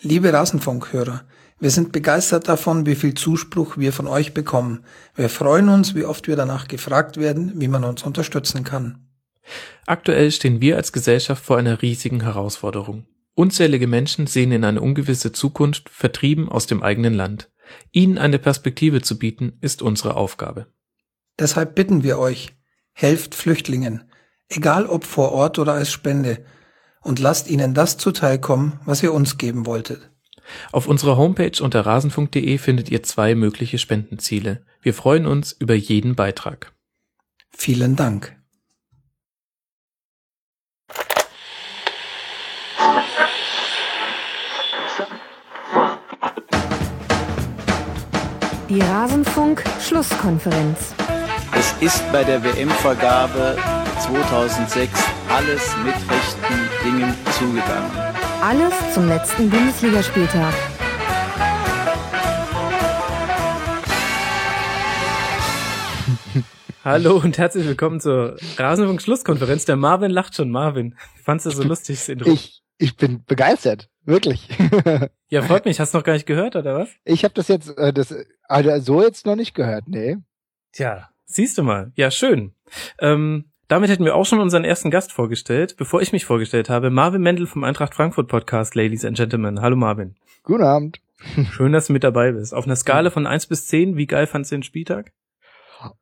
Liebe Rasenfunkhörer, wir sind begeistert davon, wie viel Zuspruch wir von euch bekommen. Wir freuen uns, wie oft wir danach gefragt werden, wie man uns unterstützen kann. Aktuell stehen wir als Gesellschaft vor einer riesigen Herausforderung. Unzählige Menschen sehen in eine ungewisse Zukunft, vertrieben aus dem eigenen Land. Ihnen eine Perspektive zu bieten, ist unsere Aufgabe. Deshalb bitten wir euch, helft Flüchtlingen, egal ob vor Ort oder als Spende, und lasst ihnen das zuteilkommen, was ihr uns geben wolltet. Auf unserer Homepage unter rasenfunk.de findet ihr zwei mögliche Spendenziele. Wir freuen uns über jeden Beitrag. Vielen Dank. Die Rasenfunk-Schlusskonferenz. Es ist bei der WM-Vergabe 2006 alles mit rechten Dingen zugegangen. Alles zum letzten Bundesligaspieltag. Hallo und herzlich willkommen zur Rasenfunk-Schlusskonferenz. Der Marvin lacht schon. Marvin, fandst du so lustig, das Intro? Ich, ich bin begeistert. Wirklich. ja, freut mich. Hast du noch gar nicht gehört, oder was? Ich habe das jetzt, äh, das also so jetzt noch nicht gehört, nee. Tja, siehst du mal. Ja, schön. Ähm, damit hätten wir auch schon unseren ersten Gast vorgestellt. Bevor ich mich vorgestellt habe, Marvin Mendel vom Eintracht Frankfurt Podcast, Ladies and Gentlemen. Hallo Marvin. Guten Abend. Schön, dass du mit dabei bist. Auf einer Skala von eins bis zehn, wie geil fandst du den Spieltag?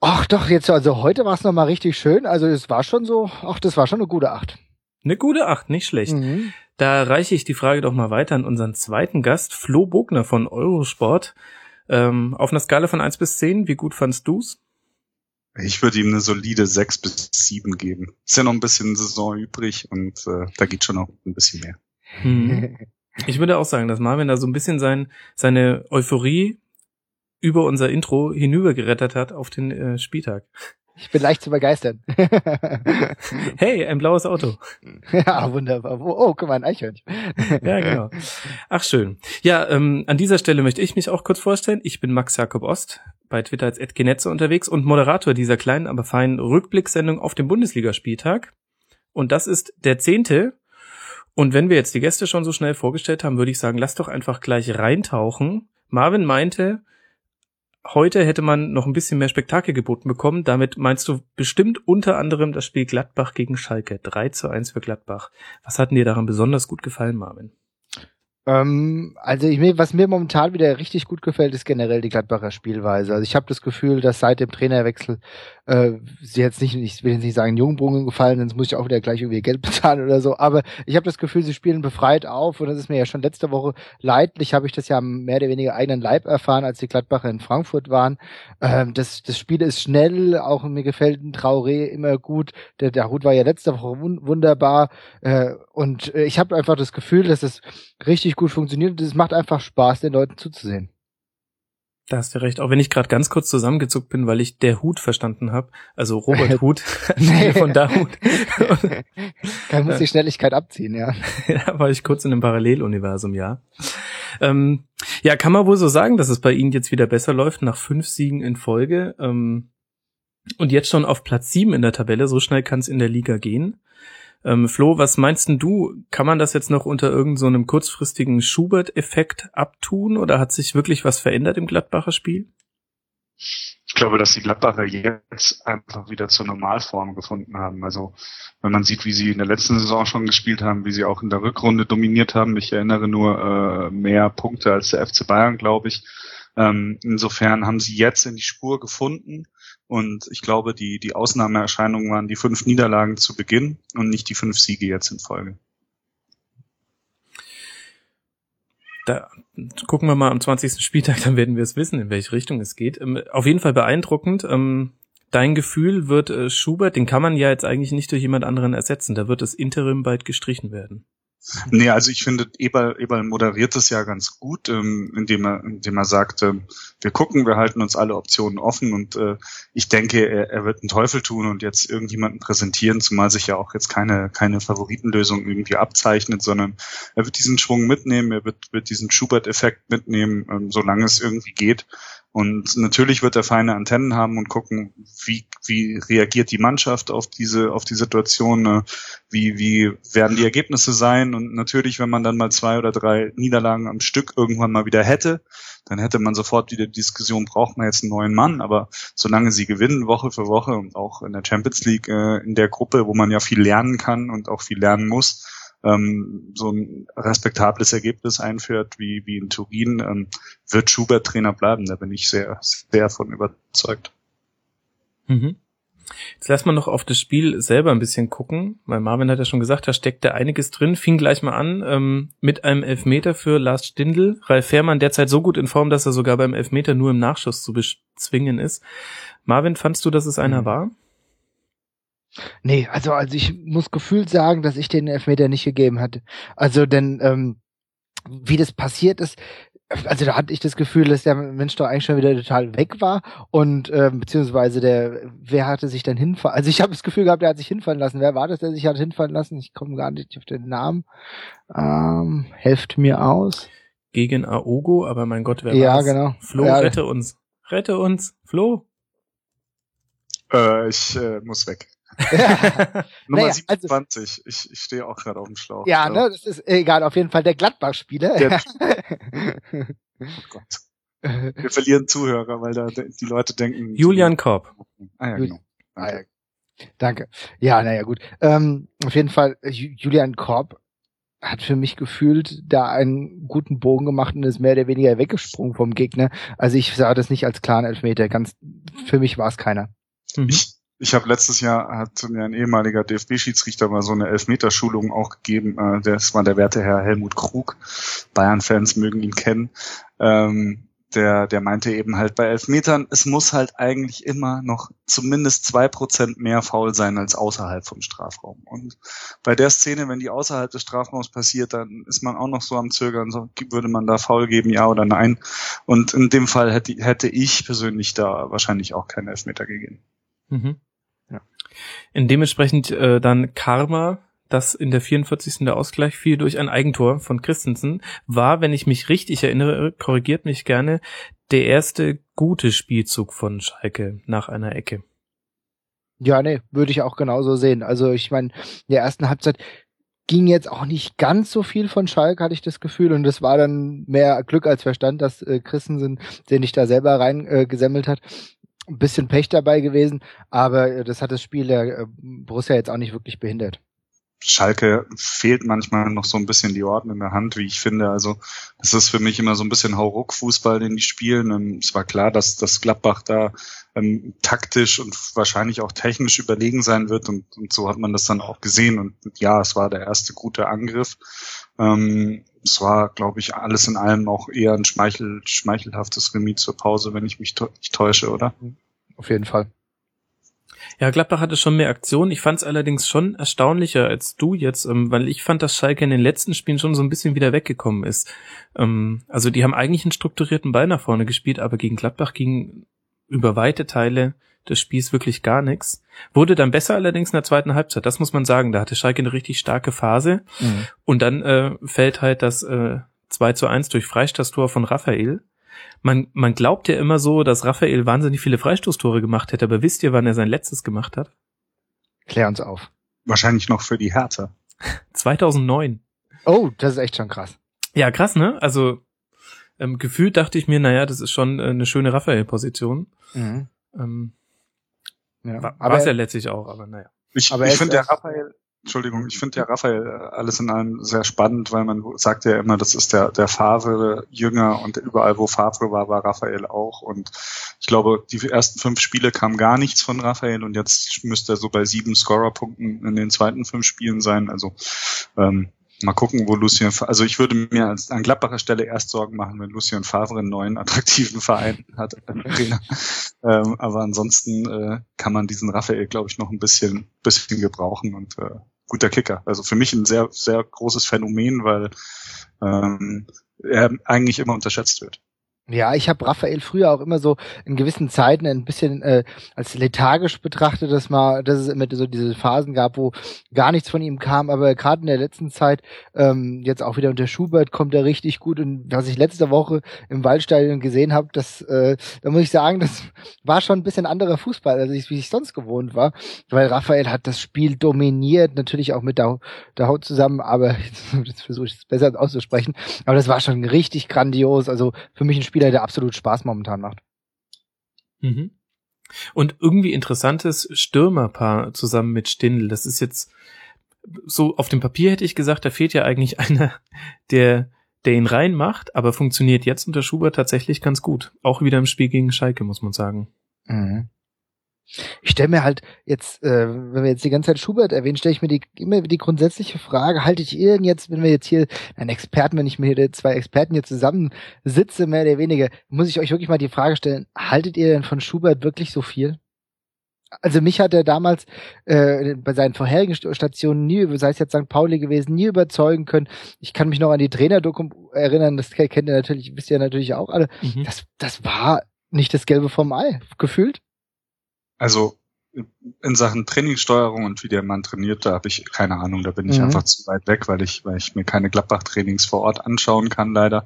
Ach doch, jetzt, also heute war es nochmal richtig schön. Also es war schon so, ach, das war schon eine gute Acht. Eine gute Acht, nicht schlecht. Mhm. Da reiche ich die Frage doch mal weiter an unseren zweiten Gast, Flo Bogner von Eurosport. Ähm, auf einer Skala von eins bis zehn, wie gut fandst du's? Ich würde ihm eine solide sechs bis sieben geben. Ist ja noch ein bisschen Saison übrig und äh, da geht schon noch ein bisschen mehr. Hm. Ich würde auch sagen, dass Marvin da so ein bisschen sein, seine Euphorie über unser Intro hinübergerettet hat auf den äh, Spieltag. Ich bin leicht zu begeistern. hey, ein blaues Auto. Ja, wunderbar. Oh, oh guck mal, ein Eichhörnchen. ja, genau. Ach, schön. Ja, ähm, an dieser Stelle möchte ich mich auch kurz vorstellen. Ich bin Max Jakob Ost, bei Twitter als Edgenetze unterwegs und Moderator dieser kleinen, aber feinen Rückblicksendung auf dem Bundesligaspieltag. Und das ist der zehnte. Und wenn wir jetzt die Gäste schon so schnell vorgestellt haben, würde ich sagen, lass doch einfach gleich reintauchen. Marvin meinte, heute hätte man noch ein bisschen mehr Spektakel geboten bekommen. Damit meinst du bestimmt unter anderem das Spiel Gladbach gegen Schalke. 3 zu 1 für Gladbach. Was hat dir daran besonders gut gefallen, Marvin? Ähm, also ich, was mir momentan wieder richtig gut gefällt, ist generell die Gladbacher Spielweise. Also ich habe das Gefühl, dass seit dem Trainerwechsel äh, sie jetzt nicht, ich will jetzt nicht sagen Jungbrunnen gefallen, sonst muss ich auch wieder gleich irgendwie Geld bezahlen oder so. Aber ich habe das Gefühl, sie spielen befreit auf und das ist mir ja schon letzte Woche leidlich, habe ich das ja mehr oder weniger eigenen Leib erfahren, als die Gladbacher in Frankfurt waren. Ähm, das, das Spiel ist schnell, auch mir gefällt ein Traoré immer gut. Der, der Hut war ja letzte Woche wun wunderbar äh, und äh, ich habe einfach das Gefühl, dass es richtig gut funktioniert und es macht einfach Spaß, den Leuten zuzusehen. Da hast du recht, auch wenn ich gerade ganz kurz zusammengezuckt bin, weil ich der Hut verstanden habe. Also Robert Hut, von da Hut. da muss die Schnelligkeit abziehen, ja. da war ich kurz in einem Paralleluniversum, ja. Ähm, ja, kann man wohl so sagen, dass es bei Ihnen jetzt wieder besser läuft, nach fünf Siegen in Folge. Ähm, und jetzt schon auf Platz sieben in der Tabelle, so schnell kann es in der Liga gehen. Ähm, Flo, was meinst denn du? Kann man das jetzt noch unter irgendeinem so kurzfristigen Schubert-Effekt abtun oder hat sich wirklich was verändert im Gladbacher Spiel? Ich glaube, dass die Gladbacher jetzt einfach wieder zur Normalform gefunden haben. Also wenn man sieht, wie sie in der letzten Saison schon gespielt haben, wie sie auch in der Rückrunde dominiert haben. Ich erinnere nur äh, mehr Punkte als der FC Bayern, glaube ich. Ähm, insofern haben sie jetzt in die Spur gefunden und ich glaube, die, die Ausnahmeerscheinungen waren die fünf Niederlagen zu Beginn und nicht die fünf Siege jetzt in Folge. Da gucken wir mal am 20. Spieltag, dann werden wir es wissen, in welche Richtung es geht. Ähm, auf jeden Fall beeindruckend. Ähm, dein Gefühl wird äh, Schubert, den kann man ja jetzt eigentlich nicht durch jemand anderen ersetzen. Da wird das Interim bald gestrichen werden. Nee, also ich finde, Eberl, Eberl moderiert das ja ganz gut, ähm, indem er, indem er sagt, äh, wir gucken, wir halten uns alle Optionen offen und äh, ich denke, er, er wird einen Teufel tun und jetzt irgendjemanden präsentieren, zumal sich ja auch jetzt keine, keine Favoritenlösung irgendwie abzeichnet, sondern er wird diesen Schwung mitnehmen, er wird, wird diesen Schubert-Effekt mitnehmen, ähm, solange es irgendwie geht. Und natürlich wird er feine Antennen haben und gucken, wie, wie reagiert die Mannschaft auf diese, auf die Situation, äh, wie, wie werden die Ergebnisse sein. Und natürlich, wenn man dann mal zwei oder drei Niederlagen am Stück irgendwann mal wieder hätte, dann hätte man sofort wieder die Diskussion, braucht man jetzt einen neuen Mann. Aber solange sie gewinnen, Woche für Woche und auch in der Champions League, äh, in der Gruppe, wo man ja viel lernen kann und auch viel lernen muss, ähm, so ein respektables Ergebnis einführt wie, wie in Turin, ähm, wird Schubert Trainer bleiben. Da bin ich sehr, sehr von überzeugt. Mhm. Jetzt lass mal noch auf das Spiel selber ein bisschen gucken, weil Marvin hat ja schon gesagt, da steckte einiges drin. Fing gleich mal an ähm, mit einem Elfmeter für Lars Stindl. Ralf Fährmann derzeit so gut in Form, dass er sogar beim Elfmeter nur im Nachschuss zu bezwingen ist. Marvin, fandst du, dass es einer mhm. war? Nee, also, also ich muss gefühlt sagen, dass ich den Elfmeter nicht gegeben hatte. Also, denn ähm, wie das passiert ist, also da hatte ich das Gefühl, dass der Mensch doch eigentlich schon wieder total weg war und ähm, beziehungsweise der, wer hatte sich dann hinfallen? Also ich habe das Gefühl gehabt, der hat sich hinfallen lassen. Wer war das, der sich hat hinfallen lassen? Ich komme gar nicht auf den Namen. Ähm, helft mir aus. Gegen Aogo, aber mein Gott, wer ja, war's? genau. Flo, ja. rette uns. Rette uns. Flo. Äh, ich äh, muss weg. Nummer naja, 27. Also, ich, ich stehe auch gerade auf dem Schlauch. Ja, ne, das ist egal. Auf jeden Fall der Gladbach-Spieler. oh Gott. Wir verlieren Zuhörer, weil da die Leute denken. Julian Korb. Ah ja, genau. Ah, ja. Danke. Ja, naja, gut. Ähm, auf jeden Fall, Julian Korb hat für mich gefühlt da einen guten Bogen gemacht und ist mehr oder weniger weggesprungen vom Gegner. Also ich sah das nicht als klaren Elfmeter. Ganz, für mich war es keiner. Mhm. Ich, ich habe letztes Jahr hat mir ein ehemaliger DFB-Schiedsrichter mal so eine Elfmeterschulung auch gegeben. Äh, das war der werte Herr Helmut Krug. Bayern-Fans mögen ihn kennen. Ähm, der, der meinte eben halt bei Elfmetern, es muss halt eigentlich immer noch zumindest zwei Prozent mehr faul sein als außerhalb vom Strafraum. Und bei der Szene, wenn die außerhalb des Strafraums passiert, dann ist man auch noch so am Zögern, so würde man da faul geben, ja oder nein. Und in dem Fall hätte, hätte ich persönlich da wahrscheinlich auch keinen Elfmeter gegeben. Mhm. In dementsprechend äh, dann Karma, das in der 44. der Ausgleich fiel durch ein Eigentor von Christensen, war, wenn ich mich richtig erinnere, korrigiert mich gerne, der erste gute Spielzug von Schalke nach einer Ecke. Ja, nee, würde ich auch genauso sehen. Also ich meine, in der ersten Halbzeit ging jetzt auch nicht ganz so viel von Schalke, hatte ich das Gefühl. Und das war dann mehr Glück als Verstand, dass äh, Christensen den nicht da selber reingesammelt äh, hat ein bisschen Pech dabei gewesen, aber äh, das hat das Spiel der äh, Borussia jetzt auch nicht wirklich behindert. Schalke fehlt manchmal noch so ein bisschen die Orden in der Hand, wie ich finde. Also das ist für mich immer so ein bisschen Hauruck-Fußball, den die spielen. Ähm, es war klar, dass das Gladbach da ähm, taktisch und wahrscheinlich auch technisch überlegen sein wird und, und, so hat man das dann auch gesehen. Und ja, es war der erste gute Angriff. Ähm, es war, glaube ich, alles in allem auch eher ein schmeichel, schmeichelhaftes Remis zur Pause, wenn ich mich nicht täusche, oder? Auf jeden Fall. Ja, Gladbach hatte schon mehr Aktion. Ich fand es allerdings schon erstaunlicher als du jetzt, ähm, weil ich fand, dass Schalke in den letzten Spielen schon so ein bisschen wieder weggekommen ist. Ähm, also die haben eigentlich einen strukturierten Ball nach vorne gespielt, aber gegen Gladbach ging über weite Teile des Spiels wirklich gar nichts. Wurde dann besser allerdings in der zweiten Halbzeit, das muss man sagen. Da hatte Schalke eine richtig starke Phase. Mhm. Und dann äh, fällt halt das äh, 2 zu 1 durch Freistoßtor von Raphael. Man, man glaubt ja immer so, dass Raphael wahnsinnig viele Freistoßtore gemacht hätte, aber wisst ihr, wann er sein letztes gemacht hat? Klär uns auf. Wahrscheinlich noch für die Hertha. 2009. Oh, das ist echt schon krass. Ja, krass, ne? Also ähm, gefühlt dachte ich mir, naja, das ist schon äh, eine schöne Raphael-Position. Mhm. Ähm, ja. War, aber es ja letztlich auch, aber naja. Ich, ich finde der Raphael, Entschuldigung, ich finde ja Raphael äh, alles in allem sehr spannend, weil man sagt ja immer, das ist der, der Favre Jünger und überall, wo Favre war, war Raphael auch. Und ich glaube, die ersten fünf Spiele kam gar nichts von Raphael und jetzt müsste er so bei sieben Scorer-Punkten in den zweiten fünf Spielen sein. Also ähm, Mal gucken, wo Lucien, also ich würde mir an Gladbacher Stelle erst Sorgen machen, wenn Lucien Favre einen neuen attraktiven Verein hat. ähm, aber ansonsten äh, kann man diesen Raphael, glaube ich, noch ein bisschen, bisschen gebrauchen und äh, guter Kicker. Also für mich ein sehr, sehr großes Phänomen, weil ähm, er eigentlich immer unterschätzt wird. Ja, ich habe Raphael früher auch immer so in gewissen Zeiten ein bisschen äh, als lethargisch betrachtet, dass mal, dass es immer so diese Phasen gab, wo gar nichts von ihm kam. Aber gerade in der letzten Zeit, ähm, jetzt auch wieder unter Schubert, kommt er richtig gut. Und was ich letzte Woche im Waldstadion gesehen habe, das, äh, da muss ich sagen, das war schon ein bisschen anderer Fußball, als ich, wie ich sonst gewohnt war. Weil Raphael hat das Spiel dominiert, natürlich auch mit der, Haut zusammen, aber jetzt, jetzt versuche ich es besser auszusprechen. Aber das war schon richtig grandios. Also für mich ein Spieler, der absolut Spaß momentan macht. Mhm. Und irgendwie interessantes Stürmerpaar zusammen mit Stindl. Das ist jetzt so auf dem Papier hätte ich gesagt, da fehlt ja eigentlich einer, der der ihn reinmacht, aber funktioniert jetzt unter Schubert tatsächlich ganz gut. Auch wieder im Spiel gegen Schalke, muss man sagen. Mhm. Ich stelle mir halt jetzt, äh, wenn wir jetzt die ganze Zeit Schubert erwähnen, stelle ich mir die, immer die grundsätzliche Frage, haltet ihr denn jetzt, wenn wir jetzt hier einen Experten, wenn ich mir hier zwei Experten hier zusammen sitze, mehr oder weniger, muss ich euch wirklich mal die Frage stellen, haltet ihr denn von Schubert wirklich so viel? Also mich hat er damals äh, bei seinen vorherigen Stationen nie, sei es jetzt St. Pauli gewesen, nie überzeugen können. Ich kann mich noch an die Trainerdokum erinnern, das kennt ihr natürlich, wisst ihr natürlich auch alle. Mhm. Das, das war nicht das Gelbe vom Ei, gefühlt. Also in Sachen Trainingssteuerung und wie der Mann trainiert, da habe ich keine Ahnung, da bin ich mhm. einfach zu weit weg, weil ich, weil ich mir keine Gladbach-Trainings vor Ort anschauen kann, leider.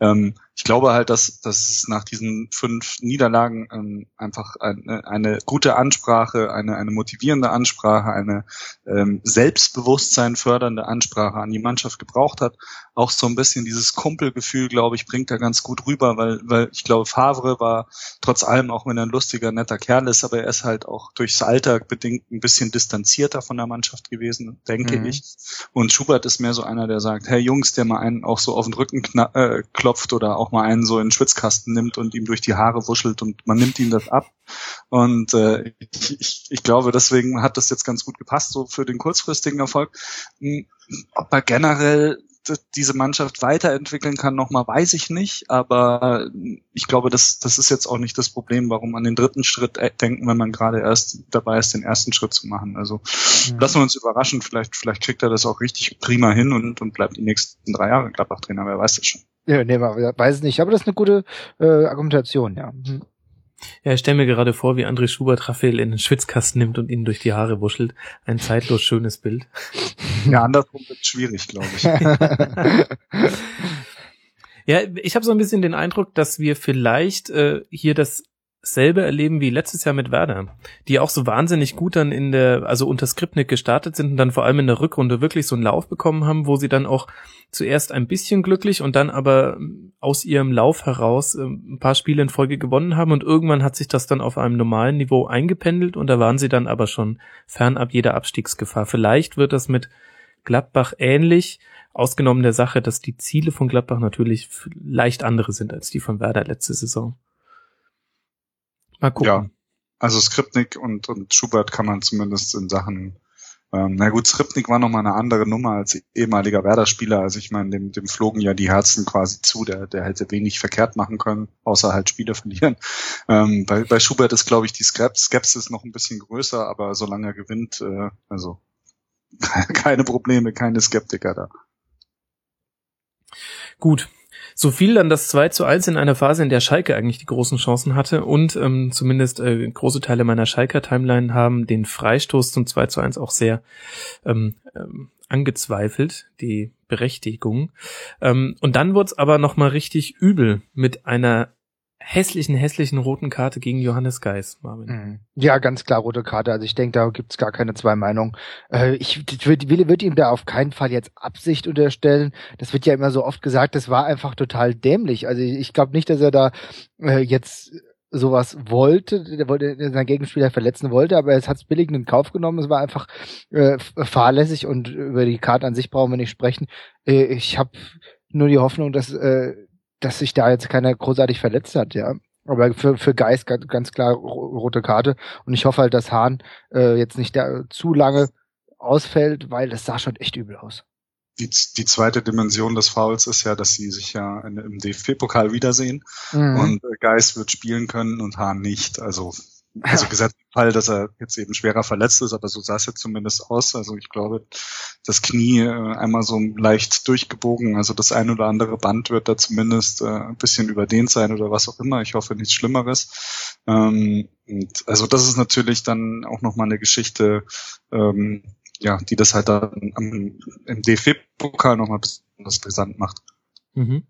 Ähm, ich glaube halt, dass, dass es nach diesen fünf Niederlagen ähm, einfach eine, eine gute Ansprache, eine, eine motivierende Ansprache, eine ähm, Selbstbewusstsein fördernde Ansprache an die Mannschaft gebraucht hat. Auch so ein bisschen dieses Kumpelgefühl, glaube ich, bringt er ganz gut rüber, weil, weil ich glaube, Favre war trotz allem, auch wenn er ein lustiger, netter Kerl ist, aber er ist halt auch durchs Alter bedingt ein bisschen distanzierter von der Mannschaft gewesen, denke mhm. ich. Und Schubert ist mehr so einer, der sagt, hey Jungs, der mal einen auch so auf den Rücken äh, klopft oder auch mal einen so in den Schwitzkasten nimmt und ihm durch die Haare wuschelt und man nimmt ihm das ab. Und äh, ich, ich, ich glaube, deswegen hat das jetzt ganz gut gepasst, so für den kurzfristigen Erfolg. Hm, ob er generell diese Mannschaft weiterentwickeln kann, nochmal weiß ich nicht, aber ich glaube, das, das ist jetzt auch nicht das Problem, warum an den dritten Schritt äh, denken, wenn man gerade erst dabei ist, den ersten Schritt zu machen. Also ja. lassen wir uns überraschen, vielleicht, vielleicht kriegt er das auch richtig prima hin und, und bleibt die nächsten drei Jahre Gladbach-Trainer, wer weiß das schon. Ja, nee, man weiß es nicht, aber das ist eine gute äh, Argumentation, ja. Mhm. Ja, ich stelle mir gerade vor, wie André Schubert Raphael in den Schwitzkasten nimmt und ihn durch die Haare wuschelt. Ein zeitlos schönes Bild. Ja, andersrum wird schwierig, glaube ich. ja, ich habe so ein bisschen den Eindruck, dass wir vielleicht äh, hier das selber erleben wie letztes Jahr mit Werder, die auch so wahnsinnig gut dann in der, also unter Skripnik gestartet sind und dann vor allem in der Rückrunde wirklich so einen Lauf bekommen haben, wo sie dann auch zuerst ein bisschen glücklich und dann aber aus ihrem Lauf heraus ähm, ein paar Spiele in Folge gewonnen haben und irgendwann hat sich das dann auf einem normalen Niveau eingependelt und da waren sie dann aber schon fernab jeder Abstiegsgefahr. Vielleicht wird das mit Gladbach ähnlich, ausgenommen der Sache, dass die Ziele von Gladbach natürlich leicht andere sind als die von Werder letzte Saison. Mal gucken. Ja, also Skripnik und, und Schubert kann man zumindest in Sachen ähm, na gut, Skripnik war nochmal eine andere Nummer als ehemaliger Werder-Spieler. Also ich meine, dem, dem flogen ja die Herzen quasi zu. Der, der hätte wenig verkehrt machen können, außer halt Spiele verlieren. Ähm, bei, bei Schubert ist, glaube ich, die Skepsis noch ein bisschen größer, aber solange er gewinnt, äh, also keine Probleme, keine Skeptiker da. Gut, so viel dann das 2 zu 1 in einer Phase, in der Schalke eigentlich die großen Chancen hatte und ähm, zumindest äh, große Teile meiner Schalker Timeline haben den Freistoß zum 2 zu 1 auch sehr ähm, ähm, angezweifelt, die Berechtigung. Ähm, und dann wurde es aber nochmal richtig übel mit einer hässlichen, hässlichen roten Karte gegen Johannes Geis, Marvin. Mhm. Ja, ganz klar rote Karte. Also ich denke, da gibt's gar keine zwei Meinungen. Äh, ich würde würd ihm da auf keinen Fall jetzt Absicht unterstellen. Das wird ja immer so oft gesagt, das war einfach total dämlich. Also ich, ich glaube nicht, dass er da äh, jetzt sowas wollte, der wollte seinen Gegenspieler verletzen wollte, aber es hat billig in Kauf genommen. Es war einfach äh, fahrlässig und über die Karte an sich brauchen wir nicht sprechen. Äh, ich habe nur die Hoffnung, dass äh, dass sich da jetzt keiner großartig verletzt hat, ja. Aber für, für Geist ganz, ganz klar rote Karte. Und ich hoffe halt, dass Hahn äh, jetzt nicht der, zu lange ausfällt, weil das sah schon echt übel aus. Die, die zweite Dimension des Fouls ist ja, dass sie sich ja im DFB-Pokal wiedersehen mhm. und Geist wird spielen können und Hahn nicht. Also also gesetzt Fall, dass er jetzt eben schwerer verletzt ist, aber so sah es jetzt zumindest aus. Also ich glaube, das Knie äh, einmal so leicht durchgebogen, also das ein oder andere Band wird da zumindest äh, ein bisschen überdehnt sein oder was auch immer. Ich hoffe nichts Schlimmeres. Ähm, und also das ist natürlich dann auch nochmal eine Geschichte, ähm, ja, die das halt dann am, im DFB-Pokal nochmal besonders brisant macht. Mhm.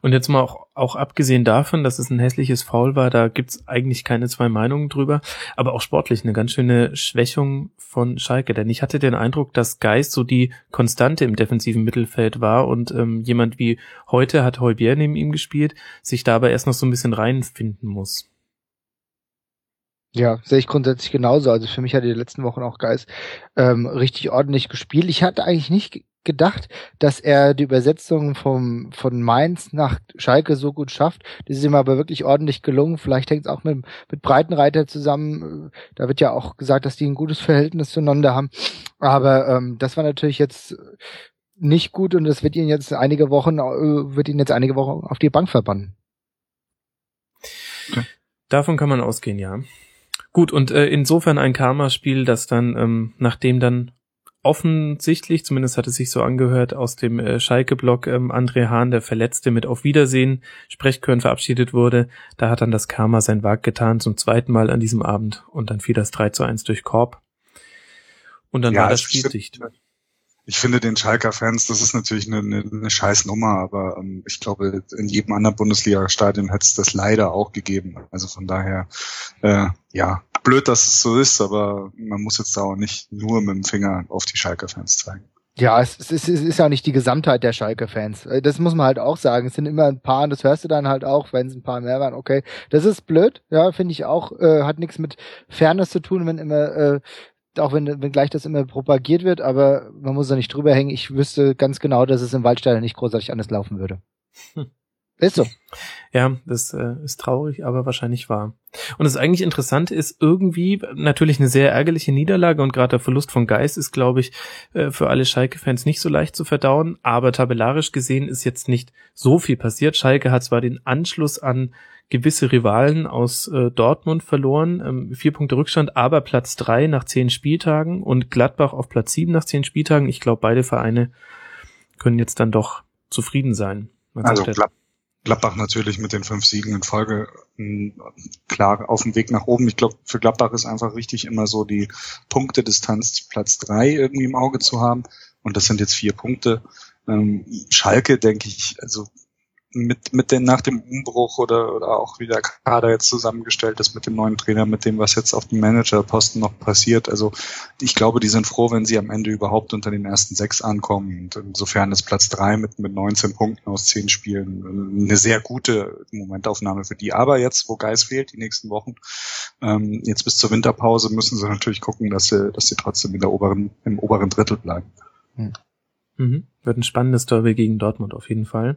Und jetzt mal auch, auch abgesehen davon, dass es ein hässliches Foul war, da gibt's eigentlich keine zwei Meinungen drüber, aber auch sportlich eine ganz schöne Schwächung von Schalke. Denn ich hatte den Eindruck, dass Geist so die Konstante im defensiven Mittelfeld war und ähm, jemand wie heute hat Heubier neben ihm gespielt, sich da aber erst noch so ein bisschen reinfinden muss. Ja, sehe ich grundsätzlich genauso. Also für mich hat die letzten Wochen auch Geist ähm, richtig ordentlich gespielt. Ich hatte eigentlich nicht gedacht, dass er die Übersetzung vom, von Mainz nach Schalke so gut schafft. Das ist ihm aber wirklich ordentlich gelungen. Vielleicht hängt es auch mit, mit Breitenreiter zusammen. Da wird ja auch gesagt, dass die ein gutes Verhältnis zueinander haben. Aber ähm, das war natürlich jetzt nicht gut und es wird ihn jetzt einige Wochen, äh, wird ihn jetzt einige Wochen auf die Bank verbannen. Okay. Davon kann man ausgehen, ja. Gut, und äh, insofern ein Karma-Spiel, das dann, ähm, nachdem dann offensichtlich, zumindest hat es sich so angehört, aus dem äh, Schalke-Block ähm, André Hahn, der Verletzte, mit Auf Wiedersehen Sprechkörn verabschiedet wurde. Da hat dann das Karma sein Wag getan zum zweiten Mal an diesem Abend und dann fiel das 3 zu 1 durch Korb. Und dann ja, war das Spiel dicht ich finde den Schalker Fans, das ist natürlich eine, eine, eine scheiß Nummer, aber ähm, ich glaube, in jedem anderen Bundesliga-Stadion hätte es das leider auch gegeben. Also von daher, äh, ja, blöd, dass es so ist, aber man muss jetzt da auch nicht nur mit dem Finger auf die Schalker Fans zeigen. Ja, es, es, ist, es ist ja nicht die Gesamtheit der Schalke-Fans. Äh, das muss man halt auch sagen. Es sind immer ein paar, und das hörst du dann halt auch, wenn es ein paar mehr waren. Okay, das ist blöd, ja, finde ich auch. Äh, hat nichts mit Fairness zu tun, wenn immer äh, auch wenn, wenn gleich das immer propagiert wird, aber man muss da nicht drüber hängen. Ich wüsste ganz genau, dass es im Waldstadion nicht großartig anders laufen würde. Hm. Ist so. Ja, das äh, ist traurig, aber wahrscheinlich wahr. Und das eigentlich Interessante ist irgendwie natürlich eine sehr ärgerliche Niederlage und gerade der Verlust von Geist ist, glaube ich, äh, für alle Schalke-Fans nicht so leicht zu verdauen. Aber tabellarisch gesehen ist jetzt nicht so viel passiert. Schalke hat zwar den Anschluss an gewisse Rivalen aus äh, Dortmund verloren, ähm, vier Punkte Rückstand, aber Platz drei nach zehn Spieltagen und Gladbach auf Platz sieben nach zehn Spieltagen. Ich glaube, beide Vereine können jetzt dann doch zufrieden sein. Man also Glad Gladbach natürlich mit den fünf Siegen in Folge mh, klar auf dem Weg nach oben. Ich glaube, für Gladbach ist einfach wichtig, immer so die Punktedistanz Platz drei irgendwie im Auge zu haben. Und das sind jetzt vier Punkte. Ähm, Schalke, denke ich, also mit, mit den, nach dem Umbruch oder, oder auch wie der Kader jetzt zusammengestellt ist mit dem neuen Trainer, mit dem, was jetzt auf dem Managerposten noch passiert. Also ich glaube, die sind froh, wenn sie am Ende überhaupt unter den ersten sechs ankommen. Und insofern ist Platz drei mit, mit 19 Punkten aus zehn Spielen eine sehr gute Momentaufnahme für die. Aber jetzt, wo Geist fehlt, die nächsten Wochen, ähm, jetzt bis zur Winterpause müssen sie natürlich gucken, dass sie, dass sie trotzdem in der oberen, im oberen Drittel bleiben. Hm. Mhm. Wird ein spannendes Derby gegen Dortmund auf jeden Fall.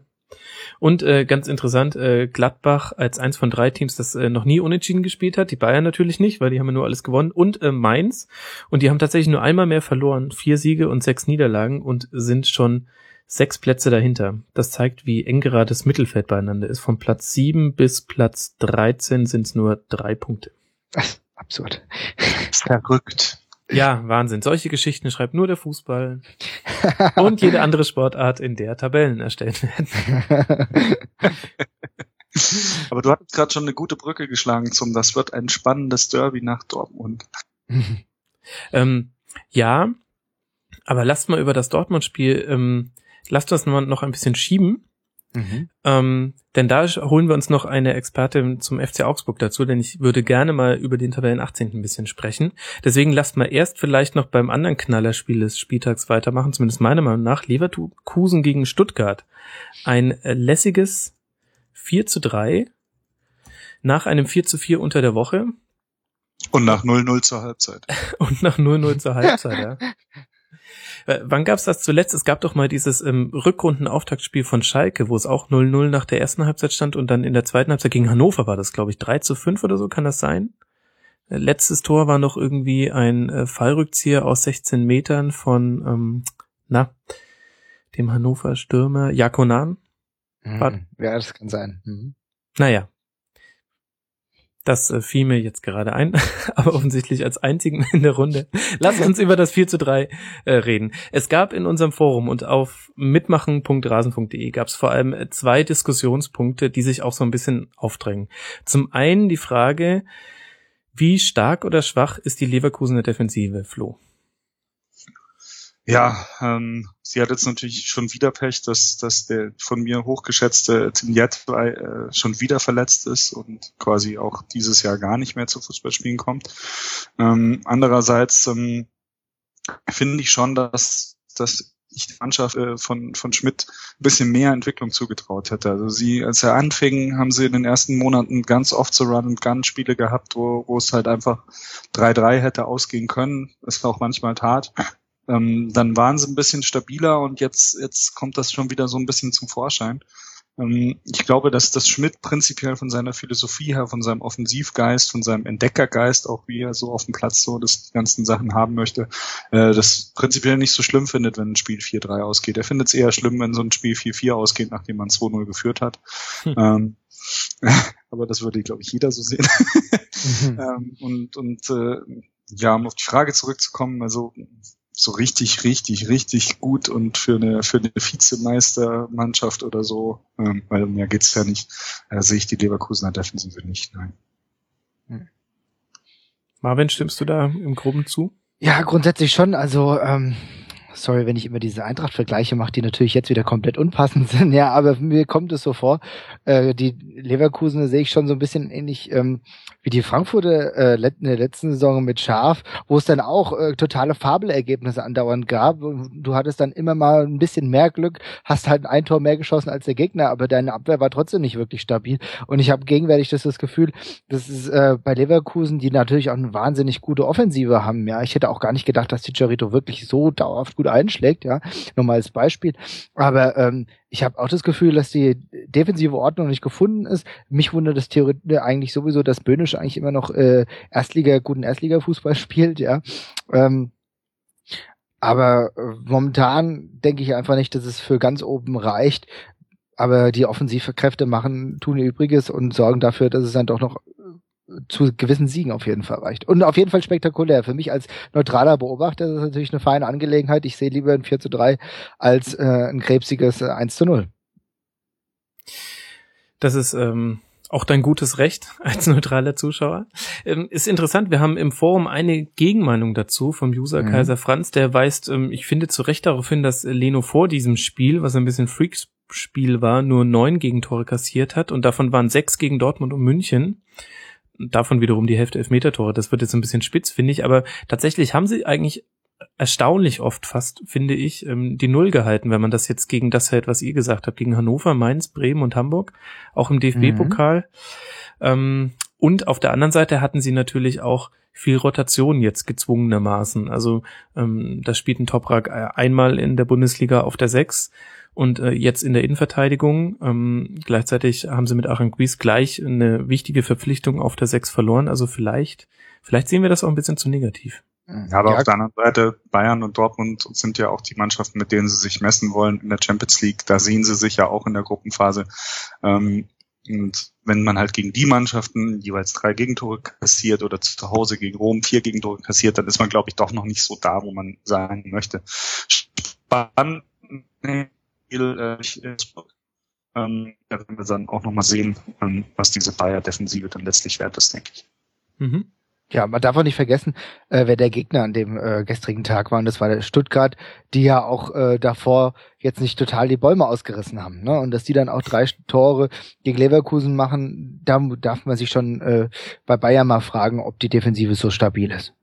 Und äh, ganz interessant, äh, Gladbach als eins von drei Teams, das äh, noch nie unentschieden gespielt hat. Die Bayern natürlich nicht, weil die haben ja nur alles gewonnen. Und äh, Mainz. Und die haben tatsächlich nur einmal mehr verloren. Vier Siege und sechs Niederlagen und sind schon sechs Plätze dahinter. Das zeigt, wie eng gerade das Mittelfeld beieinander ist. Von Platz sieben bis Platz 13 sind es nur drei Punkte. Ach, absurd. Verrückt. Ja, Wahnsinn. Solche Geschichten schreibt nur der Fußball und jede andere Sportart, in der Tabellen erstellt werden. Aber du hattest gerade schon eine gute Brücke geschlagen zum Das wird ein spannendes Derby nach Dortmund. ähm, ja, aber lasst mal über das Dortmund-Spiel, ähm, lasst das noch ein bisschen schieben Mhm. Ähm, denn da holen wir uns noch eine Expertin zum FC Augsburg dazu, denn ich würde gerne mal über den Tabellen 18. ein bisschen sprechen. Deswegen lasst mal erst vielleicht noch beim anderen Knallerspiel des Spieltags weitermachen, zumindest meiner Meinung nach, Leverkusen gegen Stuttgart. Ein lässiges 4 zu 3 nach einem 4 zu 4 unter der Woche. Und nach 0-0 zur Halbzeit. Und nach 0-0 zur Halbzeit, ja. Äh, wann gab's das zuletzt? Es gab doch mal dieses ähm, Rückrundenauftaktspiel von Schalke, wo es auch 0-0 nach der ersten Halbzeit stand und dann in der zweiten Halbzeit gegen Hannover war das, glaube ich, 3 zu 5 oder so, kann das sein? Äh, letztes Tor war noch irgendwie ein äh, Fallrückzieher aus 16 Metern von, ähm, na, dem Hannover Stürmer Jakonan. Mhm. Ja, das kann sein. Mhm. Naja. Das äh, fiel mir jetzt gerade ein, aber offensichtlich als einzigen in der Runde. Lass uns über das 4 zu 3 äh, reden. Es gab in unserem Forum und auf mitmachen.rasen.de gab es vor allem äh, zwei Diskussionspunkte, die sich auch so ein bisschen aufdrängen. Zum einen die Frage, wie stark oder schwach ist die Leverkusener Defensive, Flo? Ja, ähm, sie hat jetzt natürlich schon wieder Pech, dass, dass der von mir hochgeschätzte Tim Jett äh, schon wieder verletzt ist und quasi auch dieses Jahr gar nicht mehr zu Fußballspielen kommt. Ähm, andererseits ähm, finde ich schon, dass, dass ich die Mannschaft äh, von, von Schmidt ein bisschen mehr Entwicklung zugetraut hätte. Also sie, als er anfing, haben sie in den ersten Monaten ganz oft so Run-and-Gun-Spiele gehabt, wo, wo es halt einfach 3-3 hätte ausgehen können. Ist auch manchmal hart. Ähm, dann waren sie ein bisschen stabiler und jetzt, jetzt kommt das schon wieder so ein bisschen zum Vorschein. Ähm, ich glaube, dass das Schmidt prinzipiell von seiner Philosophie her, von seinem Offensivgeist, von seinem Entdeckergeist, auch wie er so auf dem Platz so das ganzen Sachen haben möchte, äh, das prinzipiell nicht so schlimm findet, wenn ein Spiel 4-3 ausgeht. Er findet es eher schlimm, wenn so ein Spiel 4-4 ausgeht, nachdem man 2-0 geführt hat. Hm. Ähm, aber das würde, glaube ich, jeder so sehen. mhm. ähm, und und äh, ja, um auf die Frage zurückzukommen, also so richtig, richtig, richtig gut und für eine für eine Vizemeistermannschaft oder so, ähm, weil um mehr geht's ja nicht, äh, sehe ich die Leverkusener Defensive nicht, nein. Hm. Marvin, stimmst du da im Groben zu? Ja, grundsätzlich schon. Also ähm, sorry, wenn ich immer diese Eintracht-Vergleiche mache, die natürlich jetzt wieder komplett unpassend sind, ja, aber mir kommt es so vor, äh, die Leverkusen sehe ich schon so ein bisschen ähnlich ähm, wie die Frankfurter äh, in der letzten Saison mit Schaf, wo es dann auch äh, totale Fabelergebnisse andauernd gab. Du hattest dann immer mal ein bisschen mehr Glück, hast halt ein Tor mehr geschossen als der Gegner, aber deine Abwehr war trotzdem nicht wirklich stabil. Und ich habe gegenwärtig das, das Gefühl, das ist äh, bei Leverkusen, die natürlich auch eine wahnsinnig gute Offensive haben. Ja, ich hätte auch gar nicht gedacht, dass die Charito wirklich so dauerhaft gut einschlägt. Ja, nur mal als Beispiel. Aber ähm, ich habe auch das Gefühl, dass die defensive Ordnung nicht gefunden ist. Mich wundert das theoretisch eigentlich sowieso, dass Böhnisch eigentlich immer noch äh, Erstliga, guten Erstliga-Fußball spielt, ja. Ähm, aber äh, momentan denke ich einfach nicht, dass es für ganz oben reicht. Aber die offensive Kräfte machen, tun ihr Übriges und sorgen dafür, dass es dann doch noch zu gewissen Siegen auf jeden Fall reicht. Und auf jeden Fall spektakulär. Für mich als neutraler Beobachter ist das natürlich eine feine Angelegenheit. Ich sehe lieber ein 4 zu 3 als äh, ein krebsiges 1 äh, zu 0. Das ist ähm, auch dein gutes Recht als neutraler Zuschauer. Ähm, ist interessant, wir haben im Forum eine Gegenmeinung dazu vom User mhm. Kaiser Franz, der weist, ähm, ich finde zu Recht darauf hin, dass Leno vor diesem Spiel, was ein bisschen Freaks-Spiel war, nur neun Gegentore kassiert hat und davon waren sechs gegen Dortmund und München davon wiederum die Hälfte Elfmeter-Tore. Das wird jetzt ein bisschen spitz, finde ich, aber tatsächlich haben sie eigentlich erstaunlich oft fast, finde ich, ähm, die Null gehalten, wenn man das jetzt gegen das hält, was ihr gesagt habt, gegen Hannover, Mainz, Bremen und Hamburg, auch im DFB-Pokal. Mhm. Und auf der anderen Seite hatten sie natürlich auch viel Rotation jetzt gezwungenermaßen. Also ähm, da spielt ein Toprak äh, einmal in der Bundesliga auf der Sechs und äh, jetzt in der Innenverteidigung. Ähm, gleichzeitig haben sie mit Aranguiz gleich eine wichtige Verpflichtung auf der Sechs verloren. Also vielleicht, vielleicht sehen wir das auch ein bisschen zu negativ. Ja, aber ja. auf der anderen Seite, Bayern und Dortmund sind ja auch die Mannschaften, mit denen sie sich messen wollen in der Champions League. Da sehen sie sich ja auch in der Gruppenphase. Ähm, und wenn man halt gegen die Mannschaften jeweils drei Gegentore kassiert oder zu Hause gegen Rom vier Gegentore kassiert, dann ist man, glaube ich, doch noch nicht so da, wo man sein möchte. Spannend Spiel äh, ähm, da werden wir dann auch nochmal sehen, ähm, was diese Bayer-Defensive dann letztlich wert ist, denke ich. Mhm. Ja, man darf auch nicht vergessen, äh, wer der Gegner an dem äh, gestrigen Tag war. Und das war der Stuttgart, die ja auch äh, davor jetzt nicht total die Bäume ausgerissen haben. Ne? Und dass die dann auch drei Tore gegen Leverkusen machen, da darf man sich schon äh, bei Bayern mal fragen, ob die Defensive so stabil ist.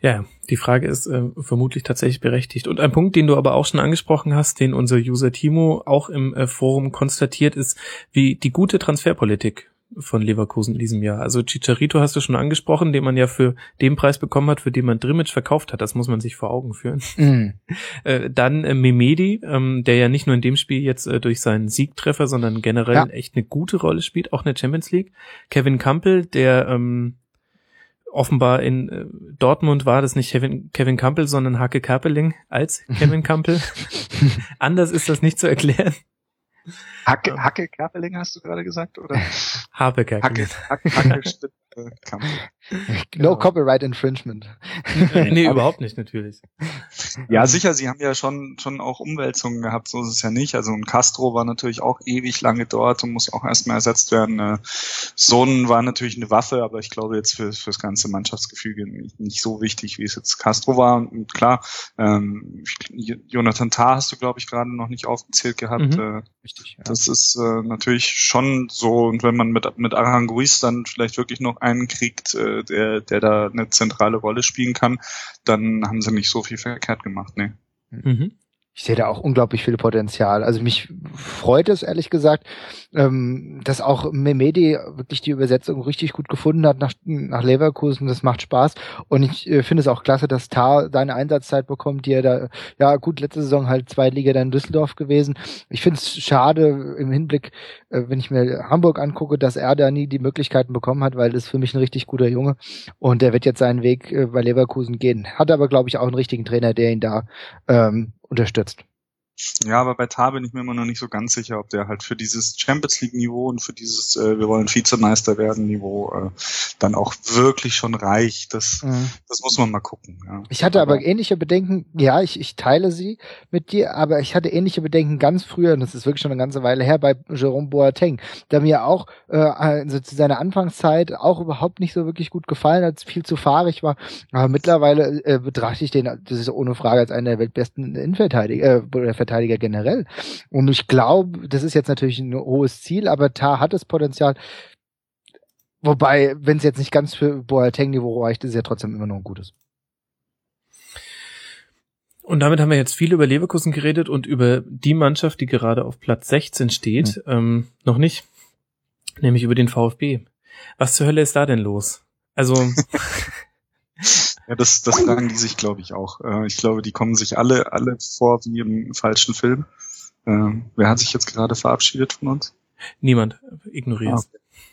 Ja, die Frage ist äh, vermutlich tatsächlich berechtigt. Und ein Punkt, den du aber auch schon angesprochen hast, den unser User Timo auch im äh, Forum konstatiert, ist, wie die gute Transferpolitik von Leverkusen in diesem Jahr. Also Chicharito hast du schon angesprochen, den man ja für den Preis bekommen hat, für den man Drimmitsch verkauft hat. Das muss man sich vor Augen führen. Mm. Äh, dann äh, Memedi, ähm, der ja nicht nur in dem Spiel jetzt äh, durch seinen Siegtreffer, sondern generell ja. echt eine gute Rolle spielt, auch in der Champions League. Kevin Campbell, der ähm, offenbar in äh, Dortmund war das nicht Kevin, Kevin Campbell, sondern Hake Kerpeling als Kevin Campbell. Anders ist das nicht zu erklären. Hacke, Hacke Kerpeling hast du gerade gesagt, oder? Habe Hacke, Hacke, Hacke Kampel. No Genau. Copyright Infringement. nee, überhaupt nicht, natürlich. Ja, sicher, sie haben ja schon, schon auch Umwälzungen gehabt, so ist es ja nicht. Also ein Castro war natürlich auch ewig lange dort und muss auch erstmal ersetzt werden. Äh, Sohn war natürlich eine Waffe, aber ich glaube jetzt für, für das ganze Mannschaftsgefüge nicht, nicht so wichtig, wie es jetzt Castro war. Und klar, ähm, Jonathan Tah hast du, glaube ich, gerade noch nicht aufgezählt gehabt. Mhm. Äh, Richtig. das ist äh, natürlich schon so, und wenn man mit, mit Aranguiz dann vielleicht wirklich noch einen kriegt, äh, der, der da eine zentrale Rolle spielen kann, dann haben sie nicht so viel verkehrt gemacht, ne. Mhm. Ich sehe da auch unglaublich viel Potenzial. Also mich freut es ehrlich gesagt, ähm, dass auch Memedi wirklich die Übersetzung richtig gut gefunden hat nach, nach Leverkusen. Das macht Spaß. Und ich äh, finde es auch klasse, dass Tar seine Einsatzzeit bekommt, die er da, ja gut, letzte Saison halt zwei Liga da in Düsseldorf gewesen. Ich finde es schade im Hinblick, äh, wenn ich mir Hamburg angucke, dass er da nie die Möglichkeiten bekommen hat, weil das ist für mich ein richtig guter Junge. Und der wird jetzt seinen Weg äh, bei Leverkusen gehen. Hat aber, glaube ich, auch einen richtigen Trainer, der ihn da ähm, unterstützt. Ja, aber bei Tar bin ich mir immer noch nicht so ganz sicher, ob der halt für dieses Champions League Niveau und für dieses äh, wir wollen Vizemeister werden Niveau äh, dann auch wirklich schon reicht. Das, das muss man mal gucken. Ja. Ich hatte aber ähnliche Bedenken, ja, ich, ich teile sie mit dir, aber ich hatte ähnliche Bedenken ganz früher, und das ist wirklich schon eine ganze Weile her, bei Jerome Boateng, der mir auch äh, also zu seiner Anfangszeit auch überhaupt nicht so wirklich gut gefallen hat, viel zu fahrig war. Aber mittlerweile äh, betrachte ich den, das ist ohne Frage, als einen der weltbesten Innenverteidiger, äh, oder Verteidiger generell. Und ich glaube, das ist jetzt natürlich ein hohes Ziel, aber Tar hat das Potenzial. Wobei, wenn es jetzt nicht ganz für Boateng-Niveau reicht, ist es ja trotzdem immer noch ein gutes. Und damit haben wir jetzt viel über Leverkusen geredet und über die Mannschaft, die gerade auf Platz 16 steht, ähm, noch nicht. Nämlich über den VfB. Was zur Hölle ist da denn los? Also, Ja, das, das fragen die sich, glaube ich, auch. Äh, ich glaube, die kommen sich alle, alle vor wie im falschen Film. Ähm, wer hat sich jetzt gerade verabschiedet von uns? niemand ignoriert.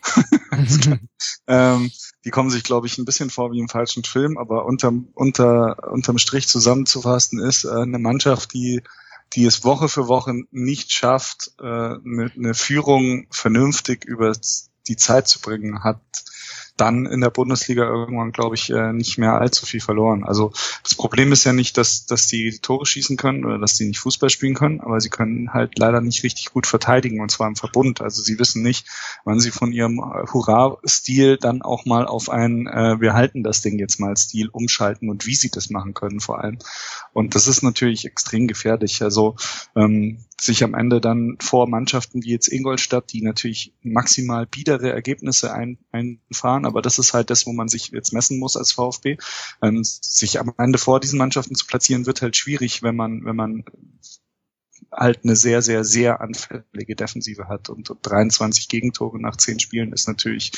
ähm, die kommen sich, glaube ich, ein bisschen vor wie im falschen Film, aber unterm, unter, unterm Strich zusammenzufassen ist äh, eine Mannschaft, die, die es Woche für Woche nicht schafft, äh, eine, eine Führung vernünftig über die Zeit zu bringen, hat dann in der Bundesliga irgendwann, glaube ich, äh, nicht mehr allzu viel verloren. Also das Problem ist ja nicht, dass, dass die Tore schießen können oder dass die nicht Fußball spielen können, aber sie können halt leider nicht richtig gut verteidigen und zwar im Verbund. Also sie wissen nicht, wann sie von ihrem äh, Hurra-Stil dann auch mal auf einen äh, Wir halten das Ding jetzt mal Stil umschalten und wie sie das machen können vor allem. Und das ist natürlich extrem gefährlich. Also ähm, sich am Ende dann vor Mannschaften wie jetzt Ingolstadt, die natürlich maximal biedere Ergebnisse ein, einfahren, aber das ist halt das, wo man sich jetzt messen muss als VfB. Ähm, sich am Ende vor diesen Mannschaften zu platzieren, wird halt schwierig, wenn man, wenn man halt eine sehr, sehr, sehr anfällige Defensive hat. Und 23 Gegentore nach 10 Spielen ist natürlich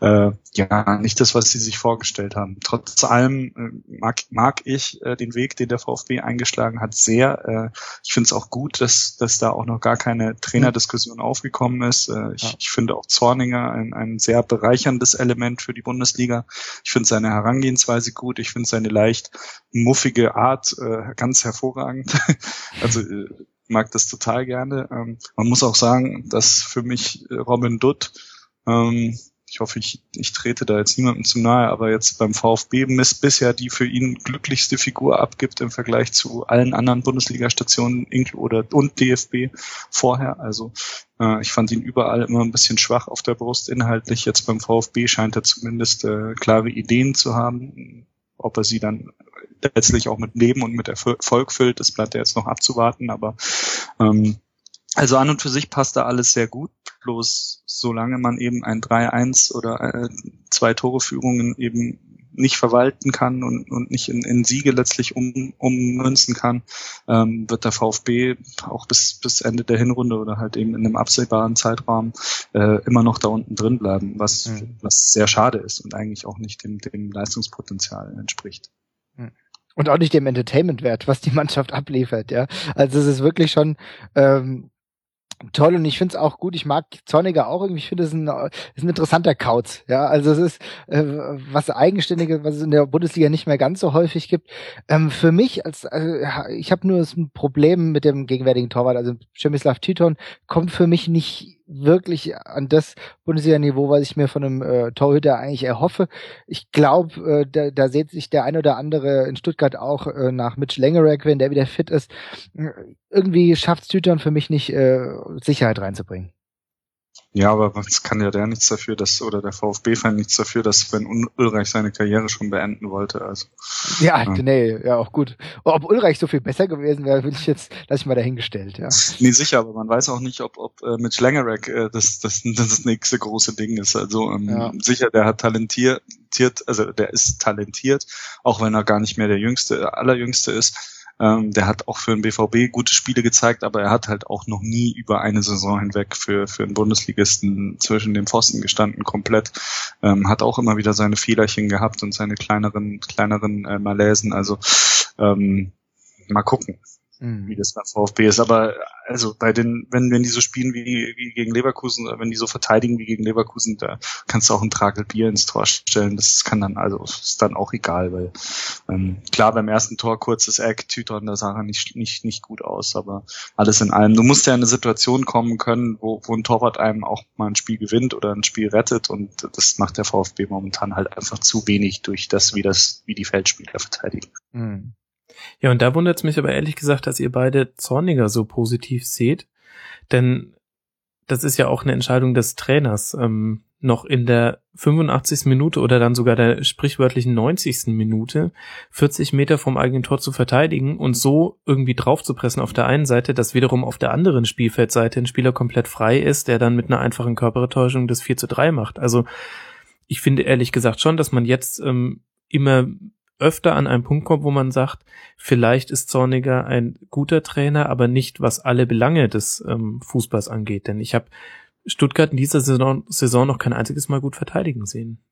äh, ja nicht das, was sie sich vorgestellt haben. Trotz allem äh, mag, mag ich äh, den Weg, den der VfB eingeschlagen hat, sehr. Äh, ich finde es auch gut, dass, dass da auch noch gar keine Trainerdiskussion aufgekommen ist. Äh, ich, Ja. ich finde auch Zorninger ein, ein sehr bereicherndes Element für die Bundesliga. Ich finde seine Herangehensweise gut. Ich finde seine leicht muffige Art äh, ganz hervorragend. also äh, mag das total gerne. Ähm, man muss auch sagen, dass für mich äh, Robin Dutt, ähm, ich hoffe, ich, ich trete da jetzt niemandem zu nahe, aber jetzt beim VfB miss bisher die für ihn glücklichste Figur abgibt im Vergleich zu allen anderen Bundesliga-Stationen oder und DFB vorher. Also äh, ich fand ihn überall immer ein bisschen schwach auf der Brust inhaltlich. Jetzt beim VfB scheint er zumindest äh, klare Ideen zu haben. Ob er sie dann letztlich auch mit Leben und mit Erfolg füllt, das bleibt ja jetzt noch abzuwarten. Aber ähm, also an und für sich passt da alles sehr gut. Bloß solange man eben ein 3-1 oder äh, zwei Tore-Führungen eben nicht verwalten kann und, und nicht in, in Siege letztlich um, ummünzen kann, ähm, wird der VfB auch bis, bis Ende der Hinrunde oder halt eben in einem absehbaren Zeitraum äh, immer noch da unten drin bleiben, was, Mhm. was sehr schade ist und eigentlich auch nicht dem, dem Leistungspotenzial entspricht. und auch nicht dem Entertainment-Wert, was die Mannschaft abliefert, ja. Also es ist wirklich schon, ähm, toll und ich finde es auch gut. Ich mag Zorniger auch irgendwie. Ich finde es ein, ist ein interessanter Kauz. Ja, also es ist äh, was eigenständiges, was es in der Bundesliga nicht mehr ganz so häufig gibt. Ähm, für mich als äh, ich habe nur ein Problem mit dem gegenwärtigen Torwart. Also Przemyslav Titon kommt für mich nicht wirklich an das Bundesliga-Niveau, was ich mir von einem äh, Torhüter eigentlich erhoffe. Ich glaube, äh, da, da sieht sich der ein oder andere in Stuttgart auch äh, nach Mitch Langerack, wenn der wieder fit ist. Irgendwie schafft Tütern für mich nicht, äh, Sicherheit reinzubringen. Ja, aber was kann ja der nichts dafür, dass, oder der VfB-Fan nichts dafür, dass Sven Ulreich seine Karriere schon beenden wollte, also. Ja, ja, nee, ja, auch gut. Ob Ulreich so viel besser gewesen wäre, will ich jetzt, lass ich mal dahingestellt, ja. Nee, sicher, aber man weiß auch nicht, ob, ob äh, mit Schlangerek äh, das, das, das das nächste große Ding ist. Also ähm, ja. sicher, der hat talentiert, also der ist talentiert, auch wenn er gar nicht mehr der jüngste, allerjüngste ist ähm, der hat auch für den BVB gute Spiele gezeigt, aber er hat halt auch noch nie über eine Saison hinweg für, für einen Bundesligisten zwischen den Pfosten gestanden, komplett. Ähm, hat auch immer wieder seine Fehlerchen gehabt und seine kleineren, kleineren äh, Malaisen. Also ähm, mal gucken mhm. wie das beim VfB ist. Aber also bei den, wenn, wenn die so spielen wie, wie gegen Leverkusen, wenn die so verteidigen wie gegen Leverkusen, da kannst du auch ein Tragel Bier ins Tor stellen. Das kann dann, also ist dann auch egal, weil ähm, klar beim ersten Tor kurzes Eck, Tüton, da sah er nicht, nicht, nicht gut aus, aber alles in allem. Du musst ja in eine Situation kommen können, wo, wo ein Torwart einem auch mal ein Spiel gewinnt oder ein Spiel rettet und das macht der VfB momentan halt einfach zu wenig durch das, wie das, wie die Feldspieler verteidigen. Mhm. Ja, und da wundert es mich aber ehrlich gesagt, dass ihr beide Zorniger so positiv seht. Denn das ist ja auch eine Entscheidung des Trainers, ähm, noch in der 85. Minute oder dann sogar der sprichwörtlichen 90. Minute 40 Meter vom eigenen Tor zu verteidigen und so irgendwie draufzupressen auf der einen Seite, dass wiederum auf der anderen Spielfeldseite ein Spieler komplett frei ist, der dann mit einer einfachen Körpertäuschung das 4 zu 3 macht. Also ich finde ehrlich gesagt schon, dass man jetzt ähm, immer öfter an einen Punkt kommt, wo man sagt, vielleicht ist Zorniger ein guter Trainer, aber nicht was alle Belange des ähm, Fußballs angeht. Denn ich habe Stuttgart in dieser Saison, Saison noch kein einziges Mal gut verteidigen sehen.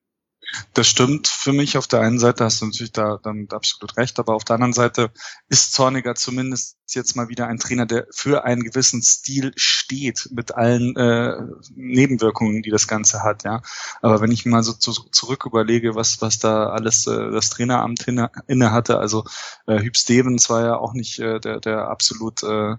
Das stimmt für mich. Auf der einen Seite hast du natürlich da dann absolut recht, aber auf der anderen Seite ist Zorniger zumindest jetzt mal wieder ein Trainer, der für einen gewissen Stil steht, mit allen äh, Nebenwirkungen, die das Ganze hat. Ja, aber wenn ich mal so zu, zurück überlege, was was da alles äh, das Traineramt inne, inne hatte, also äh, Hüb Stevens war ja auch nicht äh, der der absolut äh,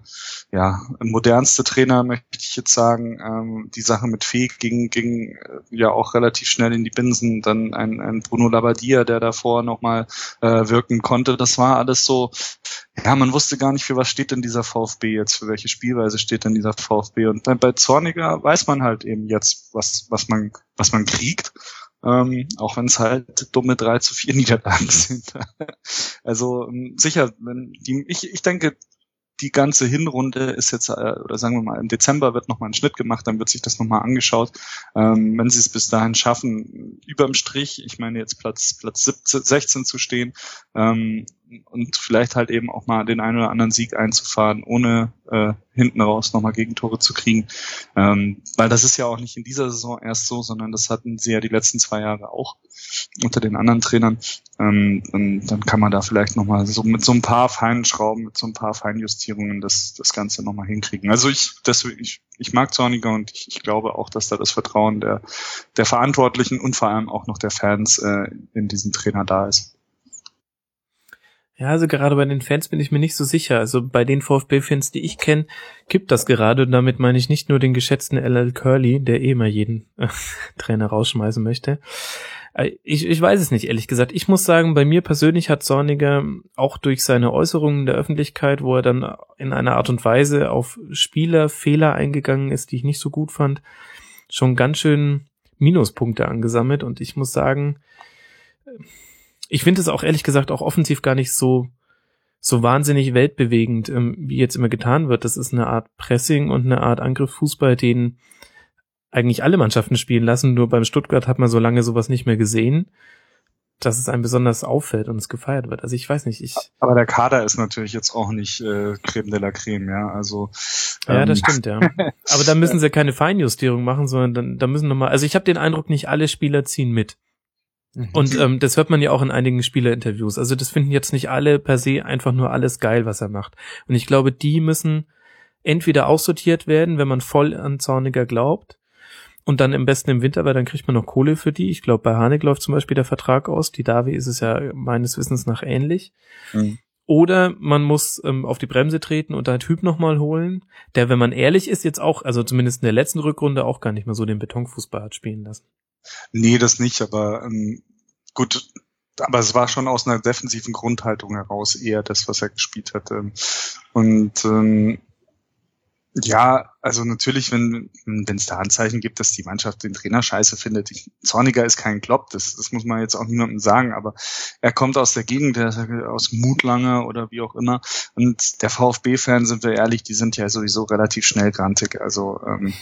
ja modernste Trainer, möchte ich jetzt sagen. Ähm, die Sache mit Fee ging ging äh, ja auch relativ schnell in die Binsen. Dann ein, ein Bruno Labbadia, der davor nochmal äh, wirken konnte. Das war alles so, ja, man wusste gar nicht, für was steht denn dieser VfB jetzt, für welche Spielweise steht denn dieser VfB. Und bei Zorniger weiß man halt eben jetzt, was, was man, was man kriegt. Ähm, auch wenn es halt dumme 3 zu 4 Niederlagen sind. also ähm, sicher, wenn die, ich, ich denke, die ganze Hinrunde ist jetzt, äh, oder sagen wir mal, im Dezember wird nochmal ein Schnitt gemacht, dann wird sich das nochmal angeschaut. Ähm, wenn sie es bis dahin schaffen, überm Strich, ich meine jetzt Platz, Platz 17, 16 zu stehen, ähm, und vielleicht halt eben auch mal den einen oder anderen Sieg einzufahren, ohne äh, hinten raus nochmal Gegentore zu kriegen. Ähm, weil das ist ja auch nicht in dieser Saison erst so, sondern das hatten sie ja die letzten zwei Jahre auch unter den anderen Trainern. Ähm, und dann kann man da vielleicht nochmal so mit so ein paar feinen Schrauben, mit so ein paar Feinjustierungen das, das Ganze nochmal hinkriegen. Also ich, deswegen, ich, ich mag Zorniger und ich, ich glaube auch, dass da das Vertrauen der, der Verantwortlichen und vor allem auch noch der Fans äh, in diesen Trainer da ist. Ja, also gerade bei den Fans bin ich mir nicht so sicher. Also bei den VfB-Fans, die ich kenne, kippt das gerade. Und damit meine ich nicht nur den geschätzten LL Curly, der eh mal jeden äh, Trainer rausschmeißen möchte. Äh, ich, ich weiß es nicht, ehrlich gesagt. Ich muss sagen, bei mir persönlich hat Zorniger auch durch seine Äußerungen der Öffentlichkeit, wo er dann in einer Art und Weise auf Spielerfehler eingegangen ist, die ich nicht so gut fand, schon ganz schön Minuspunkte angesammelt. Und ich muss sagen, ich finde es auch ehrlich gesagt auch offensiv gar nicht so so wahnsinnig weltbewegend, ähm, wie jetzt immer getan wird. Das ist eine Art Pressing und eine Art Angriffsfußball, den eigentlich alle Mannschaften spielen lassen. Nur beim Stuttgart hat man so lange sowas nicht mehr gesehen, dass es einem besonders auffällt und es gefeiert wird. Also ich weiß nicht, ich. Aber der Kader ist natürlich jetzt auch nicht äh, Creme de la Creme, ja. Also ähm. ja, das ähm, stimmt, ja. Aber da müssen sie keine Feinjustierung machen, sondern dann, da müssen nochmal. Also ich habe den Eindruck, nicht alle Spieler ziehen mit. Mhm. Und ähm, das hört man ja auch in einigen Spielerinterviews. Also das finden jetzt nicht alle per se einfach nur alles geil, was er macht. Und ich glaube, die müssen entweder aussortiert werden, wenn man voll an Zorniger glaubt, und dann im besten im Winter, weil dann kriegt man noch Kohle für die. Ich glaube, bei Hanek läuft zum Beispiel der Vertrag aus. Die Davi ist es ja meines Wissens nach ähnlich. Mhm. Oder man muss ähm, auf die Bremse treten und da Typ nochmal holen, der, wenn man ehrlich ist, jetzt auch, also zumindest in der letzten Rückrunde auch gar nicht mehr so den Betonfußball hat spielen lassen. Nee, das nicht, aber ähm, gut, aber es war schon aus einer defensiven Grundhaltung heraus eher das, was er gespielt hat. Und ähm, ja, also natürlich, wenn wenn es da Anzeichen gibt, dass die Mannschaft den Trainer scheiße findet. Ich, Zorniger ist kein Klopp, das, das muss man jetzt auch niemandem sagen, aber er kommt aus der Gegend, der, aus Mutlange oder wie auch immer. Und der VfB-Fan, sind wir ehrlich, die sind ja sowieso relativ schnell grantig. Also ähm,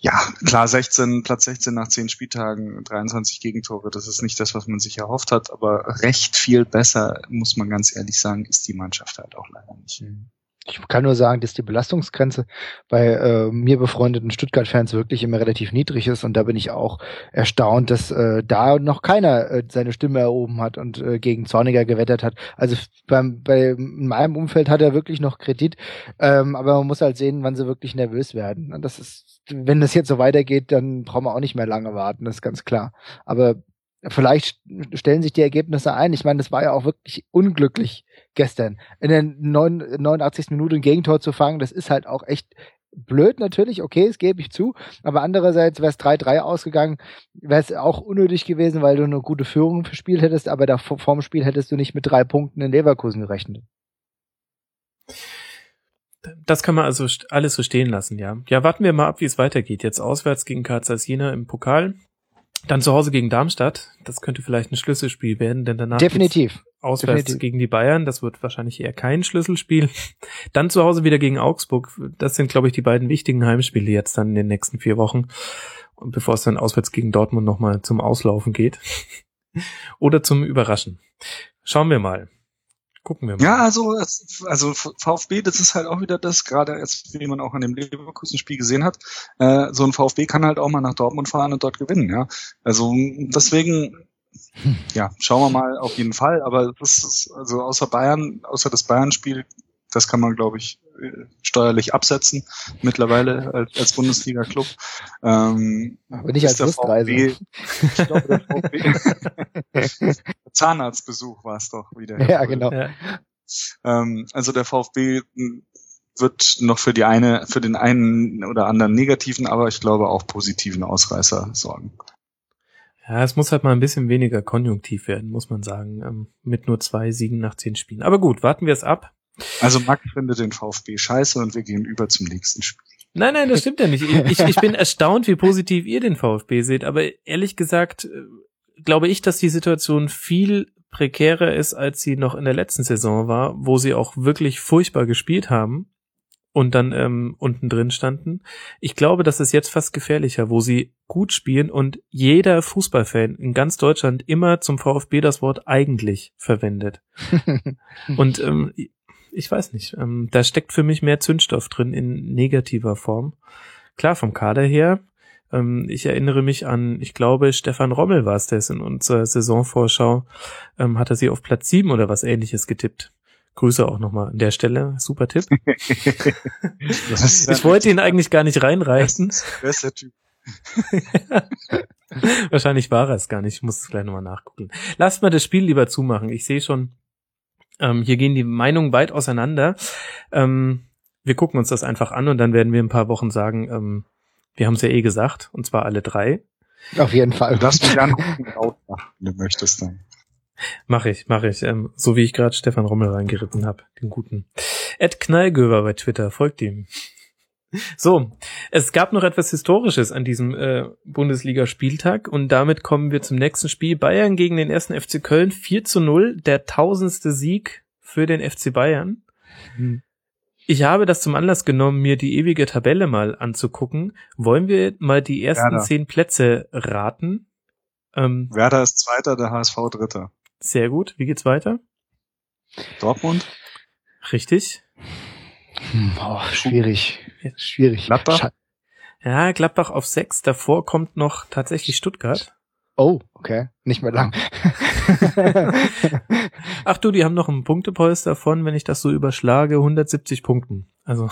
ja, klar, 16, Platz 16 nach 10 Spieltagen, 23 Gegentore, das ist nicht das, was man sich erhofft hat, aber recht viel besser, muss man ganz ehrlich sagen, ist die Mannschaft halt auch leider nicht. Mhm. Ich kann nur sagen, dass die Belastungsgrenze bei äh, mir befreundeten Stuttgart-Fans wirklich immer relativ niedrig ist und da bin ich auch erstaunt, dass äh, da noch keiner äh, seine Stimme erhoben hat und äh, gegen Zorniger gewettert hat. Also beim, bei in meinem Umfeld hat er wirklich noch Kredit, ähm, aber man muss halt sehen, wann sie wirklich nervös werden. Und das ist, wenn das jetzt so weitergeht, dann brauchen wir auch nicht mehr lange warten, das ist ganz klar. Aber vielleicht stellen sich die Ergebnisse ein. Ich meine, das war ja auch wirklich unglücklich gestern. In der 89. Minute ein Gegentor zu fangen, das ist halt auch echt blöd natürlich, okay, das gebe ich zu, aber andererseits wäre es 3-3 ausgegangen, wäre es auch unnötig gewesen, weil du eine gute Führung verspielt hättest, aber da vorm Spiel hättest du nicht mit drei Punkten in Leverkusen gerechnet. Das kann man also alles so stehen lassen, ja. Ja, warten wir mal ab, wie es weitergeht. Jetzt auswärts gegen Karzas Jena im Pokal. Dann zu Hause gegen Darmstadt. Das könnte vielleicht ein Schlüsselspiel werden, denn danach definitiv auswärts definitiv. gegen die Bayern. Das wird wahrscheinlich eher kein Schlüsselspiel. Dann zu Hause wieder gegen Augsburg. Das sind, glaube ich, die beiden wichtigen Heimspiele jetzt dann in den nächsten vier Wochen. Und bevor es dann auswärts gegen Dortmund nochmal zum Auslaufen geht. Oder zum Überraschen. Schauen wir mal. Gucken wir mal. Ja, also, also VfB, das ist halt auch wieder das, gerade jetzt, wie man auch an dem Leverkusen-Spiel gesehen hat, äh, so ein VfB kann halt auch mal nach Dortmund fahren und dort gewinnen, ja. Also deswegen, ja, schauen wir mal auf jeden Fall, aber das ist, also außer Bayern, außer das Bayern-Spiel, das kann man, glaube ich, steuerlich absetzen mittlerweile als, als Bundesliga-Club. Ähm, Aber nicht als Lustreise. VfB, ich glaube, der VfB Zahnarztbesuch war es doch wieder. Ja, genau. Ja. Ähm, also der VfB wird noch für die eine, für den einen oder anderen negativen, aber ich glaube auch positiven Ausreißer sorgen. Ja, es muss halt mal ein bisschen weniger konjunktiv werden, muss man sagen, ähm, mit nur zwei Siegen nach zehn Spielen. Aber gut, warten wir es ab. Also Max findet den VfB scheiße und wir gehen über zum nächsten Spiel. Nein, nein, das stimmt ja nicht. Ich, ich bin erstaunt, wie positiv ihr den VfB seht, aber ehrlich gesagt äh, glaube ich, dass die Situation viel prekärer ist, als sie noch in der letzten Saison war, wo sie auch wirklich furchtbar gespielt haben und dann ähm, unten drin standen. Ich glaube, das ist jetzt fast gefährlicher, wo sie gut spielen und jeder Fußballfan in ganz Deutschland immer zum VfB das Wort eigentlich verwendet. und ähm, ich weiß nicht. Ähm, da steckt für mich mehr Zündstoff drin in negativer Form. Klar, vom Kader her. Ähm, ich erinnere mich an, ich glaube, Stefan Rommel war es, der ist in unserer Saisonvorschau, ähm, hat er sie auf Platz sieben oder was ähnliches getippt. Grüße auch nochmal an der Stelle. Super Tipp. ich wollte ihn eigentlich gar nicht reinreißen. Wer ist der Typ? Wahrscheinlich war er es gar nicht. Ich muss es gleich nochmal nachgucken. Lasst mal das Spiel lieber zumachen. Ich sehe schon, ähm, hier gehen die Meinungen weit auseinander. Ähm, wir gucken uns das einfach an und dann werden wir in ein paar Wochen sagen, ähm, wir haben es ja eh gesagt, und zwar alle drei. Auf jeden Fall. Du darfst mich anrufen wenn du möchtest dann. Mach ich, mach ich. Ähm, so wie ich gerade Stefan Rommel reingeritten habe, den guten. Ed Knallgöber bei Twitter, folgt ihm. So, es gab noch etwas Historisches an diesem äh, Bundesliga-Spieltag und damit kommen wir zum nächsten Spiel. Bayern gegen den ersten FC Köln, 4 zu 0, der tausendste Sieg für den FC Bayern. Mhm. Ich habe das zum Anlass genommen, mir die ewige Tabelle mal anzugucken. Wollen wir mal die ersten Werder. zehn Plätze raten? Ähm, Werder ist Zweiter, der HSV Dritter. Sehr gut. Wie geht's weiter? Dortmund. Richtig. Hm, oh, schwierig. Schwierig. Gladbach? Ja, Gladbach auf sechs. Davor kommt noch tatsächlich Stuttgart. Oh, okay. Nicht mehr lang. Ach du, die haben noch ein Punktepolster von, wenn ich das so überschlage, 170 Punkten. Also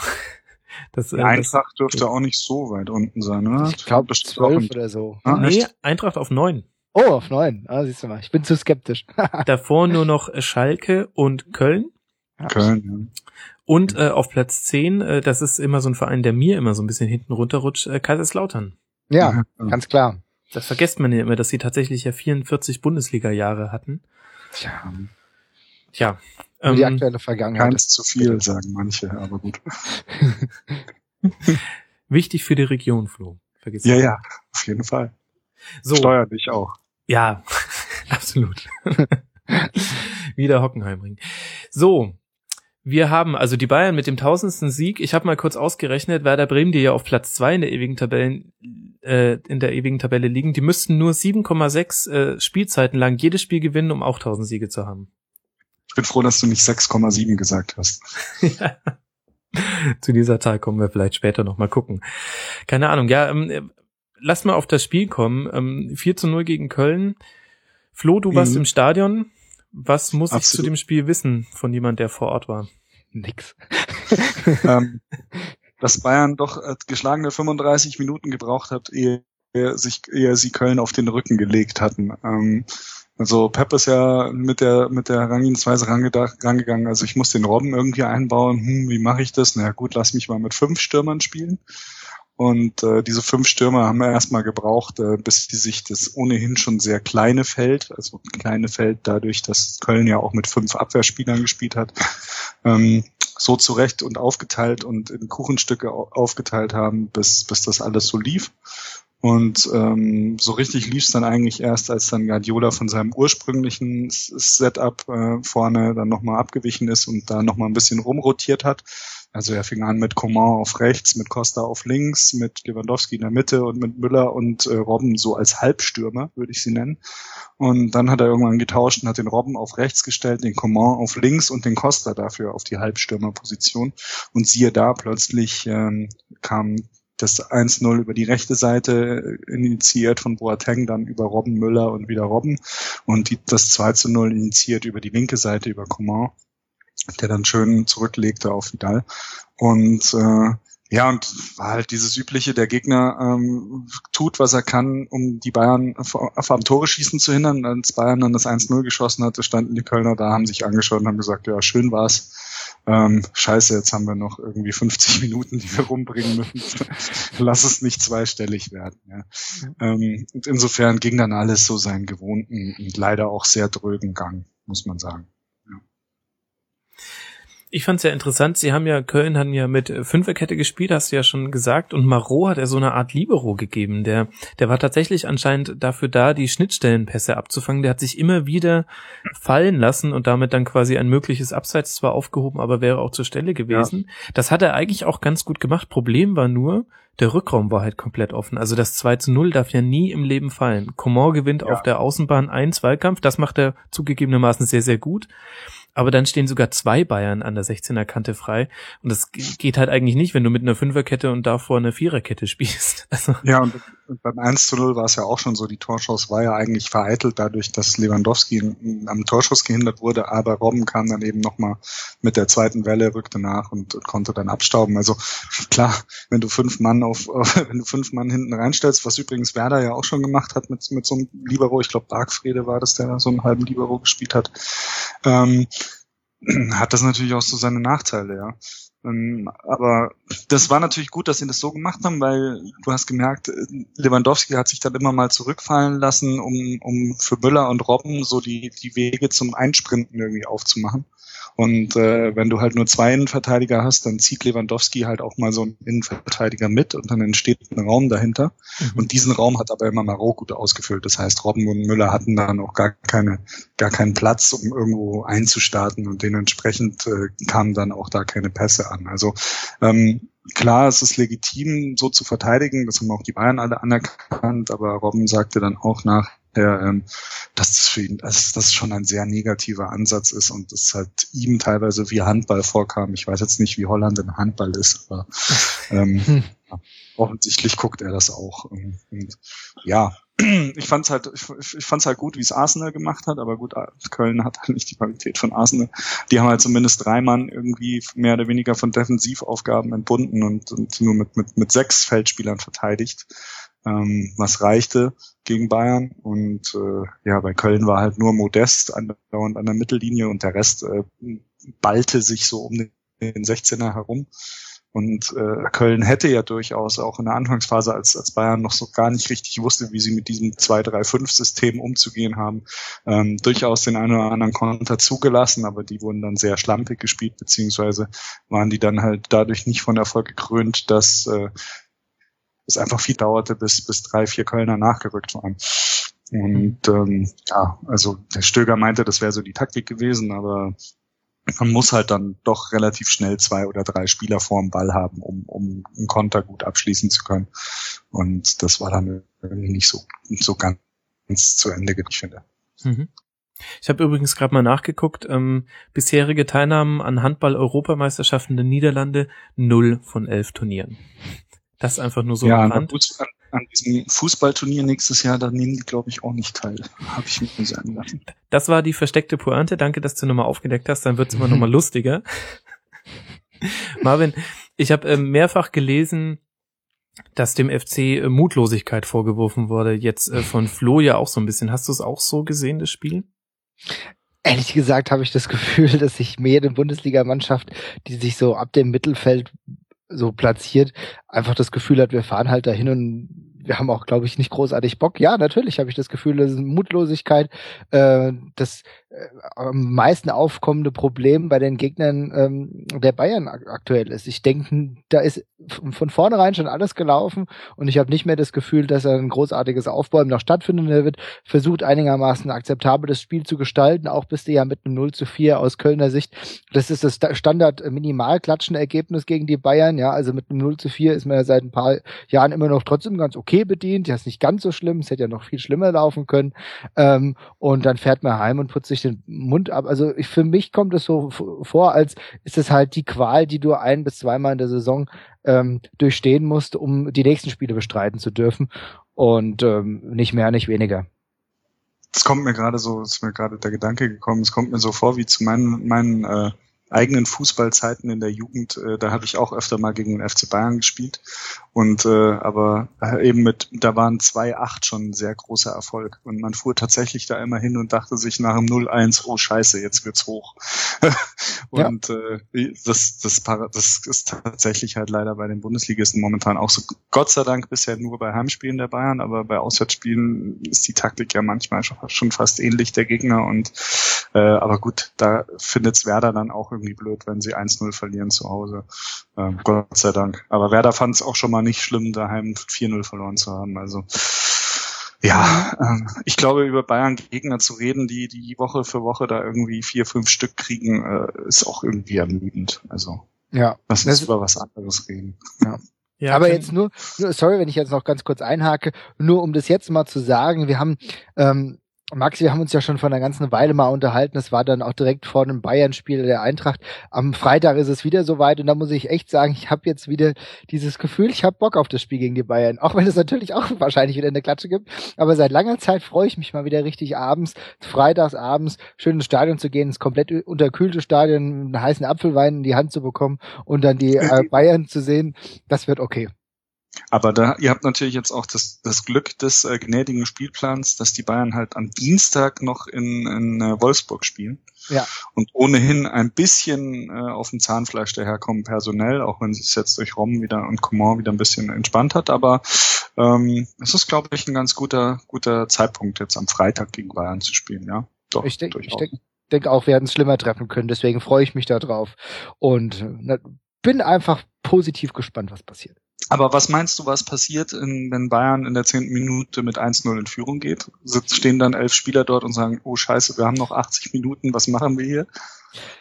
das, äh, Eintracht das, dürfte auch nicht so weit unten sein, oder? Ich glaube das ist auch zwölf ein- oder so. Ah, Nee, echt? Eintracht auf neun. Oh, auf neun. Ah, siehst du mal. Ich bin zu skeptisch. Davor nur noch äh, Schalke und Köln. Köln, Und äh, auf Platz 10, äh, das ist immer so ein Verein, der mir immer so ein bisschen hinten runterrutscht, äh, Kaiserslautern. ja, ja. ganz klar. Das vergesst man ja immer, dass sie tatsächlich ja 44 Bundesliga-Jahre hatten. Tja, Tja. Nur die Ähm, aktuelle Vergangenheit. keins zu viel, sagen manche, aber gut. wichtig für die Region, Flo. Vergiss Ja, nicht. ja, auf jeden Fall. So, Steuerlich auch. ja, absolut. Wieder Hockenheimring. So, wir haben also die Bayern mit dem tausendsten Sieg. Ich habe mal kurz ausgerechnet, Werder Bremen, die ja auf Platz zwei in der ewigen Tabellen äh, in der ewigen Tabelle liegen, die müssten nur 7,6 äh, Spielzeiten lang jedes Spiel gewinnen, um auch 1000 Siege zu haben. Ich bin froh, dass du nicht 6,7 gesagt hast. Zu dieser Zahl kommen wir vielleicht später noch mal gucken. Keine Ahnung. Ja, ähm, äh, lass mal auf das Spiel kommen. Ähm, 4 zu 0 gegen Köln. Flo, du warst Mhm. im Stadion. Was muss ich zu Absolut. dem Spiel wissen von jemand, der vor Ort war? Nix. ähm, dass Bayern doch äh, geschlagene 35 Minuten gebraucht hat, ehe, ehe, sich, ehe sie Köln auf den Rücken gelegt hatten. Ähm, also Pep ist ja mit der mit der Herangehensweise rangegangen. Also ich muss den Robben irgendwie einbauen. Hm, wie mache ich das? Na ja, gut, lass mich mal mit fünf Stürmern spielen. Und äh, diese fünf Stürmer haben wir erstmal gebraucht, äh, bis die sich das ohnehin schon sehr kleine Feld, also kleine Feld dadurch, dass Köln ja auch mit fünf Abwehrspielern gespielt hat, ähm, so zurecht und aufgeteilt und in Kuchenstücke au- aufgeteilt haben, bis, bis das alles so lief. Und ähm, so richtig lief es dann eigentlich erst, als dann Guardiola von seinem ursprünglichen Setup äh, vorne dann nochmal abgewichen ist und da nochmal ein bisschen rumrotiert hat. Also er fing an mit Coman auf rechts, mit Costa auf links, mit Lewandowski in der Mitte und mit Müller und äh, Robben so als Halbstürmer, würde ich sie nennen. Und dann hat er irgendwann getauscht und hat den Robben auf rechts gestellt, den Coman auf links und den Costa dafür auf die Halbstürmerposition. Und siehe da, plötzlich ähm, kam das 1-0 über die rechte Seite äh, initiiert von Boateng, dann über Robben Müller und wieder Robben. Und die, das 2-0 initiiert über die linke Seite über Coman, der dann schön zurücklegte auf Vidal. Und äh, ja, und war halt dieses übliche, der Gegner ähm, tut, was er kann, um die Bayern vor, vor am Tore schießen zu hindern. Als Bayern dann das 1-0 geschossen hatte, standen die Kölner da, haben sich angeschaut und haben gesagt, ja, schön war's. Ähm, scheiße, jetzt haben wir noch irgendwie 50 Minuten, die wir rumbringen müssen. Lass es nicht zweistellig werden. Ja. Ähm, und insofern ging dann alles so seinen gewohnten und leider auch sehr drögen Gang, muss man sagen. Ich fand es ja interessant, sie haben ja, Köln haben ja mit äh, Fünferkette gespielt, hast du ja schon gesagt, und Marot hat er so eine Art Libero gegeben. Der, der war tatsächlich anscheinend dafür da, die Schnittstellenpässe abzufangen. Der hat sich immer wieder fallen lassen und damit dann quasi ein mögliches Abseits zwar aufgehoben, aber wäre auch zur Stelle gewesen. Das hat er eigentlich auch ganz gut gemacht. Problem war nur, der Rückraum war halt komplett offen. Also das 2 zu 0 darf ja nie im Leben fallen. Coman gewinnt Ja. auf der Außenbahn einen Zweikampf, das macht er zugegebenermaßen sehr, sehr gut. Aber dann stehen sogar zwei Bayern an der 16er Kante frei. Und das ge- geht halt eigentlich nicht, wenn du mit einer Fünferkette und davor eine Viererkette spielst. Also, Ja, und, und beim 1 zu 0 war es ja auch schon so, die Torschance war ja eigentlich vereitelt dadurch, dass Lewandowski am Torschuss gehindert wurde, aber Robben kam dann eben nochmal mit der zweiten Welle, rückte nach und, und konnte dann abstauben. Also klar, wenn du fünf Mann auf, wenn du fünf Mann hinten reinstellst, was übrigens Werder ja auch schon gemacht hat mit, mit so einem Libero, ich glaube Bargfrede war das, der da so einen halben Libero gespielt hat, ähm, hat das natürlich auch so seine Nachteile, ja. Ähm, aber das war natürlich gut, dass sie das so gemacht haben, weil du hast gemerkt, äh, Lewandowski hat sich dann immer mal zurückfallen lassen, um, um für Müller und Robben so die, die Wege zum Einsprinten irgendwie aufzumachen. Und äh, wenn du halt nur zwei Innenverteidiger hast, dann zieht Lewandowski halt auch mal so einen Innenverteidiger mit und dann entsteht ein Raum dahinter. Und diesen Raum hat aber immer Marot gut ausgefüllt. Das heißt, Robben und Müller hatten dann auch gar keine, gar keinen Platz, um irgendwo einzustarten und dementsprechend äh, kamen dann auch da keine Pässe an. Also ähm, klar, es ist legitim, so zu verteidigen. Das haben auch die Bayern alle anerkannt. Aber Robben sagte dann auch nach der, ähm, dass das für ihn, dass das schon ein sehr negativer Ansatz ist und es halt ihm teilweise wie Handball vorkam. Ich weiß jetzt nicht, wie Holland in Handball ist, aber ähm, Hm. offensichtlich guckt er das auch. Und, und ja, ich fand's halt, ich, ich fand's halt gut, wie es Arsenal gemacht hat, aber gut, Köln hat halt nicht die Qualität von Arsenal. Die haben halt zumindest drei Mann irgendwie mehr oder weniger von Defensivaufgaben entbunden und, und nur mit, mit, mit sechs Feldspielern verteidigt, ähm, was reichte gegen Bayern. Und äh, ja, bei Köln war halt nur Modest andauernd an der Mittellinie und der Rest äh, ballte sich so um den 16er herum. Und äh, Köln hätte ja durchaus auch in der Anfangsphase, als, als Bayern noch so gar nicht richtig wusste, wie sie mit diesem 2-3-5-System umzugehen haben, ähm, durchaus den einen oder anderen Konter zugelassen, aber die wurden dann sehr schlampig gespielt, beziehungsweise waren die dann halt dadurch nicht von Erfolg gekrönt, dass äh, es einfach viel dauerte, bis, bis drei, vier Kölner nachgerückt waren. Und ähm, ja, also der Stöger meinte, das wäre so die Taktik gewesen, aber man muss halt dann doch relativ schnell zwei oder drei Spieler vorm Ball haben, um, um einen Konter gut abschließen zu können. Und das war dann irgendwie nicht so, so ganz zu Ende, ich finde. Mhm. Ich habe übrigens gerade mal nachgeguckt, ähm, bisherige Teilnahmen an Handball-Europameisterschaften der Niederlande, null von elf Turnieren. Das ist einfach nur so ja, am Rand. An, an diesem Fußballturnier nächstes Jahr, da nehmen die, glaube ich, auch nicht teil. Habe ich mir sagen lassen. Das war die versteckte Pointe. Danke, dass du nochmal aufgedeckt hast. Dann wird's immer nochmal lustiger. Marvin, ich habe äh, mehrfach gelesen, dass dem FC äh, Mutlosigkeit vorgeworfen wurde. Jetzt äh, von Flo ja auch so ein bisschen. Hast du es auch so gesehen, das Spiel? Ehrlich gesagt habe ich das Gefühl, dass sich mehr jede Bundesligamannschaft, die sich so ab dem Mittelfeld so platziert, einfach das Gefühl hat, wir fahren halt dahin und wir haben auch, glaube ich, nicht großartig Bock. Ja, natürlich habe ich das Gefühl, das ist Mutlosigkeit, äh, das am meisten aufkommende Problem bei den Gegnern ähm, der Bayern aktuell ist. Ich denke, da ist von vornherein schon alles gelaufen und ich habe nicht mehr das Gefühl, dass ein großartiges Aufbäumen noch stattfinden wird. Versucht einigermaßen akzeptabel Spiel zu gestalten, auch bist du ja mit einem 0 zu 4 aus Kölner Sicht. Das ist das Standard Minimalklatschen-Ergebnis gegen die Bayern. Ja, also mit einem 0 zu 4 ist man ja seit ein paar Jahren immer noch trotzdem ganz okay bedient. Das ist nicht ganz so schlimm. Es hätte ja noch viel schlimmer laufen können. Ähm, und dann fährt man heim und putzt sich den Mund ab. Also ich, für mich kommt es so vor, als ist es halt die Qual, die du ein bis zweimal in der Saison ähm, durchstehen musst, um die nächsten Spiele bestreiten zu dürfen. Und ähm, nicht mehr, nicht weniger. Es kommt mir gerade so, ist mir gerade der Gedanke gekommen, es kommt mir so vor wie zu meinen, meinen äh, eigenen Fußballzeiten in der Jugend, äh, da habe ich auch öfter mal gegen den FC Bayern gespielt. Und äh, aber äh, eben mit, da waren 2-8 schon ein sehr großer Erfolg. Und man fuhr tatsächlich da immer hin und dachte sich nach dem 0-1, oh scheiße, jetzt wird's hoch. und ja. äh, das, das, das ist tatsächlich halt leider bei den Bundesligisten momentan auch so. Gott sei Dank bisher nur bei Heimspielen der Bayern, aber bei Auswärtsspielen ist die Taktik ja manchmal schon fast ähnlich der Gegner. Und äh, aber gut, da findet's Werder dann auch irgendwie blöd, wenn sie 1-0 verlieren zu Hause. Ähm, Gott sei Dank. Aber Werder fand es auch schon mal nicht schlimm, daheim 4-0 verloren zu haben. Also ja, ähm, ich glaube, über Bayern Gegner zu reden, die die Woche für Woche da irgendwie vier, fünf Stück kriegen, äh, ist auch irgendwie ermüdend. Also ja, lass uns über was anderes reden. Ja. Ja, aber jetzt nur, nur, sorry, wenn ich jetzt noch ganz kurz einhake, nur um das jetzt mal zu sagen, wir haben ähm, Max, wir haben uns ja schon vor einer ganzen Weile mal unterhalten. Es war dann auch direkt vor dem Bayern-Spiel der Eintracht. Am Freitag ist es wieder soweit und da muss ich echt sagen, ich habe jetzt wieder dieses Gefühl, ich habe Bock auf das Spiel gegen die Bayern. Auch wenn es natürlich auch wahrscheinlich wieder eine Klatsche gibt. Aber seit langer Zeit freue ich mich mal wieder richtig abends, freitags abends, schön ins Stadion zu gehen, ins komplett unterkühlte Stadion, einen heißen Apfelwein in die Hand zu bekommen und dann die äh, Bayern zu sehen. Das wird okay. Aber da, ihr habt natürlich jetzt auch das, das Glück des äh, gnädigen Spielplans, dass die Bayern halt am Dienstag noch in, in äh, Wolfsburg spielen. Ja. Und ohnehin ein bisschen äh, auf dem Zahnfleisch daherkommen personell, auch wenn es jetzt durch Rom wieder und Coman wieder ein bisschen entspannt hat. Aber ähm, es ist, glaube ich, ein ganz guter, guter Zeitpunkt, jetzt am Freitag gegen Bayern zu spielen, ja. Doch, ich denke ich denk, denk auch, wir hätten es schlimmer treffen können, deswegen freue ich mich da drauf. Und äh, bin einfach positiv gespannt, was passiert. Aber was meinst du, was passiert, in, wenn Bayern in der zehnten Minute mit 1-0 in Führung geht? Stehen dann elf Spieler dort und sagen, oh scheiße, wir haben noch 80 Minuten, was machen wir hier?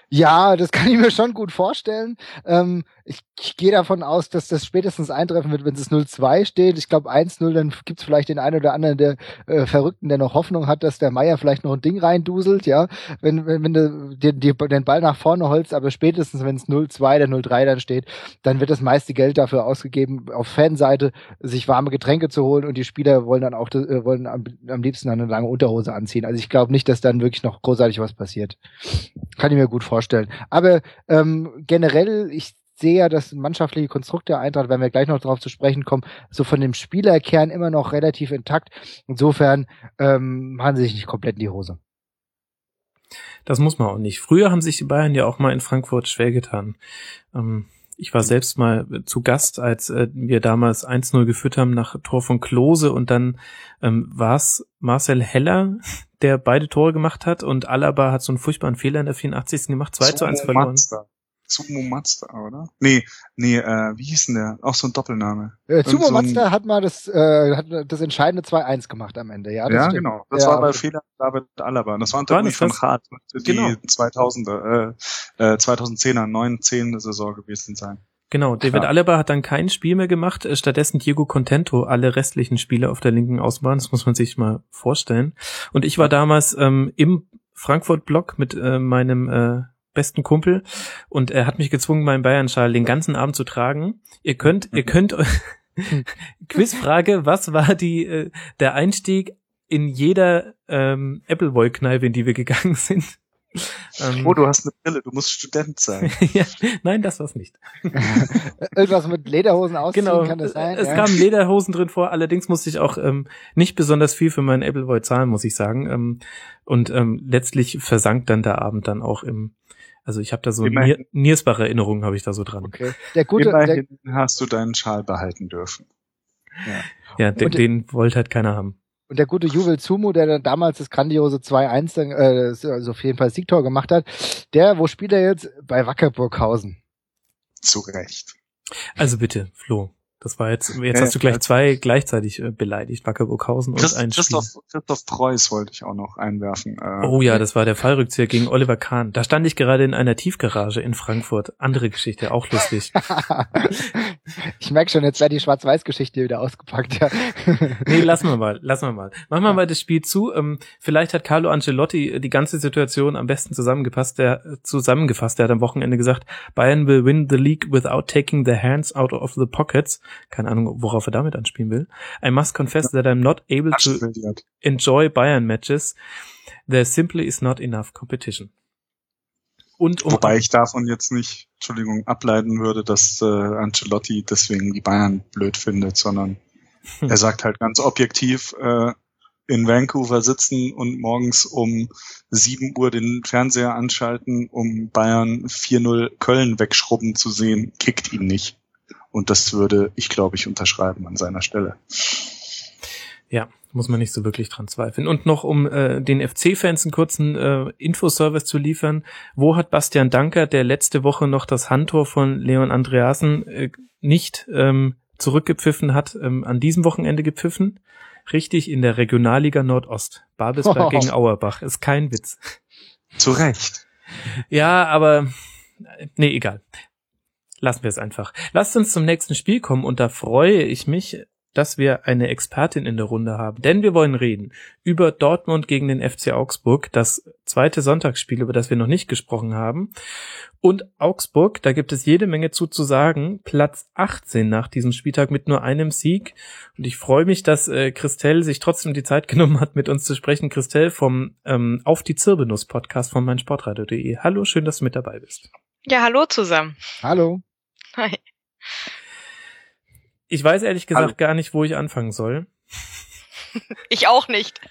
Ja, das kann ich mir schon gut vorstellen. Ähm, ich, ich gehe davon aus, dass das spätestens eintreffen wird, wenn es 0-2 steht. Ich glaube 1-0, dann gibt's vielleicht den einen oder anderen, der äh, Verrückten, der noch Hoffnung hat, dass der Meier vielleicht noch ein Ding reinduselt, ja. Wenn, wenn, wenn du den, den Ball nach vorne holst, aber spätestens, wenn es 0-2 oder 0-3 dann steht, dann wird das meiste Geld dafür ausgegeben, auf Fanseite sich warme Getränke zu holen und die Spieler wollen dann auch äh, wollen am, am liebsten eine lange Unterhose anziehen. Also ich glaube nicht, dass dann wirklich noch großartig was passiert. Kann ich mir gut vorstellen. Aber ähm, generell, ich sehe ja das mannschaftliche Konstrukt der Eintracht, wenn wir gleich noch darauf zu sprechen kommen, so von dem Spielerkern immer noch relativ intakt. Insofern ähm, machen sie sich nicht komplett in die Hose. Das muss man auch nicht. Früher haben sich die Bayern ja auch mal in Frankfurt schwer getan. Ähm, ich war selbst mal zu Gast, als äh, wir damals 1-0 geführt haben nach Tor von Klose und dann ähm, war es Marcel Heller, der beide Tore gemacht hat und Alaba hat so einen furchtbaren Fehler in der 84. gemacht, 2 zu 1 verloren. Mazda. Sumo Mazda, oder? Nee, nee, äh, wie hieß denn der? Auch so ein Doppelname. Äh, Sumo so Mazda hat mal das, äh, hat das entscheidende 2-1 gemacht am Ende, ja. ja, stimmt. genau. Das ja, war bei Fehler David Alaba. Das war war von Hart. Die genau. 2000er, äh, äh, 2010er, 9, 10 Saison gewesen sein. Genau, David ja. Alaba hat dann kein Spiel mehr gemacht, äh, stattdessen Diego Contento alle restlichen Spiele auf der linken Außenbahn, das muss man sich mal vorstellen. Und ich war damals ähm, im Frankfurt-Block mit äh, meinem äh, besten Kumpel und er hat mich gezwungen, meinen Bayern-Schal den ganzen Abend zu tragen. Ihr könnt, ihr mhm. könnt, Quizfrage, was war die, äh, der Einstieg in jeder ähm, Appleboy-Kneipe, in die wir gegangen sind? Ähm, oh, du hast eine Brille, du musst Student sein. ja, nein, das war's nicht. Irgendwas mit Lederhosen ausziehen genau, kann das sein? Es ja? kamen Lederhosen drin vor, allerdings musste ich auch ähm, nicht besonders viel für meinen Appleboy zahlen, muss ich sagen. Ähm, und ähm, letztlich versank dann der Abend dann auch im also ich habe da so Nier Niersbach-Erinnerungen habe ich da so dran. Okay. Der gute, Immerhin der, hast du deinen Schal behalten dürfen. Ja, ja den, den wollte halt keiner haben. Und der gute Juwel Zumo, der dann damals das grandiose 2-1, äh, also auf jeden Fall Siegtor gemacht hat, der, wo spielt er jetzt? Bei Wackerburghausen. Zu Recht. Also bitte, Flo. Das war jetzt, jetzt ja, hast du gleich zwei gleichzeitig äh, beleidigt, Wackerburghausen und ein Christoph, Spiel. Christoph Preuß wollte ich auch noch einwerfen. Äh, oh ja, das war der Fallrückzieher gegen Oliver Kahn. Da stand ich gerade in einer Tiefgarage in Frankfurt. Andere Geschichte, auch lustig. ich merke schon, jetzt wäre die Schwarz-Weiß-Geschichte wieder ausgepackt. Ja. nee, lassen wir mal, lassen wir mal. Machen wir mal das Spiel zu. Ähm, vielleicht hat Carlo Ancelotti die ganze Situation am besten zusammengefasst. Der, zusammengefasst. Der hat am Wochenende gesagt, Bayern will win the league without taking their hands out of the pockets. Keine Ahnung, worauf er damit anspielen will. I must confess that I'm not able to enjoy Bayern matches. There simply is not enough competition. Und um Wobei ich davon jetzt nicht, Entschuldigung, ableiten würde, dass äh, Ancelotti deswegen die Bayern blöd findet, sondern er sagt halt ganz objektiv, äh, in Vancouver sitzen und morgens um 7 Uhr den Fernseher anschalten, um Bayern 4-0 Köln wegschrubben zu sehen, kickt ihn nicht. Und das würde ich, glaube ich, unterschreiben an seiner Stelle. Ja, muss man nicht so wirklich dran zweifeln. Und noch, um äh, den FC-Fans einen kurzen äh, Infoservice zu liefern, wo hat Bastian Danker, der letzte Woche noch das Handtor von Leon Andreasen äh, nicht ähm, zurückgepfiffen hat, ähm, an diesem Wochenende gepfiffen? Richtig, in der Regionalliga Nordost. Babelsberg oh. gegen Auerbach. Ist kein Witz. Zu Recht. Ja, aber nee, egal lassen wir es einfach. Lasst uns zum nächsten Spiel kommen und da freue ich mich, dass wir eine Expertin in der Runde haben. Denn wir wollen reden über Dortmund gegen den FC Augsburg, das zweite Sonntagsspiel, über das wir noch nicht gesprochen haben. Und Augsburg, da gibt es jede Menge zu zu sagen. Platz 18 nach diesem Spieltag mit nur einem Sieg. Und ich freue mich, dass äh, Christelle sich trotzdem die Zeit genommen hat, mit uns zu sprechen. Christelle vom ähm, Auf die Zirbenus Podcast von meinsportradio.de. Hallo, schön, dass du mit dabei bist. Ja, hallo zusammen. Hallo. Hi. Ich weiß ehrlich gesagt Hallo. gar nicht, wo ich anfangen soll. Ich auch nicht.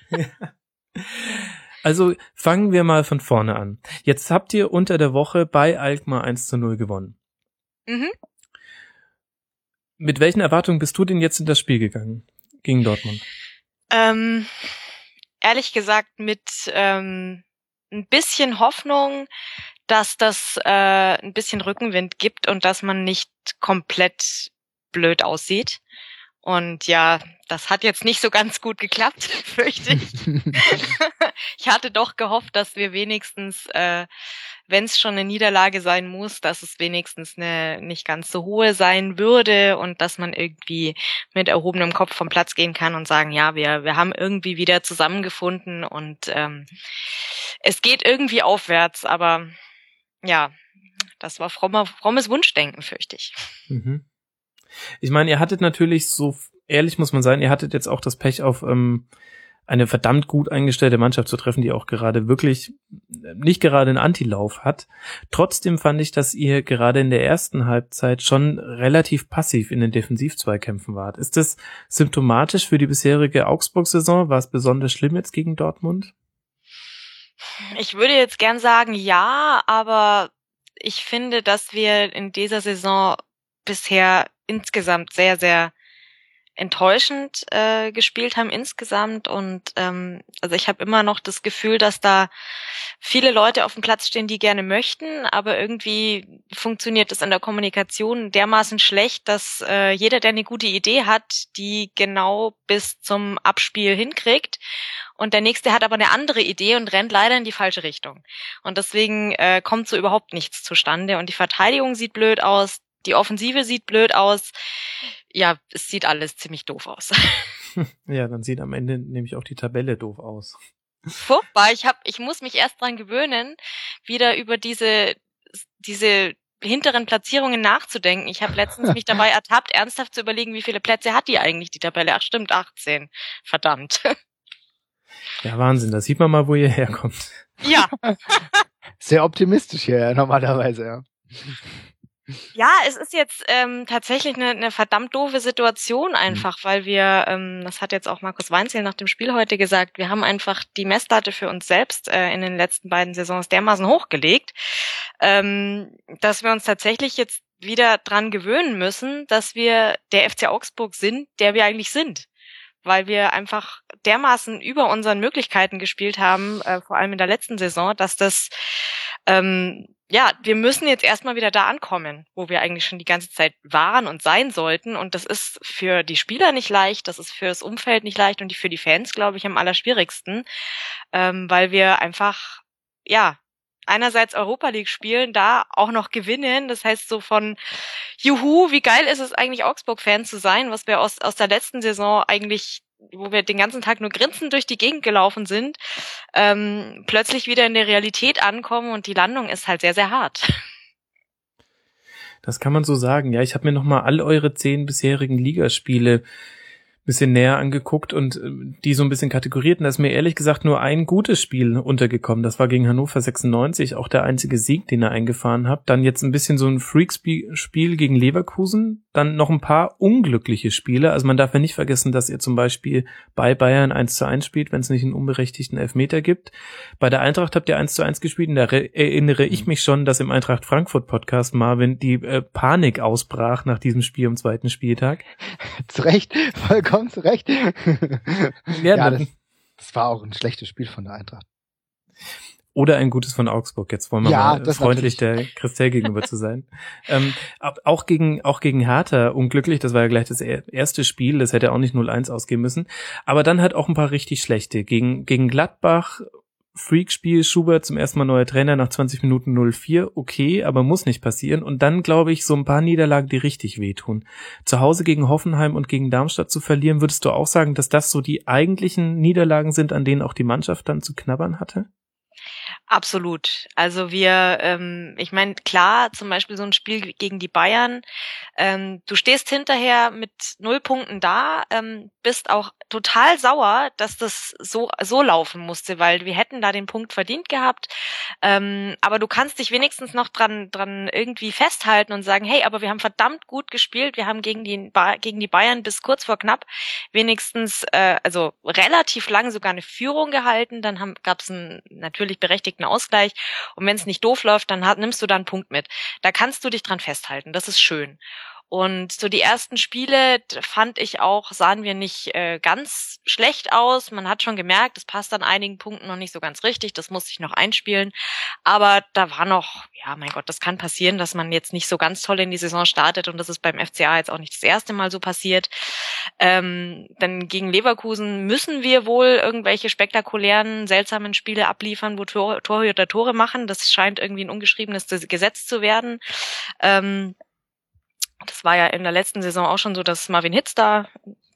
Also fangen wir mal von vorne an. Jetzt habt ihr unter der Woche bei Alkmaar 1 zu 0 gewonnen. Mhm. Mit welchen Erwartungen bist du denn jetzt in das Spiel gegangen gegen Dortmund? Ähm, ehrlich gesagt mit ähm, ein bisschen Hoffnung, dass das äh, ein bisschen Rückenwind gibt und dass man nicht komplett blöd aussieht. Und ja, das hat jetzt nicht so ganz gut geklappt, fürchte ich. ich hatte doch gehofft, dass wir wenigstens, äh, wenn es schon eine Niederlage sein muss, dass es wenigstens eine nicht ganz so hohe sein würde und dass man irgendwie mit erhobenem Kopf vom Platz gehen kann und sagen, ja, wir, wir haben irgendwie wieder zusammengefunden und ähm, es geht irgendwie aufwärts, aber ja, das war frommer, frommes Wunschdenken, fürchte ich. Mhm. Ich meine, ihr hattet natürlich so, ehrlich muss man sein, ihr hattet jetzt auch das Pech auf ähm, eine verdammt gut eingestellte Mannschaft zu treffen, die auch gerade wirklich nicht gerade einen Antilauf hat. Trotzdem fand ich, dass ihr gerade in der ersten Halbzeit schon relativ passiv in den Defensivzweikämpfen wart. Ist das symptomatisch für die bisherige Augsburg-Saison? War es besonders schlimm jetzt gegen Dortmund? Ich würde jetzt gern sagen, ja, aber ich finde, dass wir in dieser Saison bisher insgesamt sehr, sehr enttäuschend äh, gespielt haben insgesamt. Und ähm, also ich habe immer noch das Gefühl, dass da viele Leute auf dem Platz stehen, die gerne möchten, aber irgendwie funktioniert es in der Kommunikation dermaßen schlecht, dass äh, jeder, der eine gute Idee hat, die genau bis zum Abspiel hinkriegt. Und der nächste hat aber eine andere Idee und rennt leider in die falsche Richtung. Und deswegen äh, kommt so überhaupt nichts zustande. Und die Verteidigung sieht blöd aus, die Offensive sieht blöd aus. Ja, es sieht alles ziemlich doof aus. Ja, dann sieht am Ende nämlich auch die Tabelle doof aus. Furchtbar. Ich hab, ich muss mich erst dran gewöhnen, wieder über diese, diese hinteren Platzierungen nachzudenken. Ich habe letztens mich dabei ertappt, ernsthaft zu überlegen, wie viele Plätze hat die eigentlich, die Tabelle? Ach stimmt, 18. Verdammt. Ja, Wahnsinn, da sieht man mal, wo ihr herkommt. Ja. Sehr optimistisch hier normalerweise, ja. Ja, es ist jetzt ähm, tatsächlich eine, eine verdammt doofe Situation einfach, weil wir, ähm, das hat jetzt auch Markus Weinzel nach dem Spiel heute gesagt, wir haben einfach die Messlatte für uns selbst äh, in den letzten beiden Saisons dermaßen hochgelegt, ähm, dass wir uns tatsächlich jetzt wieder dran gewöhnen müssen, dass wir der FC Augsburg sind, der wir eigentlich sind. Weil wir einfach dermaßen über unseren Möglichkeiten gespielt haben, äh, vor allem in der letzten Saison, dass das ähm, ja, wir müssen jetzt erstmal wieder da ankommen, wo wir eigentlich schon die ganze Zeit waren und sein sollten. Und das ist für die Spieler nicht leicht, das ist für das Umfeld nicht leicht und für die Fans, glaube ich, am allerschwierigsten, ähm, weil wir einfach, ja, einerseits Europa League spielen, da auch noch gewinnen. Das heißt so von Juhu, wie geil ist es eigentlich Augsburg-Fan zu sein, was wir aus, aus der letzten Saison eigentlich wo wir den ganzen Tag nur grinsend durch die Gegend gelaufen sind, ähm, plötzlich wieder in der Realität ankommen und die Landung ist halt sehr, sehr hart. Das kann man so sagen. Ja, ich habe mir noch mal all eure zehn bisherigen Ligaspiele bisschen näher angeguckt und äh, die so ein bisschen kategoriert. Und da ist mir ehrlich gesagt nur ein gutes Spiel untergekommen. Das war gegen Hannover 96, auch der einzige Sieg, den ihr eingefahren habt. Dann jetzt ein bisschen so ein Freak-Spiel gegen Leverkusen. Dann noch ein paar unglückliche Spiele. Also man darf ja nicht vergessen, dass ihr zum Beispiel bei Bayern 1 zu 1 spielt, wenn es nicht einen unberechtigten Elfmeter gibt. Bei der Eintracht habt ihr 1 zu 1 gespielt und da erinnere ich mich schon, dass im Eintracht Frankfurt Podcast Marvin die äh, Panik ausbrach nach diesem Spiel am zweiten Spieltag. Zu Recht, vollkommen vollkommen zu Recht. ja, ja das, das, war auch ein schlechtes Spiel von der Eintracht. Oder ein gutes von Augsburg. Jetzt wollen wir ja, mal freundlich natürlich. der Christel gegenüber zu sein. Ähm, auch gegen auch gegen Hertha unglücklich. Das war ja gleich das erste Spiel. Das hätte auch nicht 0-1 ausgehen müssen. Aber dann halt auch ein paar richtig schlechte. Gegen gegen Gladbach Freakspiel, Schubert zum ersten Mal neuer Trainer nach 20 Minuten 0-4, okay, aber muss nicht passieren. Und dann, glaube ich, so ein paar Niederlagen, die richtig wehtun. Zu Hause gegen Hoffenheim und gegen Darmstadt zu verlieren, würdest du auch sagen, dass das so die eigentlichen Niederlagen sind, an denen auch die Mannschaft dann zu knabbern hatte? Absolut. Also wir, ähm, ich meine, klar, zum Beispiel so ein Spiel gegen die Bayern, ähm, du stehst hinterher mit null Punkten da, ähm, bist auch total sauer, dass das so so laufen musste, weil wir hätten da den Punkt verdient gehabt. Ähm, aber du kannst dich wenigstens noch dran dran irgendwie festhalten und sagen, hey, aber wir haben verdammt gut gespielt, wir haben gegen die gegen die Bayern bis kurz vor knapp wenigstens äh, also relativ lang sogar eine Führung gehalten. Dann gab es einen natürlich berechtigten Ausgleich und wenn es nicht doof läuft, dann hat, nimmst du da einen Punkt mit. Da kannst du dich dran festhalten. Das ist schön. Und so die ersten Spiele fand ich auch, sahen wir nicht äh, ganz schlecht aus. Man hat schon gemerkt, es passt an einigen Punkten noch nicht so ganz richtig. Das muss sich noch einspielen. Aber da war noch, ja, mein Gott, das kann passieren, dass man jetzt nicht so ganz toll in die Saison startet. Und das ist beim FCA jetzt auch nicht das erste Mal so passiert. Ähm, denn gegen Leverkusen müssen wir wohl irgendwelche spektakulären, seltsamen Spiele abliefern, wo Tor Torhüter Tore machen. Das scheint irgendwie ein ungeschriebenes Gesetz zu werden. Ähm, das war ja in der letzten Saison auch schon so, dass Marvin Hitz da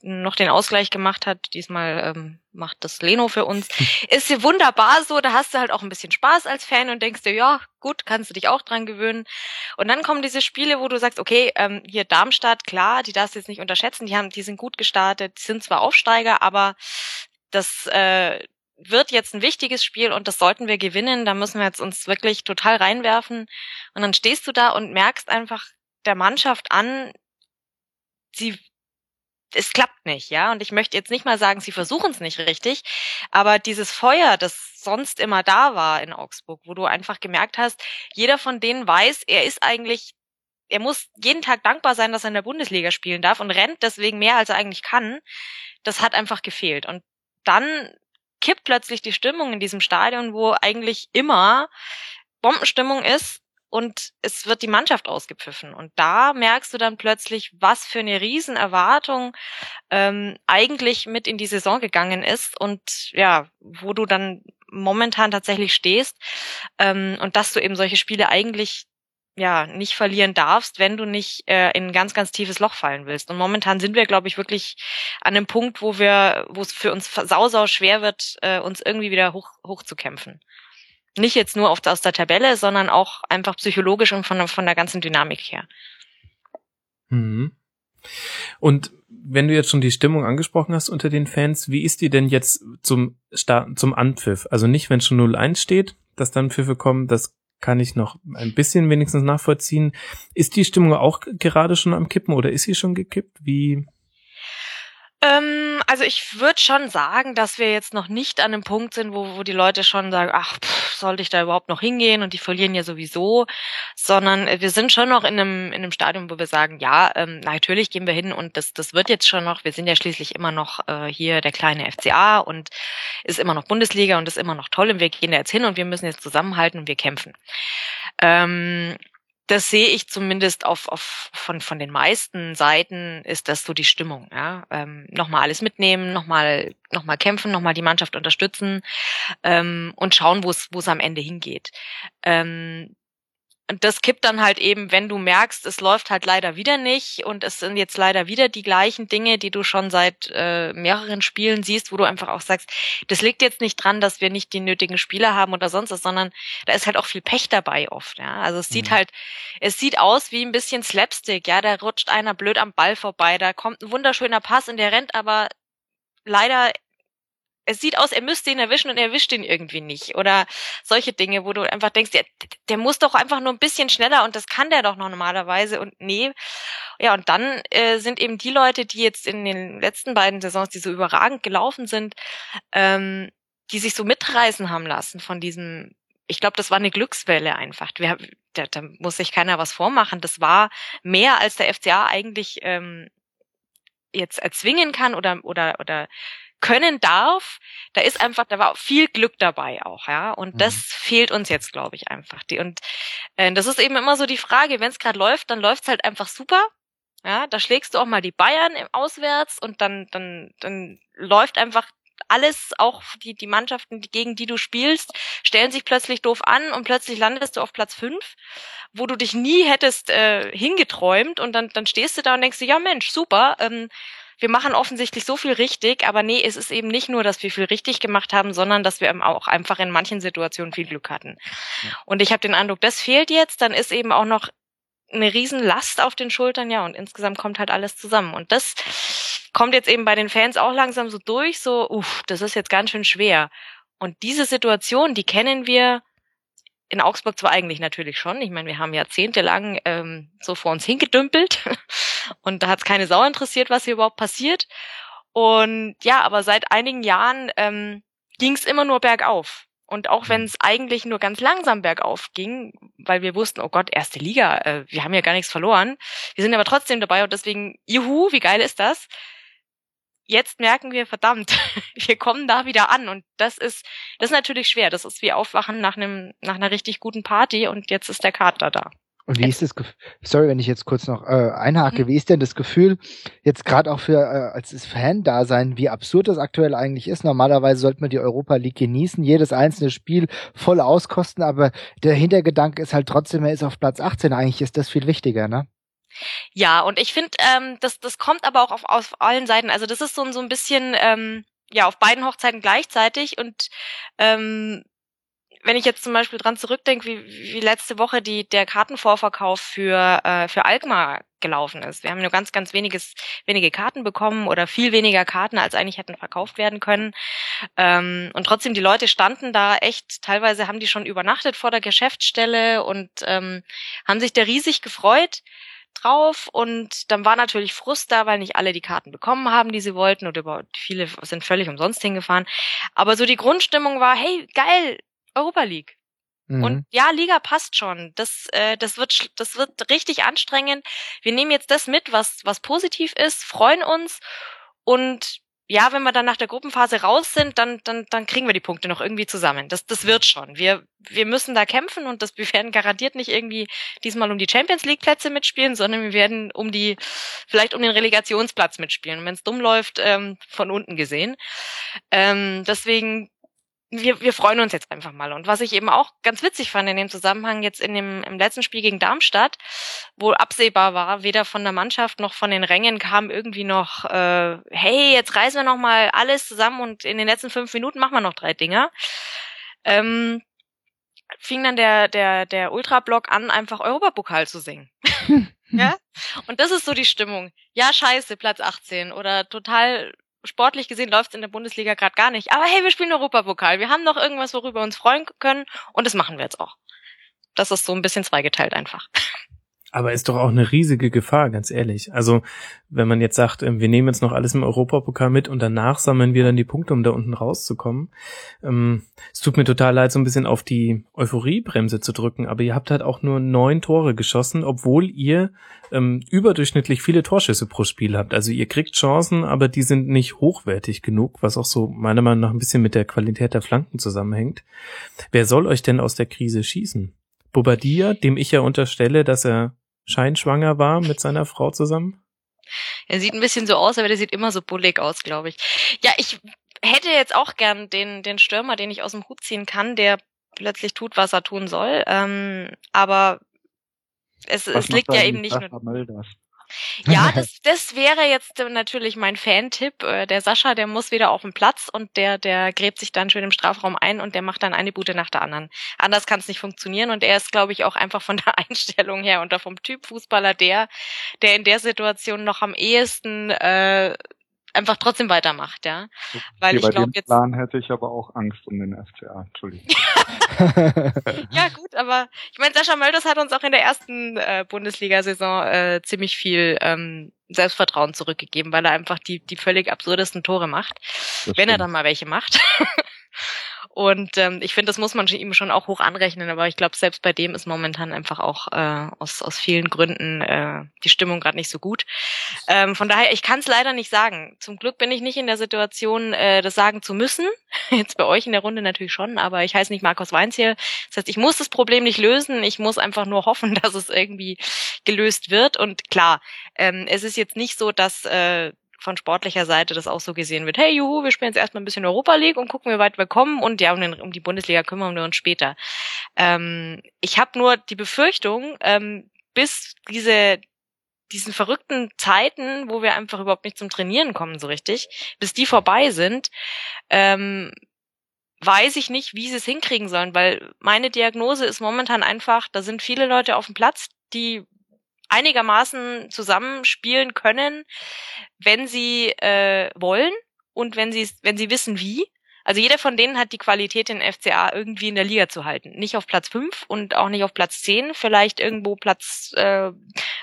noch den Ausgleich gemacht hat. Diesmal ähm, macht das Leno für uns. Ist ja wunderbar so, da hast du halt auch ein bisschen Spaß als Fan und denkst dir, ja, gut, kannst du dich auch dran gewöhnen. Und dann kommen diese Spiele, wo du sagst, okay, ähm, hier Darmstadt, klar, die darfst du jetzt nicht unterschätzen, die haben, die sind gut gestartet, die sind zwar Aufsteiger, aber das äh, wird jetzt ein wichtiges Spiel und das sollten wir gewinnen. Da müssen wir jetzt uns wirklich total reinwerfen. Und dann stehst du da und merkst einfach, der Mannschaft an, sie es klappt nicht, ja. Und ich möchte jetzt nicht mal sagen, sie versuchen es nicht richtig, aber dieses Feuer, das sonst immer da war in Augsburg, wo du einfach gemerkt hast, jeder von denen weiß, er ist eigentlich, er muss jeden Tag dankbar sein, dass er in der Bundesliga spielen darf und rennt deswegen mehr, als er eigentlich kann. Das hat einfach gefehlt. Und dann kippt plötzlich die Stimmung in diesem Stadion, wo eigentlich immer Bombenstimmung ist und es wird die Mannschaft ausgepfiffen. Und da merkst du dann plötzlich, was für eine Riesenerwartung ähm, eigentlich mit in die Saison gegangen ist und ja, wo du dann momentan tatsächlich stehst ähm, und dass du eben solche Spiele eigentlich ja nicht verlieren darfst, wenn du nicht äh, in ein ganz, ganz tiefes Loch fallen willst. Und momentan sind wir, glaube ich, wirklich an einem Punkt, wo wir, wo es für uns sau, sau schwer wird, äh, uns irgendwie wieder hoch, hochzukämpfen. Nicht jetzt nur aus der Tabelle, sondern auch einfach psychologisch und von, von der ganzen Dynamik her. Mhm. Und wenn du jetzt schon die Stimmung angesprochen hast unter den Fans, wie ist die denn jetzt zum Start, zum Anpfiff? Also nicht, wenn schon 0-1 steht, dass dann Pfiffe kommen, das kann ich noch ein bisschen wenigstens nachvollziehen. Ist die Stimmung auch gerade schon am Kippen oder ist sie schon gekippt? Wie, also ich würde schon sagen, dass wir jetzt noch nicht an einem Punkt sind, wo, wo die Leute schon sagen, ach, pff, sollte ich da überhaupt noch hingehen und die verlieren ja sowieso, sondern wir sind schon noch in einem, in einem Stadium, wo wir sagen, ja, ähm, natürlich gehen wir hin und das, das wird jetzt schon noch, wir sind ja schließlich immer noch äh, hier der kleine FCA und ist immer noch Bundesliga und ist immer noch toll und wir gehen da jetzt hin und wir müssen jetzt zusammenhalten und wir kämpfen. Ähm, das sehe ich zumindest auf, auf von, von den meisten Seiten ist das so die Stimmung. Ja? Ähm, nochmal alles mitnehmen, nochmal noch mal kämpfen, nochmal die Mannschaft unterstützen ähm, und schauen, wo es wo es am Ende hingeht. Ähm, und das kippt dann halt eben, wenn du merkst, es läuft halt leider wieder nicht und es sind jetzt leider wieder die gleichen Dinge, die du schon seit äh, mehreren Spielen siehst, wo du einfach auch sagst, das liegt jetzt nicht dran, dass wir nicht die nötigen Spieler haben oder sonst was, sondern da ist halt auch viel Pech dabei oft. Ja? Also es sieht mhm. halt, es sieht aus wie ein bisschen Slapstick, ja, da rutscht einer blöd am Ball vorbei, da kommt ein wunderschöner Pass und der rennt aber leider es sieht aus, er müsste ihn erwischen und er erwischt ihn irgendwie nicht. Oder solche Dinge, wo du einfach denkst, der, der muss doch einfach nur ein bisschen schneller und das kann der doch noch normalerweise und nee. Ja, und dann äh, sind eben die Leute, die jetzt in den letzten beiden Saisons, die so überragend gelaufen sind, ähm, die sich so mitreißen haben lassen von diesem, ich glaube, das war eine Glückswelle einfach. Wir, da, da muss sich keiner was vormachen. Das war mehr als der FCA eigentlich ähm, jetzt erzwingen kann oder oder oder können darf, da ist einfach, da war viel Glück dabei auch, ja. Und mhm. das fehlt uns jetzt, glaube ich, einfach. Die, und äh, das ist eben immer so die Frage, wenn es gerade läuft, dann läuft's halt einfach super. Ja, da schlägst du auch mal die Bayern im Auswärts und dann, dann, dann läuft einfach alles, auch die, die Mannschaften, gegen die du spielst, stellen sich plötzlich doof an und plötzlich landest du auf Platz fünf, wo du dich nie hättest äh, hingeträumt und dann, dann stehst du da und denkst dir, ja Mensch, super, ähm, wir machen offensichtlich so viel richtig, aber nee, es ist eben nicht nur, dass wir viel richtig gemacht haben, sondern dass wir auch einfach in manchen Situationen viel Glück hatten. Ja. Und ich habe den Eindruck, das fehlt jetzt, dann ist eben auch noch eine Riesenlast auf den Schultern, ja, und insgesamt kommt halt alles zusammen. Und das kommt jetzt eben bei den Fans auch langsam so durch, so, uff, das ist jetzt ganz schön schwer. Und diese Situation, die kennen wir in Augsburg zwar eigentlich natürlich schon. Ich meine, wir haben jahrzehntelang ähm, so vor uns hingedümpelt und da hat es keine Sau interessiert, was hier überhaupt passiert. Und ja, aber seit einigen Jahren ähm, ging es immer nur bergauf. Und auch wenn es eigentlich nur ganz langsam bergauf ging, weil wir wussten, oh Gott, erste Liga, äh, wir haben ja gar nichts verloren. Wir sind aber trotzdem dabei und deswegen, juhu, wie geil ist das? Jetzt merken wir, verdammt, wir kommen da wieder an und das ist, das ist natürlich schwer. Das ist wie Aufwachen nach einem, nach einer richtig guten Party und jetzt ist der Kater da. Und wie ist das Gefühl, sorry, wenn ich jetzt kurz noch äh, einhake, mhm. wie ist denn das Gefühl, jetzt gerade auch für äh, als Fan-Dasein, wie absurd das aktuell eigentlich ist? Normalerweise sollte man die Europa League genießen, jedes einzelne Spiel voll auskosten, aber der Hintergedanke ist halt trotzdem, er ist auf Platz 18, eigentlich ist das viel wichtiger, ne? Ja, und ich finde, ähm, das, das kommt aber auch auf, auf allen Seiten. Also das ist so, so ein bisschen, ähm, ja, auf beiden Hochzeiten gleichzeitig und ähm, wenn ich jetzt zum Beispiel dran zurückdenke, wie, wie letzte Woche die, der Kartenvorverkauf für, äh, für Alkmaar gelaufen ist. Wir haben nur ganz, ganz weniges, wenige Karten bekommen oder viel weniger Karten, als eigentlich hätten verkauft werden können. Ähm, und trotzdem, die Leute standen da echt, teilweise haben die schon übernachtet vor der Geschäftsstelle und ähm, haben sich da riesig gefreut drauf und dann war natürlich Frust da, weil nicht alle die Karten bekommen haben, die sie wollten oder viele sind völlig umsonst hingefahren. Aber so die Grundstimmung war, hey, geil, Europa League. Mhm. Und ja, Liga passt schon. Das, äh, das wird, das wird richtig anstrengend. Wir nehmen jetzt das mit, was, was positiv ist, freuen uns und ja, wenn wir dann nach der Gruppenphase raus sind, dann, dann, dann kriegen wir die Punkte noch irgendwie zusammen. Das, das wird schon. Wir, wir müssen da kämpfen und das, wir werden garantiert nicht irgendwie diesmal um die Champions League Plätze mitspielen, sondern wir werden um die, vielleicht um den Relegationsplatz mitspielen. Und wenn es dumm läuft, ähm, von unten gesehen. Ähm, deswegen wir, wir freuen uns jetzt einfach mal. Und was ich eben auch ganz witzig fand in dem Zusammenhang jetzt in dem im letzten Spiel gegen Darmstadt, wo absehbar war, weder von der Mannschaft noch von den Rängen kam irgendwie noch, äh, hey, jetzt reißen wir noch mal alles zusammen und in den letzten fünf Minuten machen wir noch drei Dinger. Ähm, fing dann der der der Ultrablock an, einfach Europapokal zu singen. ja? Und das ist so die Stimmung. Ja, scheiße, Platz 18 oder total sportlich gesehen läuft in der Bundesliga gerade gar nicht. Aber hey, wir spielen Europapokal. Wir haben noch irgendwas, worüber wir uns freuen können und das machen wir jetzt auch. Das ist so ein bisschen zweigeteilt einfach. Aber ist doch auch eine riesige Gefahr, ganz ehrlich. Also, wenn man jetzt sagt, ähm, wir nehmen jetzt noch alles im Europapokal mit und danach sammeln wir dann die Punkte, um da unten rauszukommen. Ähm, es tut mir total leid, so ein bisschen auf die Euphoriebremse zu drücken, aber ihr habt halt auch nur neun Tore geschossen, obwohl ihr ähm, überdurchschnittlich viele Torschüsse pro Spiel habt. Also ihr kriegt Chancen, aber die sind nicht hochwertig genug, was auch so meiner Meinung nach ein bisschen mit der Qualität der Flanken zusammenhängt. Wer soll euch denn aus der Krise schießen? Bobadilla, dem ich ja unterstelle, dass er scheinschwanger war mit seiner Frau zusammen? Er sieht ein bisschen so aus, aber der sieht immer so bullig aus, glaube ich. Ja, ich hätte jetzt auch gern den, den Stürmer, den ich aus dem Hut ziehen kann, der plötzlich tut, was er tun soll. Ähm, aber es, es liegt ja eben nicht nur. Ja, das, das wäre jetzt natürlich mein Fan-Tipp. Äh, der Sascha, der muss wieder auf den Platz und der, der gräbt sich dann schön im Strafraum ein und der macht dann eine Bude nach der anderen. Anders kann es nicht funktionieren und er ist, glaube ich, auch einfach von der Einstellung her und vom Typ Fußballer der, der in der Situation noch am ehesten äh, einfach trotzdem weitermacht, ja. Weil okay, ich glaube jetzt. Plan hätte ich aber auch Angst um den FCA, Entschuldigung. ja, gut, aber ich meine, Sascha Mölders hat uns auch in der ersten äh, Bundesliga-Saison äh, ziemlich viel ähm, Selbstvertrauen zurückgegeben, weil er einfach die, die völlig absurdesten Tore macht, das wenn stimmt. er dann mal welche macht. Und ähm, ich finde, das muss man ihm schon auch hoch anrechnen, aber ich glaube, selbst bei dem ist momentan einfach auch äh, aus, aus vielen Gründen äh, die Stimmung gerade nicht so gut. Ähm, von daher, ich kann es leider nicht sagen. Zum Glück bin ich nicht in der Situation, äh, das sagen zu müssen. Jetzt bei euch in der Runde natürlich schon, aber ich heiße nicht Markus Weinziel. Das heißt, ich muss das Problem nicht lösen, ich muss einfach nur hoffen, dass es irgendwie gelöst wird. Und klar, ähm, es ist jetzt nicht so, dass äh, von sportlicher Seite das auch so gesehen wird. Hey, juhu, wir spielen jetzt erstmal ein bisschen Europa League und gucken, wie weit wir kommen und ja, um, den, um die Bundesliga kümmern wir uns später. Ähm, ich habe nur die Befürchtung, ähm, bis diese diesen verrückten Zeiten, wo wir einfach überhaupt nicht zum Trainieren kommen so richtig, bis die vorbei sind, ähm, weiß ich nicht, wie sie es hinkriegen sollen, weil meine Diagnose ist momentan einfach, da sind viele Leute auf dem Platz, die einigermaßen zusammenspielen können, wenn sie äh, wollen und wenn sie wenn sie wissen wie. Also jeder von denen hat die Qualität, den FCA irgendwie in der Liga zu halten. Nicht auf Platz 5 und auch nicht auf Platz 10, vielleicht irgendwo Platz äh,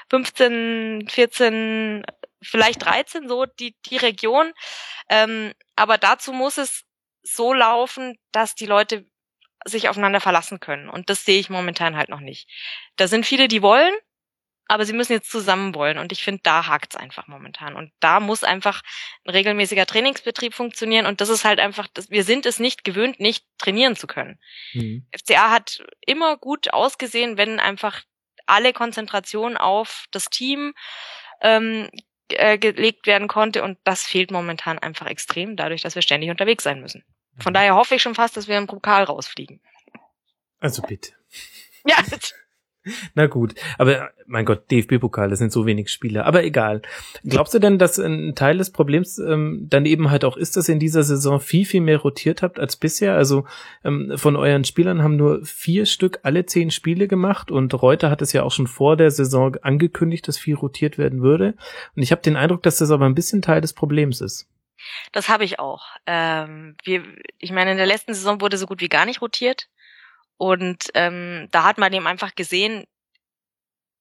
15, 14, vielleicht 13, so die, die Region. Ähm, aber dazu muss es so laufen, dass die Leute sich aufeinander verlassen können. Und das sehe ich momentan halt noch nicht. Da sind viele, die wollen, aber sie müssen jetzt zusammen wollen. Und ich finde, da hakt's einfach momentan. Und da muss einfach ein regelmäßiger Trainingsbetrieb funktionieren. Und das ist halt einfach, wir sind es nicht gewöhnt, nicht trainieren zu können. Mhm. FCA hat immer gut ausgesehen, wenn einfach alle Konzentration auf das Team ähm, äh, gelegt werden konnte. Und das fehlt momentan einfach extrem, dadurch, dass wir ständig unterwegs sein müssen. Von daher hoffe ich schon fast, dass wir im Pokal rausfliegen. Also bitte. Ja. Na gut, aber mein Gott, DFB-Pokal, das sind so wenig Spiele, aber egal. Glaubst du denn, dass ein Teil des Problems ähm, dann eben halt auch ist, dass ihr in dieser Saison viel, viel mehr rotiert habt als bisher? Also ähm, von euren Spielern haben nur vier Stück alle zehn Spiele gemacht und Reuter hat es ja auch schon vor der Saison angekündigt, dass viel rotiert werden würde. Und ich habe den Eindruck, dass das aber ein bisschen Teil des Problems ist. Das habe ich auch. Ähm, wir, ich meine, in der letzten Saison wurde so gut wie gar nicht rotiert. Und ähm, da hat man eben einfach gesehen,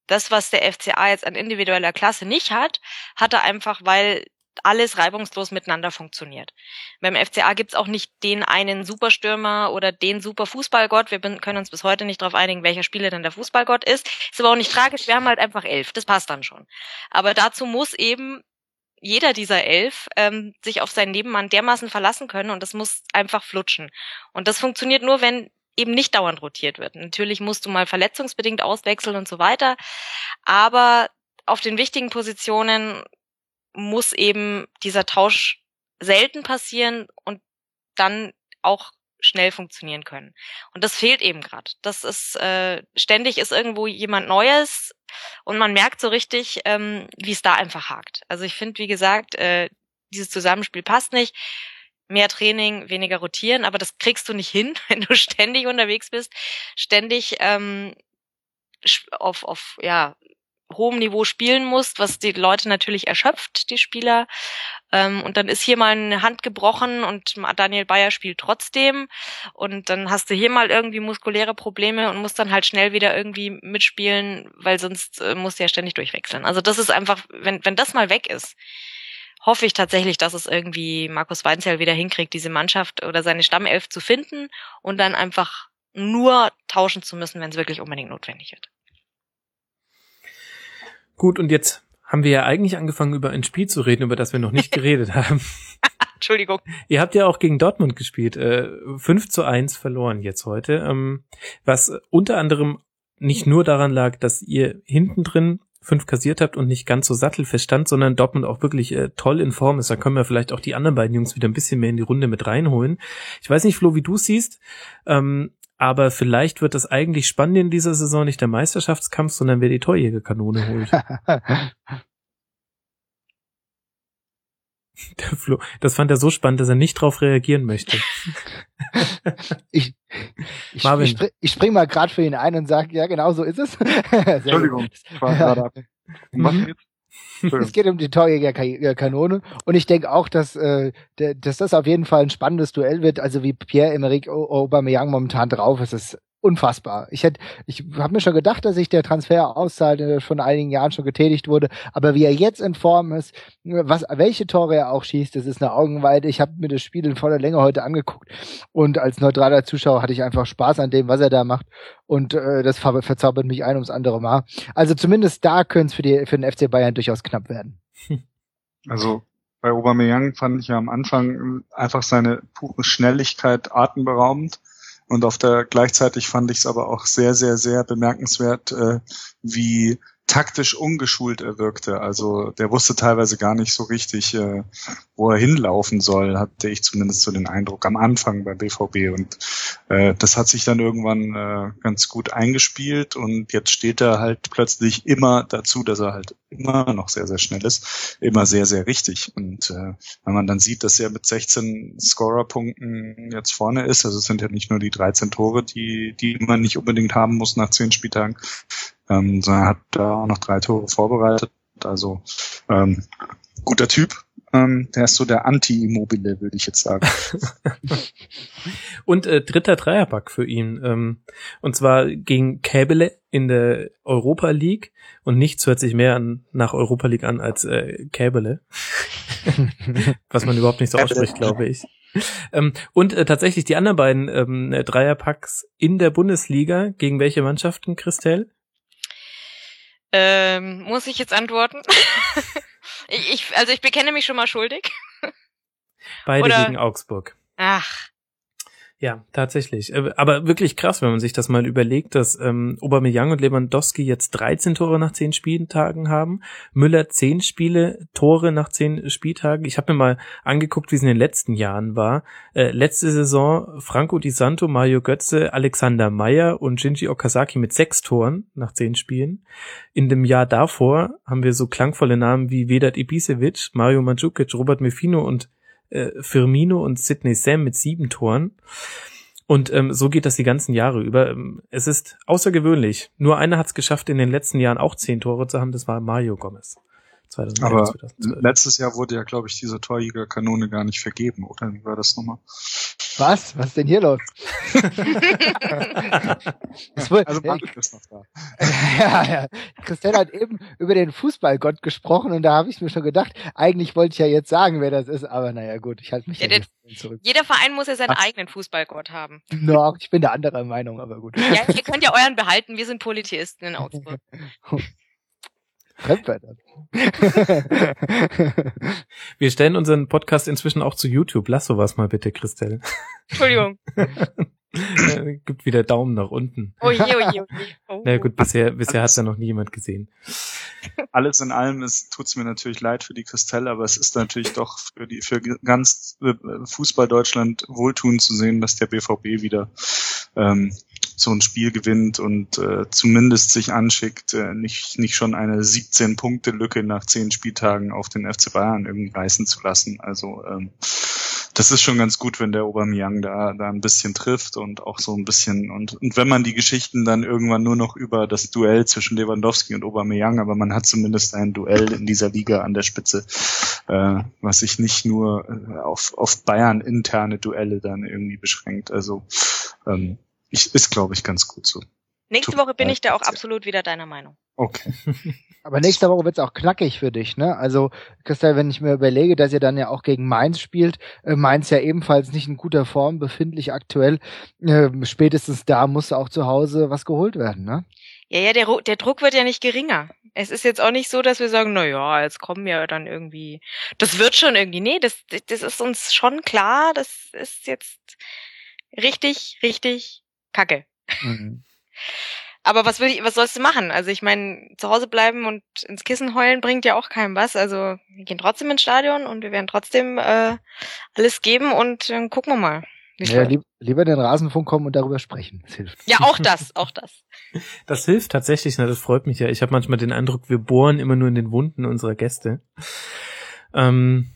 das, was der FCA jetzt an individueller Klasse nicht hat, hat er einfach, weil alles reibungslos miteinander funktioniert. Beim FCA gibt's auch nicht den einen Superstürmer oder den super Fußballgott. Wir können uns bis heute nicht darauf einigen, welcher Spieler denn der Fußballgott ist. Ist aber auch nicht tragisch, wir haben halt einfach elf. Das passt dann schon. Aber dazu muss eben jeder dieser elf ähm, sich auf seinen Nebenmann dermaßen verlassen können und das muss einfach flutschen. Und das funktioniert nur, wenn eben nicht dauernd rotiert wird. Natürlich musst du mal verletzungsbedingt auswechseln und so weiter, aber auf den wichtigen Positionen muss eben dieser Tausch selten passieren und dann auch schnell funktionieren können. Und das fehlt eben gerade. Das ist äh, ständig ist irgendwo jemand Neues und man merkt so richtig, ähm, wie es da einfach hakt. Also ich finde, wie gesagt, äh, dieses Zusammenspiel passt nicht mehr Training, weniger rotieren, aber das kriegst du nicht hin, wenn du ständig unterwegs bist, ständig ähm, auf, auf ja, hohem Niveau spielen musst, was die Leute natürlich erschöpft, die Spieler. Ähm, und dann ist hier mal eine Hand gebrochen und Daniel Bayer spielt trotzdem. Und dann hast du hier mal irgendwie muskuläre Probleme und musst dann halt schnell wieder irgendwie mitspielen, weil sonst äh, musst du ja ständig durchwechseln. Also das ist einfach, wenn, wenn das mal weg ist, hoffe ich tatsächlich, dass es irgendwie Markus Weinzierl wieder hinkriegt, diese Mannschaft oder seine Stammelf zu finden und dann einfach nur tauschen zu müssen, wenn es wirklich unbedingt notwendig wird. Gut, und jetzt haben wir ja eigentlich angefangen, über ein Spiel zu reden, über das wir noch nicht geredet haben. Entschuldigung. Ihr habt ja auch gegen Dortmund gespielt, äh, 5 zu 1 verloren jetzt heute, ähm, was unter anderem nicht nur daran lag, dass ihr hinten drin fünf kassiert habt und nicht ganz so sattelfest stand, sondern Dortmund auch wirklich äh, toll in Form ist. Da können wir vielleicht auch die anderen beiden Jungs wieder ein bisschen mehr in die Runde mit reinholen. Ich weiß nicht, Flo, wie du siehst, ähm, aber vielleicht wird das eigentlich spannend in dieser Saison nicht der Meisterschaftskampf, sondern wer die Torjägerkanone holt. Der Flo, das fand er so spannend, dass er nicht drauf reagieren möchte. ich, ich, Marvin. ich, spring, ich spring mal gerade für ihn ein und sage, ja, genau so ist es. Entschuldigung, ich war gerade ab. Was jetzt? Es geht um die Torjägerkanone und ich denke auch, dass, äh, dass das auf jeden Fall ein spannendes Duell wird. Also wie Pierre-Emerick Aubameyang momentan drauf ist, ist unfassbar. Ich hätte, ich habe mir schon gedacht, dass sich der Transfer auszahlt, der schon einigen Jahren schon getätigt wurde. Aber wie er jetzt in Form ist, was, welche Tore er auch schießt, das ist eine Augenweide. Ich habe mir das Spiel in voller Länge heute angeguckt und als neutraler Zuschauer hatte ich einfach Spaß an dem, was er da macht. Und äh, das ver verzaubert mich ein ums andere Mal. Also zumindest da könnte es für, die, für den FC Bayern durchaus knapp werden. Also bei Aubameyang fand ich ja am Anfang einfach seine pure Schnelligkeit atemberaubend und auf der gleichzeitig fand ich es aber auch sehr, sehr, sehr bemerkenswert, äh, wie taktisch ungeschult er wirkte. Also der wusste teilweise gar nicht so richtig, äh, wo er hinlaufen soll, hatte ich zumindest so den Eindruck am Anfang bei BVB. Und äh, das hat sich dann irgendwann äh, ganz gut eingespielt und jetzt steht er halt plötzlich immer dazu, dass er halt immer noch sehr, sehr schnell ist, immer sehr, sehr richtig. Und äh, wenn man dann sieht, dass er mit 16 Scorerpunkten jetzt vorne ist, also es sind ja nicht nur die 13 Tore, die, die man nicht unbedingt haben muss nach 10 Spieltagen, ähm, sondern hat da auch noch drei Tore vorbereitet. Also ähm, guter Typ. Ähm, der ist so der Anti-Immobile, würde ich jetzt sagen. und äh, dritter Dreierpack für ihn. Ähm, und zwar gegen Käbele in der Europa League. Und nichts hört sich mehr an, nach Europa League an als äh, Käbele. Was man überhaupt nicht so ausspricht, glaube ich. ähm, und äh, tatsächlich die anderen beiden ähm, Dreierpacks in der Bundesliga, gegen welche Mannschaften, Christelle? Ähm, muss ich jetzt antworten? ich, also ich bekenne mich schon mal schuldig. Beide Oder- gegen Augsburg. Ach, Ja, tatsächlich. Äh, Aber wirklich krass, wenn man sich das mal überlegt, dass ähm, Aubameyang und Lewandowski jetzt 13 Tore nach 10 Spieltagen haben, Müller 10 Spiele, Tore nach 10 Spieltagen. Ich habe mir mal angeguckt, wie es in den letzten Jahren war. Äh, letzte Saison Franco Di Santo, Mario Götze, Alexander Meyer und Shinji Okazaki mit 6 Toren nach 10 Spielen. In dem Jahr davor haben wir so klangvolle Namen wie Vedat Ibisevic, Mario Mandzukic, Robert Mefino und äh, Firmino und Sidney Sam mit sieben Toren. Und ähm, so geht das die ganzen Jahre über. Ähm, Es ist außergewöhnlich. Nur einer hat es geschafft, in den letzten Jahren auch zehn Tore zu haben. Das war Mario Gomez. 2011, Aber 2012. letztes Jahr wurde ja, glaube ich, diese Torjägerkanone gar nicht vergeben, oder? Wie war das nochmal? Was? Was ist denn hier los? Also Martin ist noch da. ja, ja. Christelle hat eben über den Fußballgott gesprochen und da habe ich mir schon gedacht, eigentlich wollte ich ja jetzt sagen, wer das ist, aber naja gut, ich halte mich Ja, ja, zurück. jeder Verein muss ja seinen Ach. eigenen Fußballgott haben. No, ich bin der anderer Meinung, aber gut. Ja, ihr könnt ja euren behalten, wir sind Polytheisten in Augsburg. Fremdwörter. Wir stellen unseren Podcast inzwischen auch zu YouTube. Lass sowas mal bitte, Christelle. Entschuldigung. Äh, Gibt wieder Daumen nach unten. Oh je, oh je, oh je. Oh. Na gut, bisher, bisher hat ja noch nie jemand gesehen. Alles in allem ist, tut's mir natürlich leid für die Christelle, aber es ist natürlich doch für die, für ganz äh, Fußball Deutschland wohltuend zu sehen, dass der BVB wieder ähm, so ein Spiel gewinnt und äh, zumindest sich anschickt, äh, nicht, nicht schon eine 17-Punkte-Lücke nach 10 Spieltagen auf den FC Bayern irgendwie reißen zu lassen. Also ähm, das ist schon ganz gut, wenn der Aubameyang da, da ein bisschen trifft und auch so ein bisschen und, und wenn man die Geschichten dann irgendwann nur noch über das Duell zwischen Lewandowski und Aubameyang, aber man hat zumindest ein Duell in dieser Liga an der Spitze, äh, was sich nicht nur äh, auf, auf Bayern interne Duelle dann irgendwie beschränkt. Also ähm, ich, ist, glaube ich, ganz gut so. Nächste Woche bin ich da auch absolut wieder deiner Meinung. Okay. Aber nächste Woche wird's auch knackig für dich, ne? Also, Christel, wenn ich mir überlege, dass ihr dann ja auch gegen Mainz spielt, äh, Mainz ja ebenfalls nicht in guter Form befindlich aktuell, äh, spätestens da muss auch zu Hause was geholt werden, ne? Ja, ja, der, der Druck wird ja nicht geringer. Es ist jetzt auch nicht so, dass wir sagen, na ja, jetzt kommen wir dann irgendwie, das wird schon irgendwie. Nee, das, das ist uns schon klar, das ist jetzt richtig, richtig kacke. Mhm. Aber was will ich, was sollst du machen? Also ich meine, zu Hause bleiben und ins Kissen heulen bringt ja auch keinem was. Also wir gehen trotzdem ins Stadion und wir werden trotzdem äh, alles geben und dann gucken wir mal. Ja, lieb, lieber in den Rasenfunk kommen und darüber sprechen. Das hilft. ja, auch das, auch das. Das hilft tatsächlich, ne, das freut mich ja. Ich habe manchmal den Eindruck, wir bohren immer nur in den Wunden unserer Gäste. Ähm,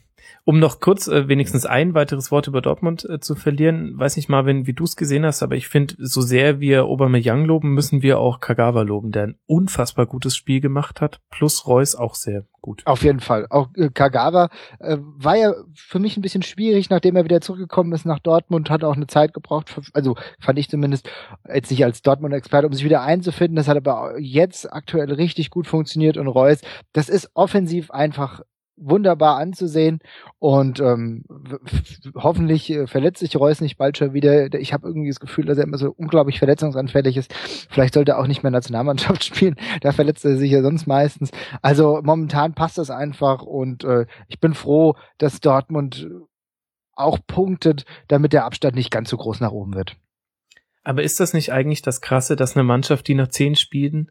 um noch kurz äh, wenigstens ein weiteres Wort über Dortmund äh, zu verlieren, weiß nicht Marvin, wie du es gesehen hast, aber ich finde, so sehr wir Aubameyang loben, müssen wir auch Kagawa loben, der ein unfassbar gutes Spiel gemacht hat, plus Reus auch sehr gut. Auf jeden Fall. Auch äh, Kagawa äh, war ja für mich ein bisschen schwierig, nachdem er wieder zurückgekommen ist nach Dortmund, hat auch eine Zeit gebraucht, für, also fand ich zumindest jetzt nicht als Dortmund-Experte, um sich wieder einzufinden. Das hat aber jetzt aktuell richtig gut funktioniert und Reus, das ist offensiv einfach wunderbar anzusehen und ähm, hoffentlich äh, verletzt sich Reus nicht bald schon wieder. Ich habe irgendwie das Gefühl, dass er immer so unglaublich verletzungsanfällig ist. Vielleicht sollte er auch nicht mehr Nationalmannschaft spielen. Da verletzt er sich ja sonst meistens. Also momentan passt das einfach und äh, ich bin froh, dass Dortmund auch punktet, damit der Abstand nicht ganz so groß nach oben wird. Aber ist das nicht eigentlich das Krasse, dass eine Mannschaft, die nach zehn Spielen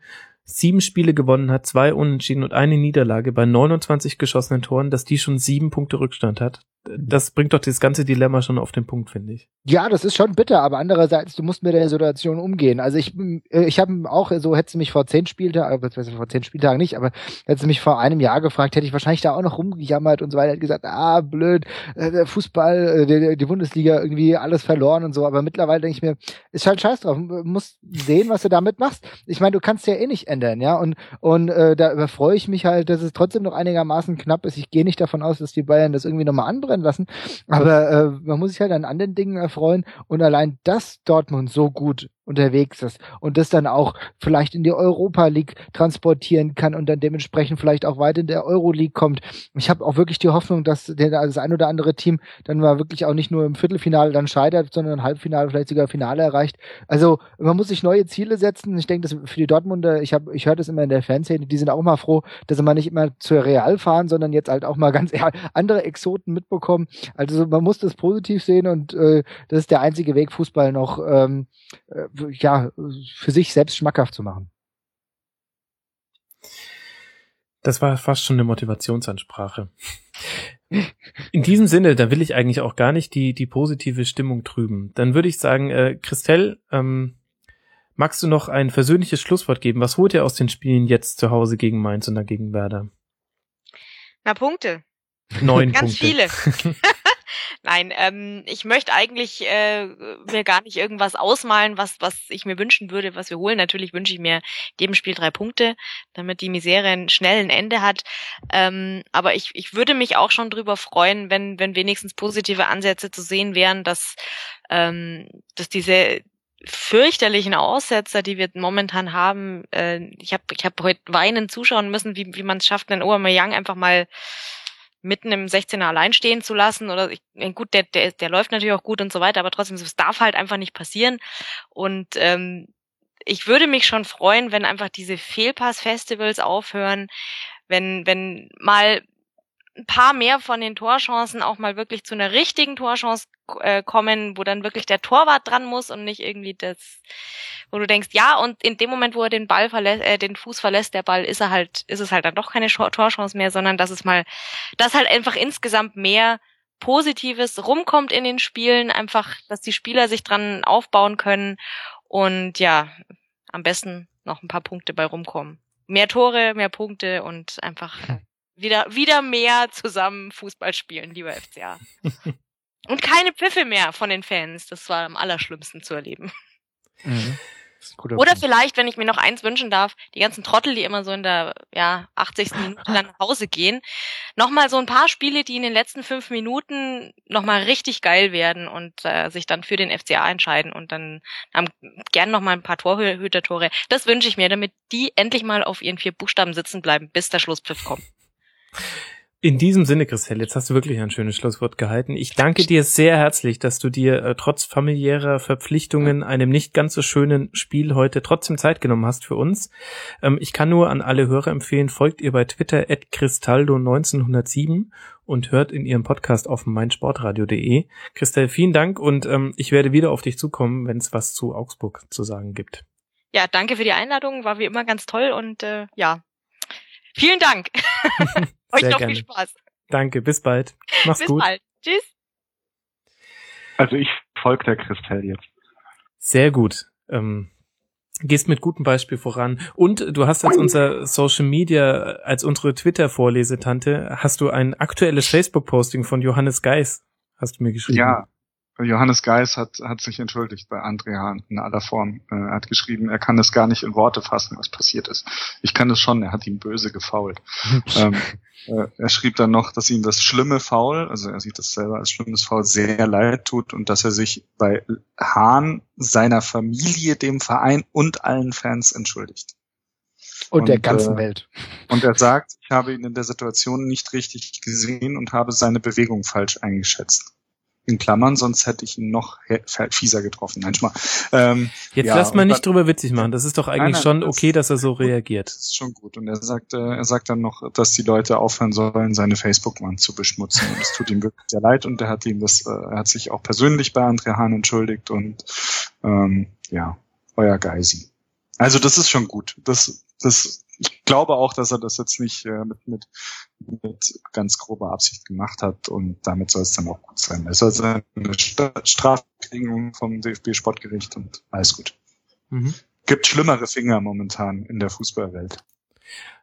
sieben Spiele gewonnen hat, zwei Unentschieden und eine Niederlage bei 29 geschossenen Toren, dass die schon sieben Punkte Rückstand hat? Das bringt doch das ganze Dilemma schon auf den Punkt, finde ich. Ja, das ist schon bitter, aber andererseits, du musst mit der Situation umgehen. Also ich, äh, ich habe auch, so du mich vor zehn Spieltagen, äh, beziehungsweise vor zehn Spieltagen nicht, aber hättest du mich vor einem Jahr gefragt, hätte ich wahrscheinlich da auch noch rumgejammert und so weiter, hätte gesagt, ah, blöd, äh, Fußball, äh, die, die Bundesliga irgendwie alles verloren und so. Aber mittlerweile denke ich mir, ist halt scheiß drauf, du musst sehen, was du damit machst. Ich meine, du kannst ja eh nicht ändern, ja. Und, und äh, da überfreue ich mich halt, dass es trotzdem noch einigermaßen knapp ist. Ich gehe nicht davon aus, dass die Bayern das irgendwie nochmal anbrennen lassen. Aber äh, man muss sich halt an anderen Dingen erfreuen. Und allein, dass Dortmund so gut unterwegs ist und das dann auch vielleicht in die Europa League transportieren kann und dann dementsprechend vielleicht auch weit in der Euro League kommt. Ich habe auch wirklich die Hoffnung, dass der, das ein oder andere Team dann mal wirklich auch nicht nur im Viertelfinale dann scheitert, sondern im Halbfinale, vielleicht sogar Finale erreicht. Also man muss sich neue Ziele setzen. Ich denke, dass für die Dortmunder, ich habe, ich höre das immer in der Fanszene, die sind auch immer froh, dass sie mal nicht immer zur Real fahren, sondern jetzt halt auch mal ganz andere Exoten mitbekommen. Also man muss das positiv sehen und äh, das ist der einzige Weg, Fußball noch ähm, äh, ja, für sich selbst schmackhaft zu machen. Das war fast schon eine Motivationsansprache. In diesem Sinne, da will ich eigentlich auch gar nicht die, die positive Stimmung trüben. Dann würde ich sagen, äh, Christelle, ähm, magst du noch ein versöhnliches Schlusswort geben? Was holt ihr aus den Spielen jetzt zu Hause gegen Mainz und dagegen Werder? Na, Punkte. Neun Ganz Punkte. viele. Nein, ähm, ich möchte eigentlich äh, mir gar nicht irgendwas ausmalen, was, was ich mir wünschen würde, was wir holen. Natürlich wünsche ich mir jedem Spiel drei Punkte, damit die Misere ein schnell ein Ende hat. Ähm, aber ich, ich würde mich auch schon drüber freuen, wenn, wenn wenigstens positive Ansätze zu sehen wären, dass, ähm, dass diese fürchterlichen Aussetzer, die wir momentan haben, äh, ich habe ich hab heute weinen zuschauen müssen, wie, wie man es schafft, einen Aubameyang einfach mal mitten im 16er allein stehen zu lassen oder ich, gut, der, der, der läuft natürlich auch gut und so weiter, aber trotzdem, es darf halt einfach nicht passieren. Und ähm, ich würde mich schon freuen, wenn einfach diese Fehlpass-Festivals aufhören, wenn, wenn mal ein paar mehr von den Torchancen auch mal wirklich zu einer richtigen Torchance äh, kommen, wo dann wirklich der Torwart dran muss und nicht irgendwie das, wo du denkst, ja, und in dem Moment, wo er den Ball verlässt, äh, den Fuß verlässt, der Ball, ist er halt, ist es halt dann doch keine Torchance mehr, sondern dass es mal, dass halt einfach insgesamt mehr Positives rumkommt in den Spielen, einfach, dass die Spieler sich dran aufbauen können und ja, am besten noch ein paar Punkte bei rumkommen. Mehr Tore, mehr Punkte und einfach wieder, wieder mehr zusammen Fußball spielen, lieber FCA. Und keine Pfiffe mehr von den Fans. Das war am allerschlimmsten zu erleben. Mhm. Oder vielleicht, wenn ich mir noch eins wünschen darf, die ganzen Trottel, die immer so in der ja, 80. Minute dann nach Hause gehen, nochmal so ein paar Spiele, die in den letzten fünf Minuten nochmal richtig geil werden und äh, sich dann für den FCA entscheiden und dann haben gern nochmal ein paar Torhüter-Tore. Das wünsche ich mir, damit die endlich mal auf ihren vier Buchstaben sitzen bleiben, bis der Schlusspfiff kommt. In diesem Sinne, Christel, jetzt hast du wirklich ein schönes Schlusswort gehalten. Ich danke dir sehr herzlich, dass du dir äh, trotz familiärer Verpflichtungen einem nicht ganz so schönen Spiel heute trotzdem Zeit genommen hast für uns. Ähm, ich kann nur an alle Hörer empfehlen, folgt ihr bei Twitter at cristaldo1907 und hört in ihrem Podcast auf meinsportradio.de. Christel, vielen Dank und ähm, ich werde wieder auf dich zukommen, wenn es was zu Augsburg zu sagen gibt. Ja, danke für die Einladung, war wie immer ganz toll und äh, ja, Vielen Dank. Euch noch gerne. viel Spaß. Danke, bis bald. Mach's bis gut. Bis bald. Tschüss. Also ich folge der Christelle jetzt. Sehr gut. Ähm, gehst mit gutem Beispiel voran. Und du hast als unser Social Media, als unsere Twitter-Vorlesetante, hast du ein aktuelles Facebook-Posting von Johannes Geis, hast du mir geschrieben. Ja, Johannes Geis hat, hat sich entschuldigt bei André Hahn in aller Form. Äh, er hat geschrieben, er kann es gar nicht in Worte fassen, was passiert ist. Ich kann es schon, er hat ihn böse gefault. ähm, äh, er schrieb dann noch, dass ihm das schlimme Foul, also er sieht das selber als schlimmes Foul, sehr leid tut und dass er sich bei Hahn, seiner Familie, dem Verein und allen Fans entschuldigt. Und, und der ganzen äh, Welt. Und er sagt, ich habe ihn in der Situation nicht richtig gesehen und habe seine Bewegung falsch eingeschätzt in Klammern, sonst hätte ich ihn noch fieser getroffen. Nein, mal. Ähm, Jetzt ja, lass mal nicht dann, drüber witzig machen. Das ist doch eigentlich nein, nein, schon okay, dass er so reagiert. Das ist schon gut. Und er sagt, äh, er sagt dann noch, dass die Leute aufhören sollen, seine Facebook-Wand zu beschmutzen. Und es tut ihm wirklich sehr leid. Und er hat ihm das, äh, er hat sich auch persönlich bei André Hahn entschuldigt. Und ähm, ja, euer Geisi. Also das ist schon gut. Das, das ich glaube auch, dass er das jetzt nicht äh, mit, mit, mit ganz grober Absicht gemacht hat und damit soll es dann auch gut sein. Er soll seine Strafe kriegen vom DFB-Sportgericht und alles gut. Mhm. Gibt schlimmere Finger momentan in der Fußballwelt.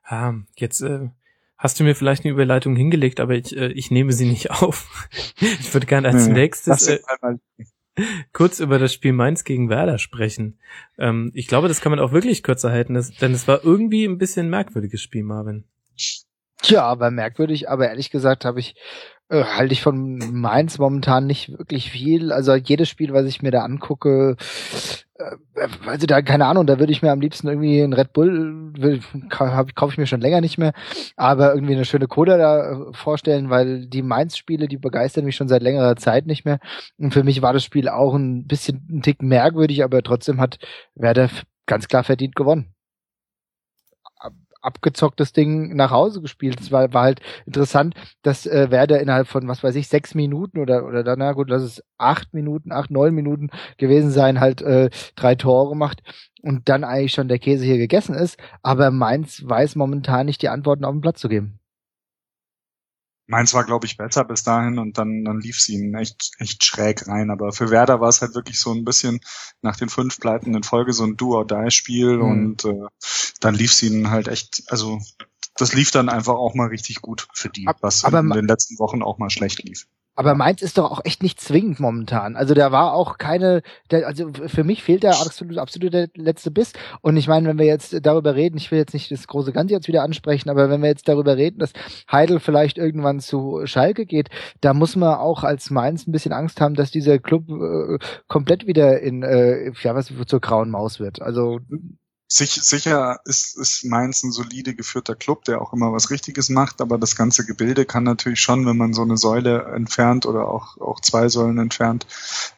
Ah, jetzt äh, hast du mir vielleicht eine Überleitung hingelegt, aber ich, äh, ich nehme sie nicht auf. ich würde gerne als nächstes. Äh, kurz über das Spiel Mainz gegen Werder sprechen. Ähm, ich glaube, das kann man auch wirklich kürzer halten, denn es war irgendwie ein bisschen merkwürdiges Spiel, Marvin. Ja, aber merkwürdig, aber ehrlich gesagt habe ich äh, halte ich von Mainz momentan nicht wirklich viel. Also jedes Spiel, was ich mir da angucke, äh, also da keine Ahnung, da würde ich mir am liebsten irgendwie ein Red Bull will, kaufe ich mir schon länger nicht mehr, aber irgendwie eine schöne Cola da äh, vorstellen, weil die Mainz-Spiele, die begeistern mich schon seit längerer Zeit nicht mehr. Und für mich war das Spiel auch ein bisschen ein Tick merkwürdig, aber trotzdem hat Werder ganz klar verdient gewonnen abgezocktes Ding nach Hause gespielt. Es war, war halt interessant, dass äh, Werder innerhalb von, was weiß ich, sechs Minuten oder, oder dann, na gut, lass es acht Minuten, acht, neun Minuten gewesen sein, halt äh, drei Tore gemacht und dann eigentlich schon der Käse hier gegessen ist. Aber Mainz weiß momentan nicht die Antworten auf den Platz zu geben. Mainz war, glaube ich, besser bis dahin und dann, dann lief sie ihnen echt, echt schräg rein. Aber für Werder war es halt wirklich so ein bisschen nach den fünf Pleiten in Folge so ein Do-or-Die-Spiel mhm. und äh, dann lief sie ihnen halt echt, also das lief dann einfach auch mal richtig gut für die, was aber in den letzten Wochen auch mal schlecht lief. Aber Mainz ist doch auch echt nicht zwingend momentan. Also da war auch keine, der, also für mich fehlt da absolut, absolut der letzte Biss. Und ich meine, wenn wir jetzt darüber reden, ich will jetzt nicht das große Ganze jetzt wieder ansprechen, aber wenn wir jetzt darüber reden, dass Heidel vielleicht irgendwann zu Schalke geht, da muss man auch als Mainz ein bisschen Angst haben, dass dieser Club äh, komplett wieder in, äh, ja, was zur grauen Maus wird. Also sich, sicher ist, ist Mainz ein solide geführter Club, der auch immer was Richtiges macht, aber das ganze Gebilde kann natürlich schon, wenn man so eine Säule entfernt oder auch, auch zwei Säulen entfernt,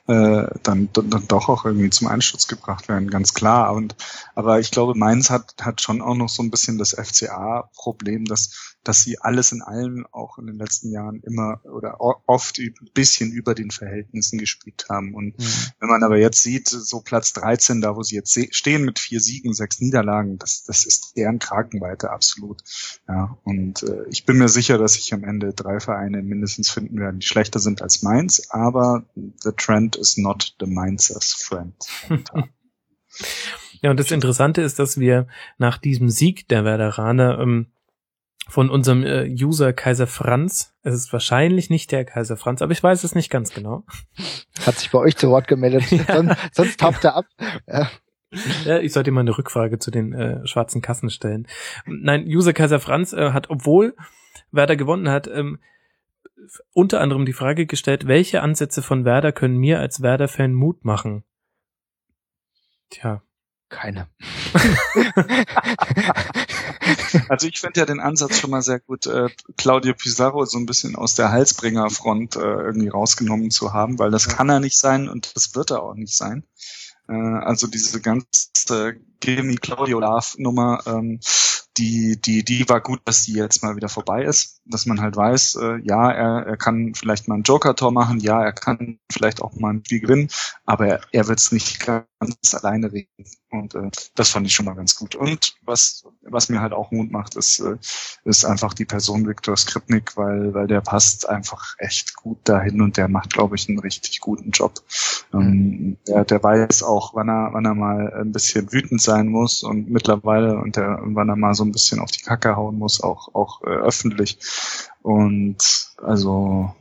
äh, dann, dann doch auch irgendwie zum Einsturz gebracht werden, ganz klar. Und aber ich glaube, Mainz hat, hat schon auch noch so ein bisschen das FCA-Problem, dass dass sie alles in allem auch in den letzten Jahren immer oder oft ein bisschen über den Verhältnissen gespielt haben. Und mhm. wenn man aber jetzt sieht, so Platz 13, da wo sie jetzt stehen mit vier Siegen, sechs Niederlagen, das, das ist deren Kragenweite absolut. Ja, und äh, ich bin mir sicher, dass sich am Ende drei Vereine mindestens finden werden, die schlechter sind als Mainz, aber the trend is not the Mainzers friend. ja, und das Interessante ist, dass wir nach diesem Sieg der Werderaner ähm, von unserem äh, User Kaiser Franz. Es ist wahrscheinlich nicht der Kaiser Franz, aber ich weiß es nicht ganz genau. Hat sich bei euch zu Wort gemeldet. ja. sonst, sonst taucht er ab. Ja. Ja, ich sollte mal eine Rückfrage zu den äh, schwarzen Kassen stellen. Nein, User Kaiser Franz äh, hat, obwohl Werder gewonnen hat, ähm, unter anderem die Frage gestellt, welche Ansätze von Werder können mir als Werder-Fan Mut machen? Tja. Keine. also ich finde ja den Ansatz schon mal sehr gut, äh, Claudio Pizarro so ein bisschen aus der Halsbringerfront äh, irgendwie rausgenommen zu haben, weil das kann er nicht sein und das wird er auch nicht sein. Äh, also diese ganze Gimme Claudio Love Nummer, ähm, die, die, die war gut, dass die jetzt mal wieder vorbei ist, dass man halt weiß, äh, ja, er, er kann vielleicht mal ein Joker-Tor machen, ja, er kann vielleicht auch mal ein Spiel gewinnen, aber er, er wird es nicht ganz alleine reden. Und äh, das fand ich schon mal ganz gut. Und was, was mir halt auch Mut macht, ist, äh, ist einfach die Person Viktor Skripnik, weil, weil der passt einfach echt gut dahin und der macht, glaube ich, einen richtig guten Job. Ähm, mhm. der, der weiß auch, wann er, wann er mal ein bisschen wütend sein muss und mittlerweile und der, wann er mal so ein bisschen auf die Kacke hauen muss, auch, auch äh, öffentlich. Und also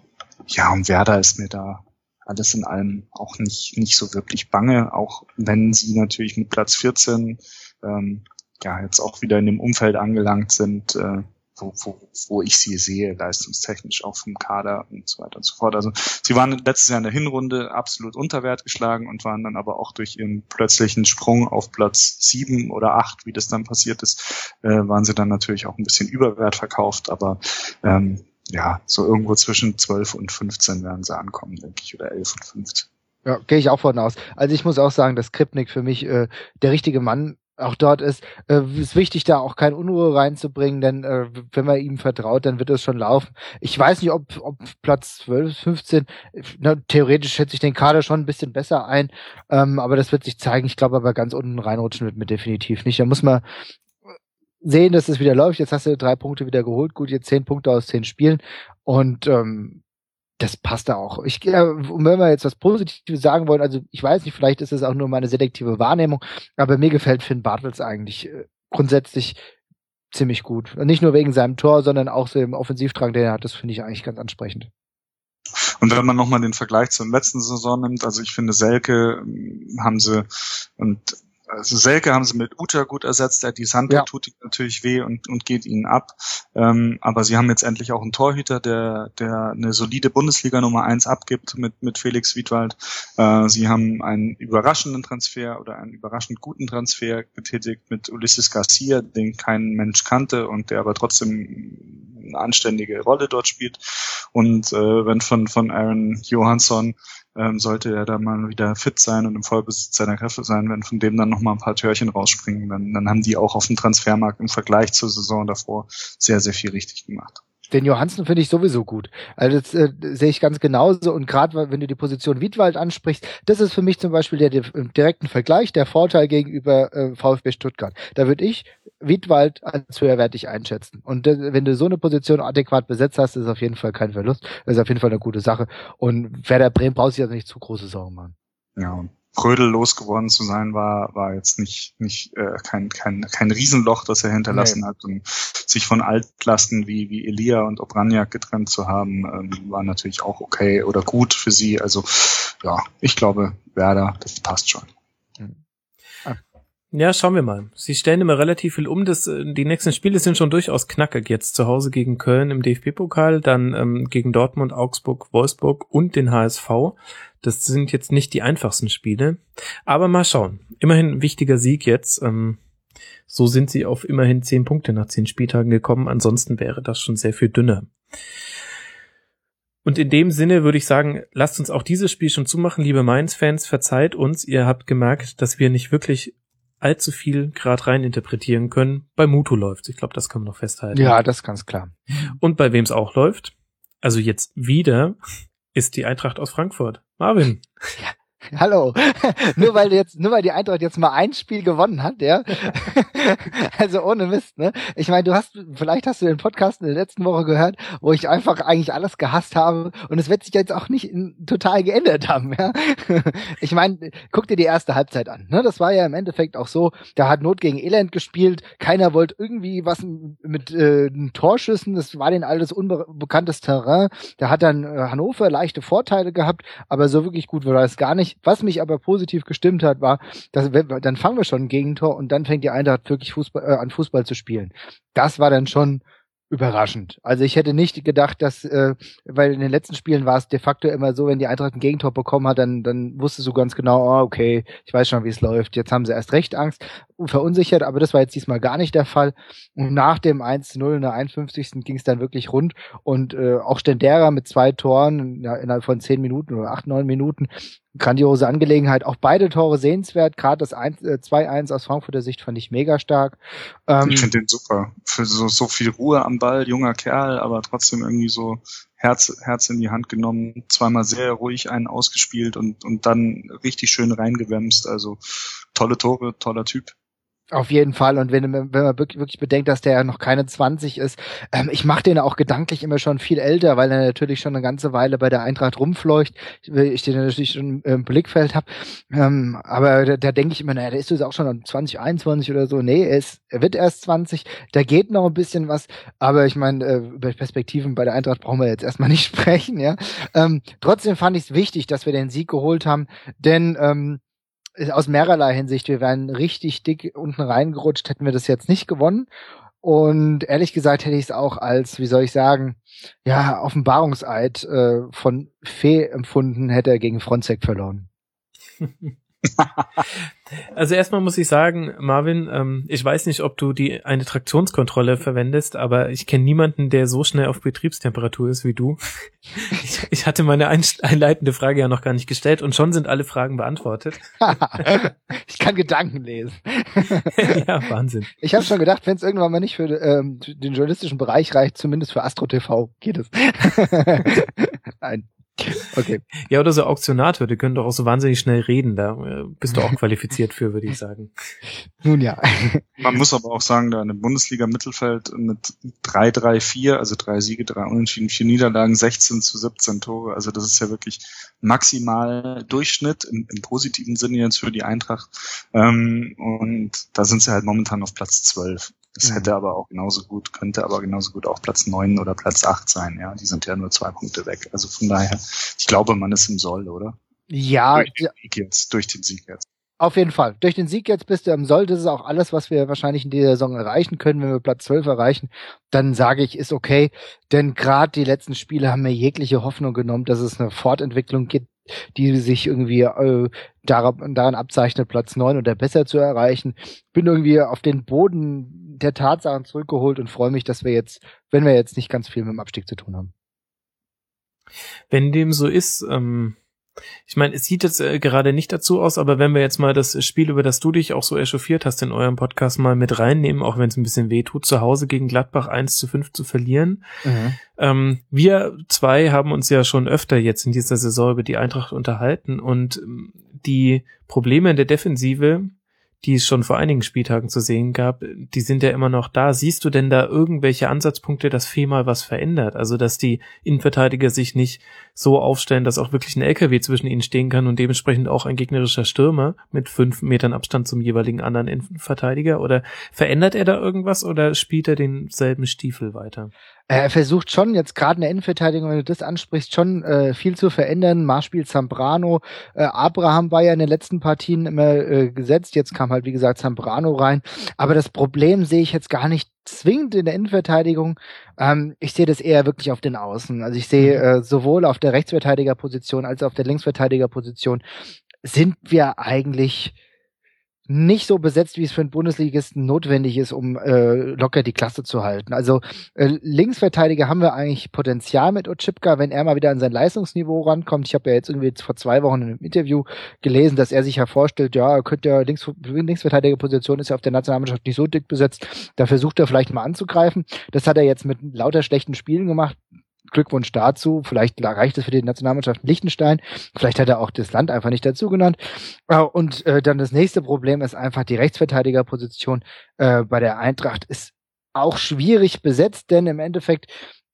ja, und Werder ist mir da alles in allem auch nicht, nicht so wirklich bange, auch wenn sie natürlich mit Platz 14 ähm, ja jetzt auch wieder in dem Umfeld angelangt sind, äh, wo, wo, wo ich sie sehe, leistungstechnisch auch vom Kader und so weiter und so fort. Also sie waren letztes Jahr in der Hinrunde absolut unter Wert geschlagen und waren dann aber auch durch ihren plötzlichen Sprung auf Platz sieben oder acht, wie das dann passiert ist, äh, waren sie dann natürlich auch ein bisschen überwert verkauft, aber ähm, ja, so irgendwo zwischen 12 und 15 werden sie ankommen, denke ich, oder 11 und 15. Ja, gehe ich auch von aus. Also ich muss auch sagen, dass Kripnik für mich äh, der richtige Mann auch dort ist. Äh, ist wichtig, da auch keine Unruhe reinzubringen, denn äh, wenn man ihm vertraut, dann wird es schon laufen. Ich weiß nicht, ob, ob Platz 12, 15, na, theoretisch schätze ich den Kader schon ein bisschen besser ein, ähm, aber das wird sich zeigen. Ich glaube aber ganz unten reinrutschen wird mir definitiv nicht. Da muss man sehen, dass es wieder läuft. Jetzt hast du drei Punkte wieder geholt. Gut, jetzt zehn Punkte aus zehn Spielen. Und ähm, das passt da auch. Ich, äh, wenn wir jetzt was Positives sagen wollen, also ich weiß nicht, vielleicht ist es auch nur meine selektive Wahrnehmung, aber mir gefällt Finn Bartels eigentlich äh, grundsätzlich ziemlich gut. Und nicht nur wegen seinem Tor, sondern auch so im Offensivdrang, den er hat, das finde ich eigentlich ganz ansprechend. Und wenn man nochmal den Vergleich zur letzten Saison nimmt, also ich finde Selke ähm, haben sie und also Selke haben sie mit Uta gut ersetzt, der die Sandro ja. tut ihm natürlich weh und, und geht ihnen ab. Ähm, aber sie haben jetzt endlich auch einen Torhüter, der, der eine solide Bundesliga Nummer eins abgibt mit, mit Felix Wiedwald. Äh, sie haben einen überraschenden Transfer oder einen überraschend guten Transfer getätigt mit Ulysses Garcia, den kein Mensch kannte und der aber trotzdem eine anständige Rolle dort spielt. Und äh, wenn von, von Aaron Johansson ähm, sollte er da mal wieder fit sein und im Vollbesitz seiner Kräfte sein, wenn von dem dann noch mal ein paar Türchen rausspringen, dann, dann haben die auch auf dem Transfermarkt im Vergleich zur Saison davor sehr, sehr viel richtig gemacht. Den Johansen finde ich sowieso gut. Also das äh, sehe ich ganz genauso. Und gerade wenn du die Position Wiedwald ansprichst, das ist für mich zum Beispiel der, der direkten Vergleich, der Vorteil gegenüber äh, VfB Stuttgart. Da würde ich Wiedwald als höherwertig einschätzen. Und äh, wenn du so eine Position adäquat besetzt hast, ist auf jeden Fall kein Verlust. Ist auf jeden Fall eine gute Sache. Und Werder Bremen braucht sich also nicht zu große Sorgen machen. Ja, Frödel losgeworden zu sein, war, war jetzt nicht, nicht äh, kein, kein, kein Riesenloch, das er hinterlassen nee. hat. Und sich von Altlasten wie, wie Elia und Obranjak getrennt zu haben, ähm, war natürlich auch okay oder gut für sie. Also ja, ich glaube, Werder, das passt schon. Ja, schauen wir mal. Sie stellen immer relativ viel um. Das, äh, die nächsten Spiele sind schon durchaus knackig. Jetzt zu Hause gegen Köln im DFB-Pokal, dann ähm, gegen Dortmund, Augsburg, Wolfsburg und den HSV. Das sind jetzt nicht die einfachsten Spiele. Aber mal schauen. Immerhin ein wichtiger Sieg jetzt. Ähm, so sind sie auf immerhin zehn Punkte nach zehn Spieltagen gekommen. Ansonsten wäre das schon sehr viel dünner. Und in dem Sinne würde ich sagen, lasst uns auch dieses Spiel schon zumachen, liebe Mainz-Fans. Verzeiht uns, ihr habt gemerkt, dass wir nicht wirklich allzu viel gerade rein interpretieren können. Bei Mutu läuft's. Ich glaube, das kann man noch festhalten. Ja, das ist ganz klar. Und bei wem es auch läuft, also jetzt wieder, ist die Eintracht aus Frankfurt. Marvin. Ja, Hallo. nur weil jetzt, nur weil die Eintracht jetzt mal ein Spiel gewonnen hat, ja. also ohne Mist, ne? Ich meine, du hast, vielleicht hast du den Podcast in der letzten Woche gehört, wo ich einfach eigentlich alles gehasst habe und es wird sich jetzt auch nicht in, total geändert haben, ja. ich meine, guck dir die erste Halbzeit an, ne? Das war ja im Endeffekt auch so, da hat Not gegen Elend gespielt, keiner wollte irgendwie was mit äh, Torschüssen, das war den alles unbekanntes Terrain. Da hat dann äh, Hannover leichte Vorteile gehabt, aber so wirklich gut war es gar nicht nicht. Was mich aber positiv gestimmt hat, war, dass wir, dann fangen wir schon ein Gegentor und dann fängt die Eintracht wirklich Fußball, äh, an Fußball zu spielen. Das war dann schon überraschend. Also ich hätte nicht gedacht, dass, äh, weil in den letzten Spielen war es de facto immer so, wenn die Eintracht ein Gegentor bekommen hat, dann, dann wusstest du ganz genau, oh, okay, ich weiß schon, wie es läuft. Jetzt haben sie erst recht Angst, verunsichert, aber das war jetzt diesmal gar nicht der Fall. Und nach dem 1-0 in der 51. ging es dann wirklich rund und äh, auch Stendera mit zwei Toren ja, innerhalb von zehn Minuten oder acht, neun Minuten grandiose Angelegenheit. Auch beide Tore sehenswert. Gerade das 2-1 äh, aus Frankfurter Sicht fand ich mega stark. Ähm, ich finde den super. Für so, so viel Ruhe am Ball, junger Kerl, aber trotzdem irgendwie so Herz, Herz in die Hand genommen, zweimal sehr ruhig einen ausgespielt und, und dann richtig schön reingewämst. Also tolle Tore, toller Typ. Auf jeden Fall. Und wenn, wenn man wirklich bedenkt, dass der ja noch keine 20 ist, ähm, ich mache den auch gedanklich immer schon viel älter, weil er natürlich schon eine ganze Weile bei der Eintracht rumfleucht, ich den natürlich schon im Blickfeld habe. Ähm, aber da, da denke ich immer, naja, der ist jetzt auch schon 20, 21 oder so. Nee, er, ist, er wird erst 20, da geht noch ein bisschen was, aber ich meine, äh, über Perspektiven bei der Eintracht brauchen wir jetzt erstmal nicht sprechen, ja. Ähm, trotzdem fand ich es wichtig, dass wir den Sieg geholt haben, denn ähm, aus mehrerlei Hinsicht. Wir wären richtig dick unten reingerutscht, hätten wir das jetzt nicht gewonnen. Und ehrlich gesagt hätte ich es auch als, wie soll ich sagen, ja, Offenbarungseid äh, von Fee empfunden, hätte er gegen Fronzek verloren. also erstmal muss ich sagen, Marvin, ähm, ich weiß nicht, ob du die eine Traktionskontrolle verwendest, aber ich kenne niemanden, der so schnell auf Betriebstemperatur ist wie du. ich, ich, hatte meine einleitende Frage ja noch gar nicht gestellt und schon sind alle Fragen beantwortet. ich kann Gedanken lesen. ja, Wahnsinn. Ich habe schon gedacht, wenn es irgendwann mal nicht für ähm, den journalistischen Bereich reicht, zumindest für Astro TV geht es. Nein. Okay. Ja, oder so Auktionator, die können doch auch so wahnsinnig schnell reden. Da äh, bist du auch qualifiziert für, würde ich sagen. Nun ja. Man muss aber auch sagen, da in dem Bundesliga-Mittelfeld mit 3-3-4, also drei Siege, drei Unentschieden, vier Niederlagen, 16 zu 17 Tore. Also das ist ja wirklich maximal Durchschnitt im, im positiven Sinne jetzt für die Eintracht. Ähm, und da sind sie halt momentan auf Platz 12. Es mhm. hätte aber auch genauso gut, könnte aber genauso gut auch Platz neun oder Platz acht sein, ja. Die sind ja nur zwei Punkte weg. Also von daher, ich glaube, man ist im Soll, oder? Ja. Durch den Sieg jetzt, durch den Sieg jetzt. Auf jeden Fall. Durch den Sieg jetzt bist du am Soll. Das ist auch alles, was wir wahrscheinlich in dieser Saison erreichen können. Wenn wir Platz 12 erreichen, dann sage ich, ist okay. Denn gerade die letzten Spiele haben mir jegliche Hoffnung genommen, dass es eine Fortentwicklung gibt, die sich irgendwie äh, daran, daran abzeichnet, Platz 9 oder besser zu erreichen. Bin irgendwie auf den Boden der Tatsachen zurückgeholt und freue mich, dass wir jetzt, wenn wir jetzt nicht ganz viel mit dem Abstieg zu tun haben. Wenn dem so ist, ähm, ich meine, es sieht jetzt äh, gerade nicht dazu aus, aber wenn wir jetzt mal das Spiel, über das du dich auch so echauffiert hast in eurem Podcast mal mit reinnehmen, auch wenn es ein bisschen weh tut, zu Hause gegen Gladbach 1 zu 5 zu verlieren. Mhm. Ähm, wir zwei haben uns ja schon öfter jetzt in dieser Saison über die Eintracht unterhalten und ähm, die Probleme in der Defensive, die es schon vor einigen Spieltagen zu sehen gab, die sind ja immer noch da. Siehst du denn da irgendwelche Ansatzpunkte, dass Fee mal was verändert? Also, dass die Innenverteidiger sich nicht so aufstellen, dass auch wirklich ein LKW zwischen ihnen stehen kann und dementsprechend auch ein gegnerischer Stürmer mit fünf Metern Abstand zum jeweiligen anderen Innenverteidiger? Oder verändert er da irgendwas oder spielt er denselben Stiefel weiter? Er versucht schon jetzt gerade in der Innenverteidigung, wenn du das ansprichst, schon äh, viel zu verändern. Marspiel Zambrano, äh, Abraham war ja in den letzten Partien immer äh, gesetzt. Jetzt kam halt wie gesagt Zambrano rein. Aber das Problem sehe ich jetzt gar nicht zwingend in der Innenverteidigung. Ähm, ich sehe das eher wirklich auf den Außen. Also ich sehe mhm. äh, sowohl auf der Rechtsverteidigerposition als auch auf der Linksverteidigerposition sind wir eigentlich nicht so besetzt, wie es für einen Bundesligisten notwendig ist, um äh, locker die Klasse zu halten. Also äh, Linksverteidiger haben wir eigentlich Potenzial mit Ochipka, wenn er mal wieder an sein Leistungsniveau rankommt. Ich habe ja jetzt irgendwie vor zwei Wochen in einem Interview gelesen, dass er sich ja vorstellt, ja, könnte ja Links, Linksverteidigerposition ist ja auf der Nationalmannschaft nicht so dick besetzt. Da versucht er vielleicht mal anzugreifen. Das hat er jetzt mit lauter schlechten Spielen gemacht. Glückwunsch dazu. Vielleicht reicht es für die Nationalmannschaft Liechtenstein. Vielleicht hat er auch das Land einfach nicht dazu genannt. Äh, und äh, dann das nächste Problem ist einfach die Rechtsverteidigerposition äh, bei der Eintracht ist auch schwierig besetzt, denn im Endeffekt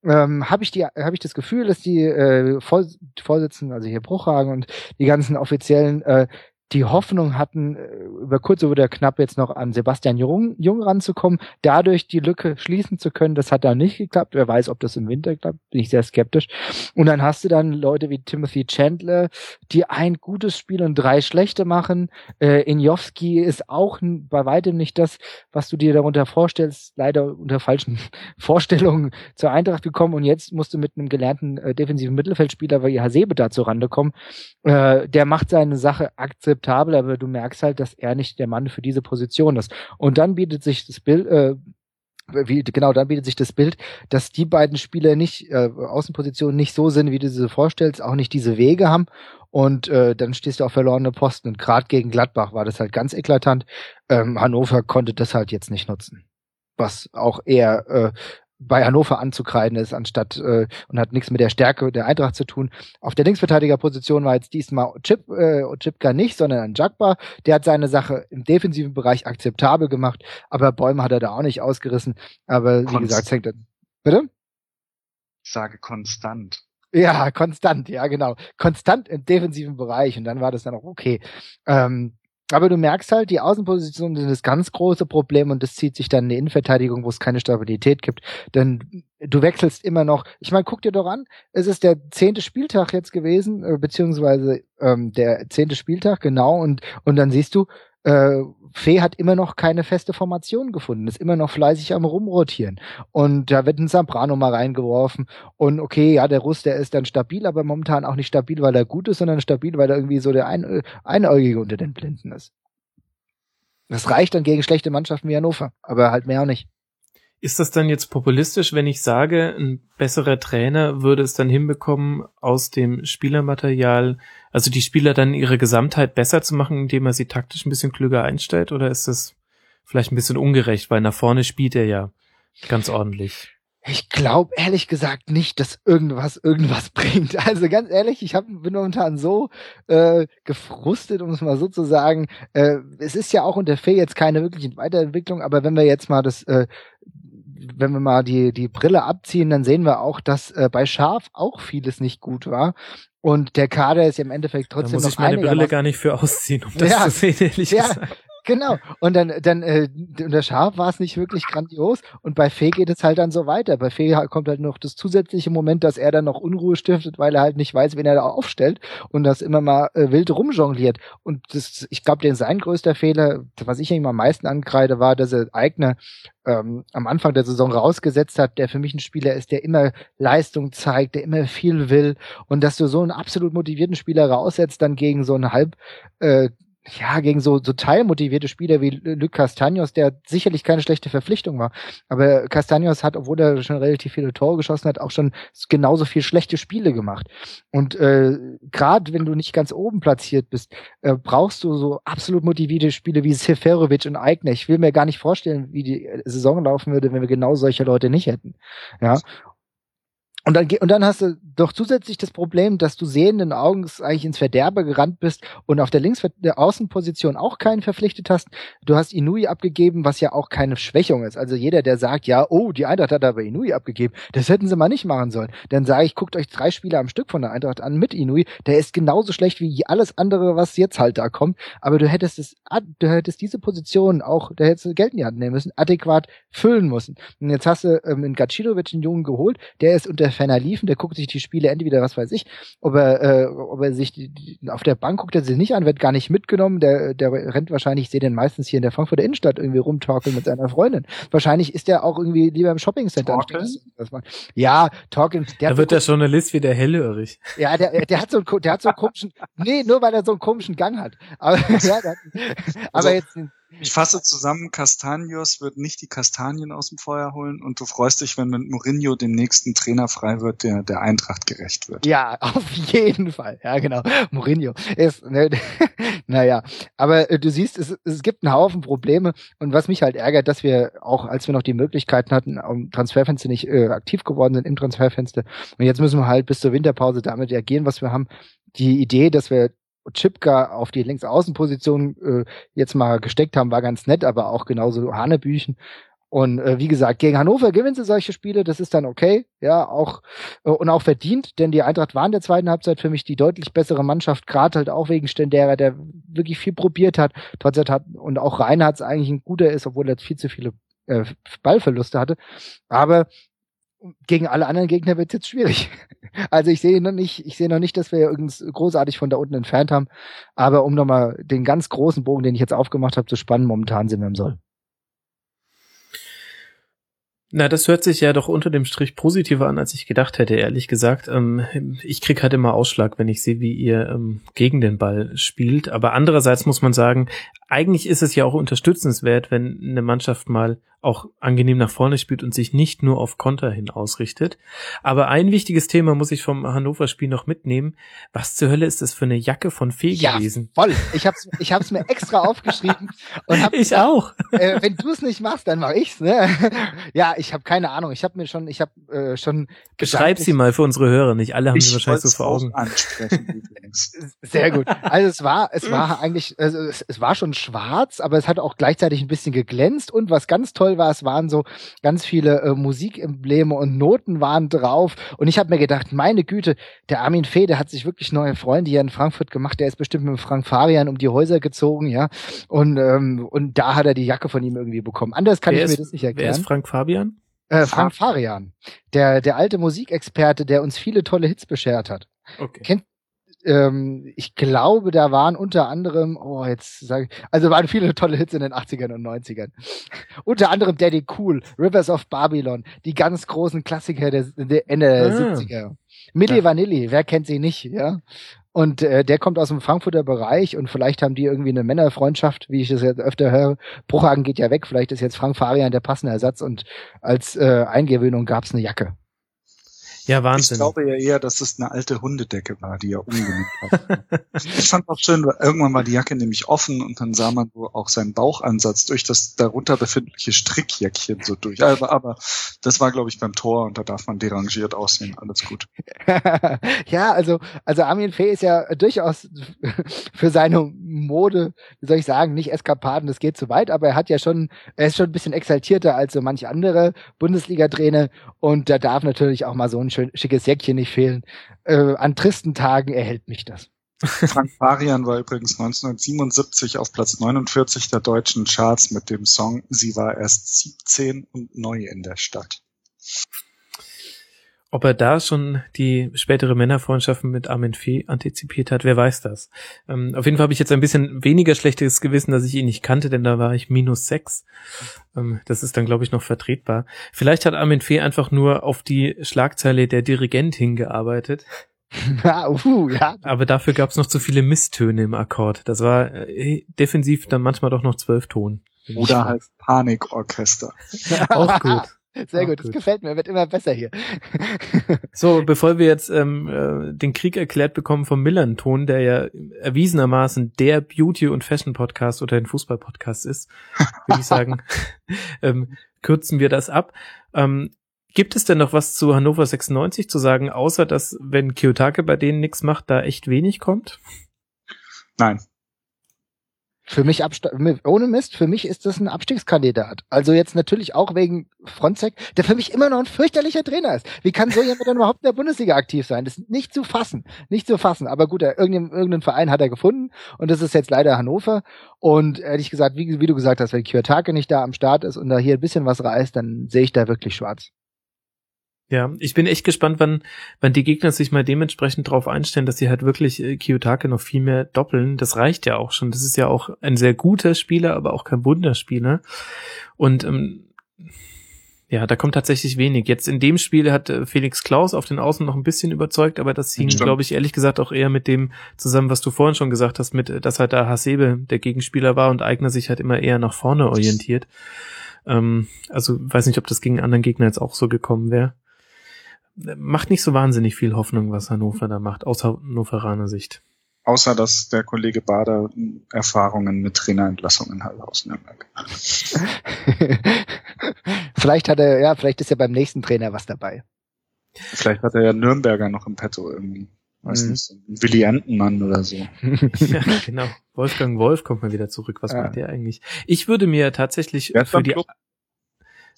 ähm, habe ich die habe ich das Gefühl, dass die äh, Vorsitzenden, also hier Bruchhagen und die ganzen offiziellen äh, die Hoffnung hatten, äh, über kurz oder knapp jetzt noch an Sebastian Jung, Jung ranzukommen, dadurch die Lücke schließen zu können. Das hat da nicht geklappt. Wer weiß, ob das im Winter klappt, bin ich sehr skeptisch. Und dann hast du dann Leute wie Timothy Chandler, die ein gutes Spiel und drei schlechte machen. Äh, Injowski ist auch bei weitem nicht das, was du dir darunter vorstellst, leider unter falschen Vorstellungen zur Eintracht gekommen und jetzt musst du mit einem gelernten äh, defensiven Mittelfeldspieler wie Hasebe da zurande kommen. Äh, der macht seine Sache akzeptiert akzeptabel, aber du merkst halt, dass er nicht der Mann für diese Position ist. Und dann bietet sich das Bild, äh, wie, genau, dann bietet sich das Bild, dass die beiden Spieler nicht, äh, Außenpositionen nicht so sind, wie du sie vorstellst, auch nicht diese Wege haben. Und äh, dann stehst du auf verlorene Posten. Und gerade gegen Gladbach war das halt ganz eklatant. Ähm, Hannover konnte das halt jetzt nicht nutzen. Was auch eher äh, bei Hannover anzukreiden ist, anstatt äh, und hat nichts mit der Stärke der Eintracht zu tun. Auf der Linksverteidigerposition war jetzt diesmal Chip, äh, Chipka nicht, sondern ein Jagba. Der hat seine Sache im defensiven Bereich akzeptabel gemacht, aber Bäume hat er da auch nicht ausgerissen. Aber wie Konst gesagt, hängt er. Bitte? Ich sage konstant. Ja, konstant, ja, genau. Konstant im defensiven Bereich und dann war das dann auch okay. Ähm, aber du merkst halt, die Außenpositionen sind das ganz große Problem und das zieht sich dann in die Innenverteidigung, wo es keine Stabilität gibt. Denn du wechselst immer noch. Ich meine, guck dir doch an, es ist der zehnte Spieltag jetzt gewesen, äh, beziehungsweise ähm, der zehnte Spieltag, genau, und, und dann siehst du, äh, Fee hat immer noch keine feste Formation gefunden, ist immer noch fleißig am rumrotieren. Und da wird ein Zambrano mal reingeworfen. Und okay, ja, der Russ, der ist dann stabil, aber momentan auch nicht stabil, weil er gut ist, sondern stabil, weil er irgendwie so der Ein Einäugige unter den Blinden ist. Das reicht dann gegen schlechte Mannschaften wie Hannover, aber halt mehr auch nicht. Ist das dann jetzt populistisch, wenn ich sage, ein besserer Trainer würde es dann hinbekommen, aus dem Spielermaterial, also die Spieler dann ihre Gesamtheit besser zu machen, indem er sie taktisch ein bisschen klüger einstellt? Oder ist das vielleicht ein bisschen ungerecht, weil nach vorne spielt er ja ganz ordentlich? Ich glaube ehrlich gesagt nicht, dass irgendwas irgendwas bringt. Also ganz ehrlich, ich hab, bin momentan so äh, gefrustet, um es mal so zu sagen. Äh, es ist ja auch unter Fee jetzt keine wirkliche Weiterentwicklung, aber wenn wir jetzt mal das äh, wenn wir mal die, die Brille abziehen, dann sehen wir auch, dass äh, bei Schaf auch vieles nicht gut war. Und der Kader ist ja im Endeffekt trotzdem da muss ich meine Brille gar nicht für ausziehen, um das ja, zu sehen, ehrlich ja, gesagt. Genau. Und dann, dann äh, unter Schaf war es nicht wirklich grandios. Und bei Fee geht es halt dann so weiter. Bei Fee kommt halt noch das zusätzliche Moment, dass er dann noch Unruhe stiftet, weil er halt nicht weiß, wen er da aufstellt und das immer mal äh, wild rumjongliert. Und das, ich glaube, sein größter Fehler, was ich ihm am meisten ankreide, war, dass er Eigner ähm, am Anfang der Saison rausgesetzt hat, der für mich ein Spieler ist, der immer Leistung zeigt, der immer viel will und dass du so einen absolut motivierten Spieler raussetzt, dann gegen so einen halb äh, ja, gegen so, so teilmotivierte Spieler wie Luc Castagnos, der sicherlich keine schlechte Verpflichtung war. Aber Castagnos hat, obwohl er schon relativ viele Tore geschossen hat, auch schon genauso viel schlechte Spiele gemacht. Und äh, gerade wenn du nicht ganz oben platziert bist, äh, brauchst du so absolut motivierte Spiele wie Seferovic und Eigner. Ich will mir gar nicht vorstellen, wie die Saison laufen würde, wenn wir genau solche Leute nicht hätten. Ja. Und dann, und dann hast du doch zusätzlich das Problem, dass du sehenden Augens eigentlich ins Verderber gerannt bist und auf der Links der Außenposition auch keinen verpflichtet hast. Du hast Inui abgegeben, was ja auch keine Schwächung ist. Also jeder, der sagt, ja, oh, die Eintracht hat aber Inui abgegeben, das hätten sie mal nicht machen sollen. Dann sage ich, guckt euch drei Spieler am Stück von der Eintracht an mit Inui. Der ist genauso schlecht wie alles andere, was jetzt halt da kommt. Aber du hättest es, du hättest diese Position auch, da hättest du Geld in die Hand nehmen müssen, adäquat füllen müssen. Und jetzt hast du ähm, in Gacidovic einen Jungen geholt, der ist unter ferner Liefen, der guckt sich die Spiele entweder, was weiß ich, ob er, äh, ob er sich die, die, auf der Bank guckt er sich nicht an, wird gar nicht mitgenommen, der, der rennt wahrscheinlich, ich sehe den meistens hier in der Frankfurter Innenstadt irgendwie rumtorkeln mit seiner Freundin. Wahrscheinlich ist er auch irgendwie lieber im Shoppingcenter. Ja, Torkeln. Der da wird der Journalist wieder hellhörig. Ja, der, der hat so einen, der hat so einen komischen, nee, nur weil er so einen komischen Gang hat. Aber, ja, der, aber also, jetzt, ich fasse zusammen, Castanios wird nicht die Kastanien aus dem Feuer holen und du freust dich, wenn mit Mourinho dem nächsten Trainer frei wird, der der Eintracht gerecht wird. Ja, auf jeden Fall. Ja, genau. Mourinho ist, ne, naja. Aber äh, du siehst, es, es gibt einen Haufen Probleme und was mich halt ärgert, dass wir auch, als wir noch die Möglichkeiten hatten, am Transferfenster nicht äh, aktiv geworden sind im Transferfenster und jetzt müssen wir halt bis zur Winterpause damit reagieren, was wir haben. Die Idee, dass wir Chipka auf die Linksaußenposition äh, jetzt mal gesteckt haben, war ganz nett, aber auch genauso Hanebüchen. Und äh, wie gesagt, gegen Hannover gewinnen sie solche Spiele, das ist dann okay, ja, auch äh, und auch verdient, denn die Eintracht war in der zweiten Halbzeit für mich die deutlich bessere Mannschaft, gerade halt auch wegen Stendera, der wirklich viel probiert hat, trotzdem hat und auch Reinhardt eigentlich ein guter ist, obwohl er viel zu viele äh, Ballverluste hatte. Aber gegen alle anderen Gegner wird es jetzt schwierig. Also ich sehe noch nicht, ich sehe noch nicht, dass wir uns großartig von da unten entfernt haben. Aber um nochmal den ganz großen Bogen, den ich jetzt aufgemacht habe, zu spannen, momentan sind wir im Soll. Na, das hört sich ja doch unter dem Strich positiver an, als ich gedacht hätte, ehrlich gesagt. Ähm, ich krieg halt immer Ausschlag, wenn ich sehe, wie ihr ähm, gegen den Ball spielt. Aber andererseits muss man sagen, eigentlich ist es ja auch unterstützenswert, wenn eine Mannschaft mal auch angenehm nach vorne spielt und sich nicht nur auf Konter hin ausrichtet. Aber ein wichtiges Thema muss ich vom Hannover-Spiel noch mitnehmen. Was zur Hölle ist das für eine Jacke von Fee ja, gewesen? Voll. Ich hab's, ich hab's mir extra aufgeschrieben und hab Ich gesagt, auch. Äh, wenn du es nicht machst, dann mach ich's. Ne? ja, ich habe keine Ahnung. Ich habe mir schon, ich habe äh, schon. Beschreib sie mal für unsere Hörer. Nicht alle haben sie wahrscheinlich so vor Augen. Sehr gut. Also es war, es war eigentlich, also es, es war schon schwarz, aber es hat auch gleichzeitig ein bisschen geglänzt und was ganz toll war, es waren so ganz viele äh, Musikem-Embleme und Noten waren drauf und ich habe mir gedacht, meine Güte, der Armin Fee, der hat sich wirklich neue Freunde hier in Frankfurt gemacht, der ist bestimmt mit Frank Farian um die Häuser gezogen, ja, und ähm, und da hat er die Jacke von ihm irgendwie bekommen. Anders kann wer ich ist, mir das nicht erklären. Wer ist Frank Fabian? Äh, Frank Farian, der der alte Musikexperte, der uns viele tolle Hits beschert hat. Okay. Kennt, ähm, ich glaube, da waren unter anderem, oh, jetzt sage ich, also waren viele tolle Hits in den 80ern und 90ern. unter anderem Daddy Cool, Rivers of Babylon, die ganz großen Klassiker der, der Ende der ah. 70er. Milli ja. Vanilli, wer kennt sie nicht, ja? Und äh, der kommt aus dem Frankfurter Bereich und vielleicht haben die irgendwie eine Männerfreundschaft, wie ich das jetzt öfter höre. Bruchhagen geht ja weg, vielleicht ist jetzt Frank Farian der passende Ersatz und als äh, Eingewöhnung gab's eine Jacke. Ja, Wahnsinn. Ich glaube ja eher, dass es eine alte Hundedecke war, die er umgenutzt hat. ich fand auch schön, weil irgendwann war die Jacke nämlich offen und dann sah man so auch seinen Bauchansatz durch das darunter befindliche Strickjäckchen so durch. Aber, aber das war, glaube ich, beim Tor und da darf man derangiert aussehen. Alles gut. ja, also, also Armin Fee ist ja durchaus für seine Mode, wie soll ich sagen, nicht Eskapaden, das geht zu weit, aber er hat ja schon, er ist schon ein bisschen exaltierter als so manch andere Bundesliga-Trainer und da darf natürlich auch mal so ein schön schickes Jäckchen nicht fehlen. Äh, an tristen Tagen erhält mich das. Frank Farian war übrigens 1977 auf Platz 49 der deutschen Charts mit dem Song Sie war erst 17 und neu in der Stadt. Ob er da schon die spätere Männerfreundschaften mit Armin Fee antizipiert hat, wer weiß das. Ähm, auf jeden Fall habe ich jetzt ein bisschen weniger schlechtes Gewissen, dass ich ihn nicht kannte, denn da war ich minus sechs. Ähm, das ist dann, glaube ich, noch vertretbar. Vielleicht hat Armin Fee einfach nur auf die Schlagzeile der Dirigent hingearbeitet. uh, ja. Aber dafür gab es noch zu viele Misstöne im Akkord. Das war äh, defensiv dann manchmal doch noch zwölf Ton. Oder halt Panikorchester. Auch gut. Sehr Auch gut, das gefällt mir, wird immer besser hier. so, bevor wir jetzt ähm, äh, den Krieg erklärt bekommen vom Millern-Ton, der ja erwiesenermaßen der Beauty- und Fashion-Podcast oder ein Fußball-Podcast ist, würde ich sagen, ähm, kürzen wir das ab. Ähm, gibt es denn noch was zu Hannover 96 zu sagen, außer dass, wenn Kiyotake bei denen nichts macht, da echt wenig kommt? Nein, für mich ohne Mist, für mich ist das ein Abstiegskandidat. Also jetzt natürlich auch wegen Fronzek, der für mich immer noch ein fürchterlicher Trainer ist. Wie kann so jemand denn überhaupt in der Bundesliga aktiv sein? Das ist nicht zu fassen, nicht zu fassen. Aber gut, irgendeinen, irgendeinen Verein hat er gefunden und das ist jetzt leider Hannover. Und ehrlich gesagt, wie, wie du gesagt hast, wenn Kiyotake nicht da am Start ist und da hier ein bisschen was reißt, dann sehe ich da wirklich schwarz. Ja, ich bin echt gespannt, wann, wann die Gegner sich mal dementsprechend darauf einstellen, dass sie halt wirklich äh, Kiyotake noch viel mehr doppeln. Das reicht ja auch schon. Das ist ja auch ein sehr guter Spieler, aber auch kein Wunderspieler. Und ähm, ja, da kommt tatsächlich wenig. Jetzt in dem Spiel hat äh, Felix Klaus auf den Außen noch ein bisschen überzeugt, aber das hing, glaube ich, ehrlich gesagt auch eher mit dem zusammen, was du vorhin schon gesagt hast, mit, äh, dass halt da Hasebe der Gegenspieler war und Eigner sich halt immer eher nach vorne orientiert. Ähm, also weiß nicht, ob das gegen anderen Gegner jetzt auch so gekommen wäre macht nicht so wahnsinnig viel Hoffnung, was Hannover da macht, aus Hannoveraner Sicht. Außer, dass der Kollege Bader Erfahrungen mit Trainerentlassungen hat aus Nürnberg. vielleicht hat er, ja, vielleicht ist ja beim nächsten Trainer was dabei. Vielleicht hat er ja Nürnberger noch im Petto irgendwie. Weiß mhm. nicht, so Willi Entenmann oder so. ja, genau. Wolfgang Wolf kommt mal wieder zurück. Was ja. macht der eigentlich? Ich würde mir tatsächlich für die, Club?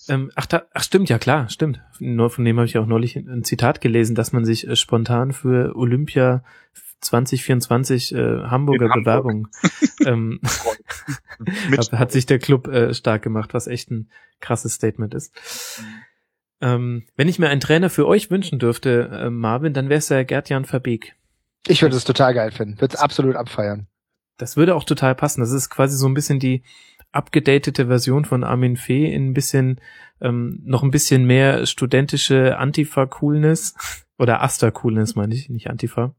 Ähm, ach, da, ach, stimmt, ja klar, stimmt. Nur von dem habe ich auch neulich ein Zitat gelesen, dass man sich äh, spontan für Olympia 2024 äh, Hamburger In Bewerbung ähm, hat, hat sich der Club äh, stark gemacht, was echt ein krasses Statement ist. Ähm, wenn ich mir einen Trainer für euch wünschen dürfte, äh, Marvin, dann wäre es ja Gerd-Jan Verbeek. Ich würde es total geil finden. Würde es absolut abfeiern. Das würde auch total passen. Das ist quasi so ein bisschen die abgedatete Version von Armin Fee in ein bisschen, ähm, noch ein bisschen mehr studentische Antifa-Coolness oder Asta-Coolness meine ich, nicht Antifa.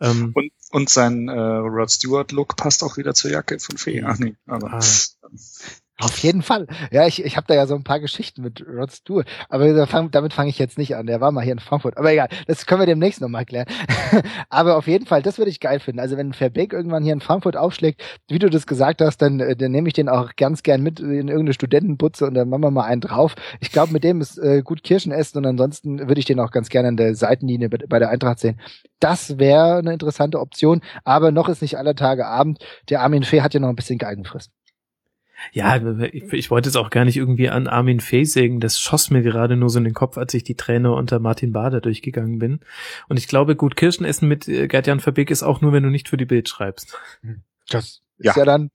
Ähm, und, und sein äh, Rod Stewart-Look passt auch wieder zur Jacke von Fee. Ach nee, aber. Ah. Auf jeden Fall. Ja, ich, ich habe da ja so ein paar Geschichten mit Rod Stewart, aber damit fange ich jetzt nicht an. Der war mal hier in Frankfurt. Aber egal, das können wir demnächst nochmal klären. aber auf jeden Fall, das würde ich geil finden. Also wenn Verbeek irgendwann hier in Frankfurt aufschlägt, wie du das gesagt hast, dann, äh, dann nehme ich den auch ganz gern mit in irgendeine Studentenbutze und dann machen wir mal einen drauf. Ich glaube, mit dem ist äh, gut Kirschen essen und ansonsten würde ich den auch ganz gerne an der Seitenlinie bei der Eintracht sehen. Das wäre eine interessante Option, aber noch ist nicht aller Tage Abend. Der Armin Fee hat ja noch ein bisschen Geigenfrist. Ja, ich, ich wollte es auch gar nicht irgendwie an Armin Fee sägen. Das schoss mir gerade nur so in den Kopf, als ich die Trainer unter Martin Bader durchgegangen bin. Und ich glaube, gut Kirschen essen mit äh, Gerd-Jan Verbeek ist auch nur, wenn du nicht für die Bild schreibst. Das ist ja, ja dann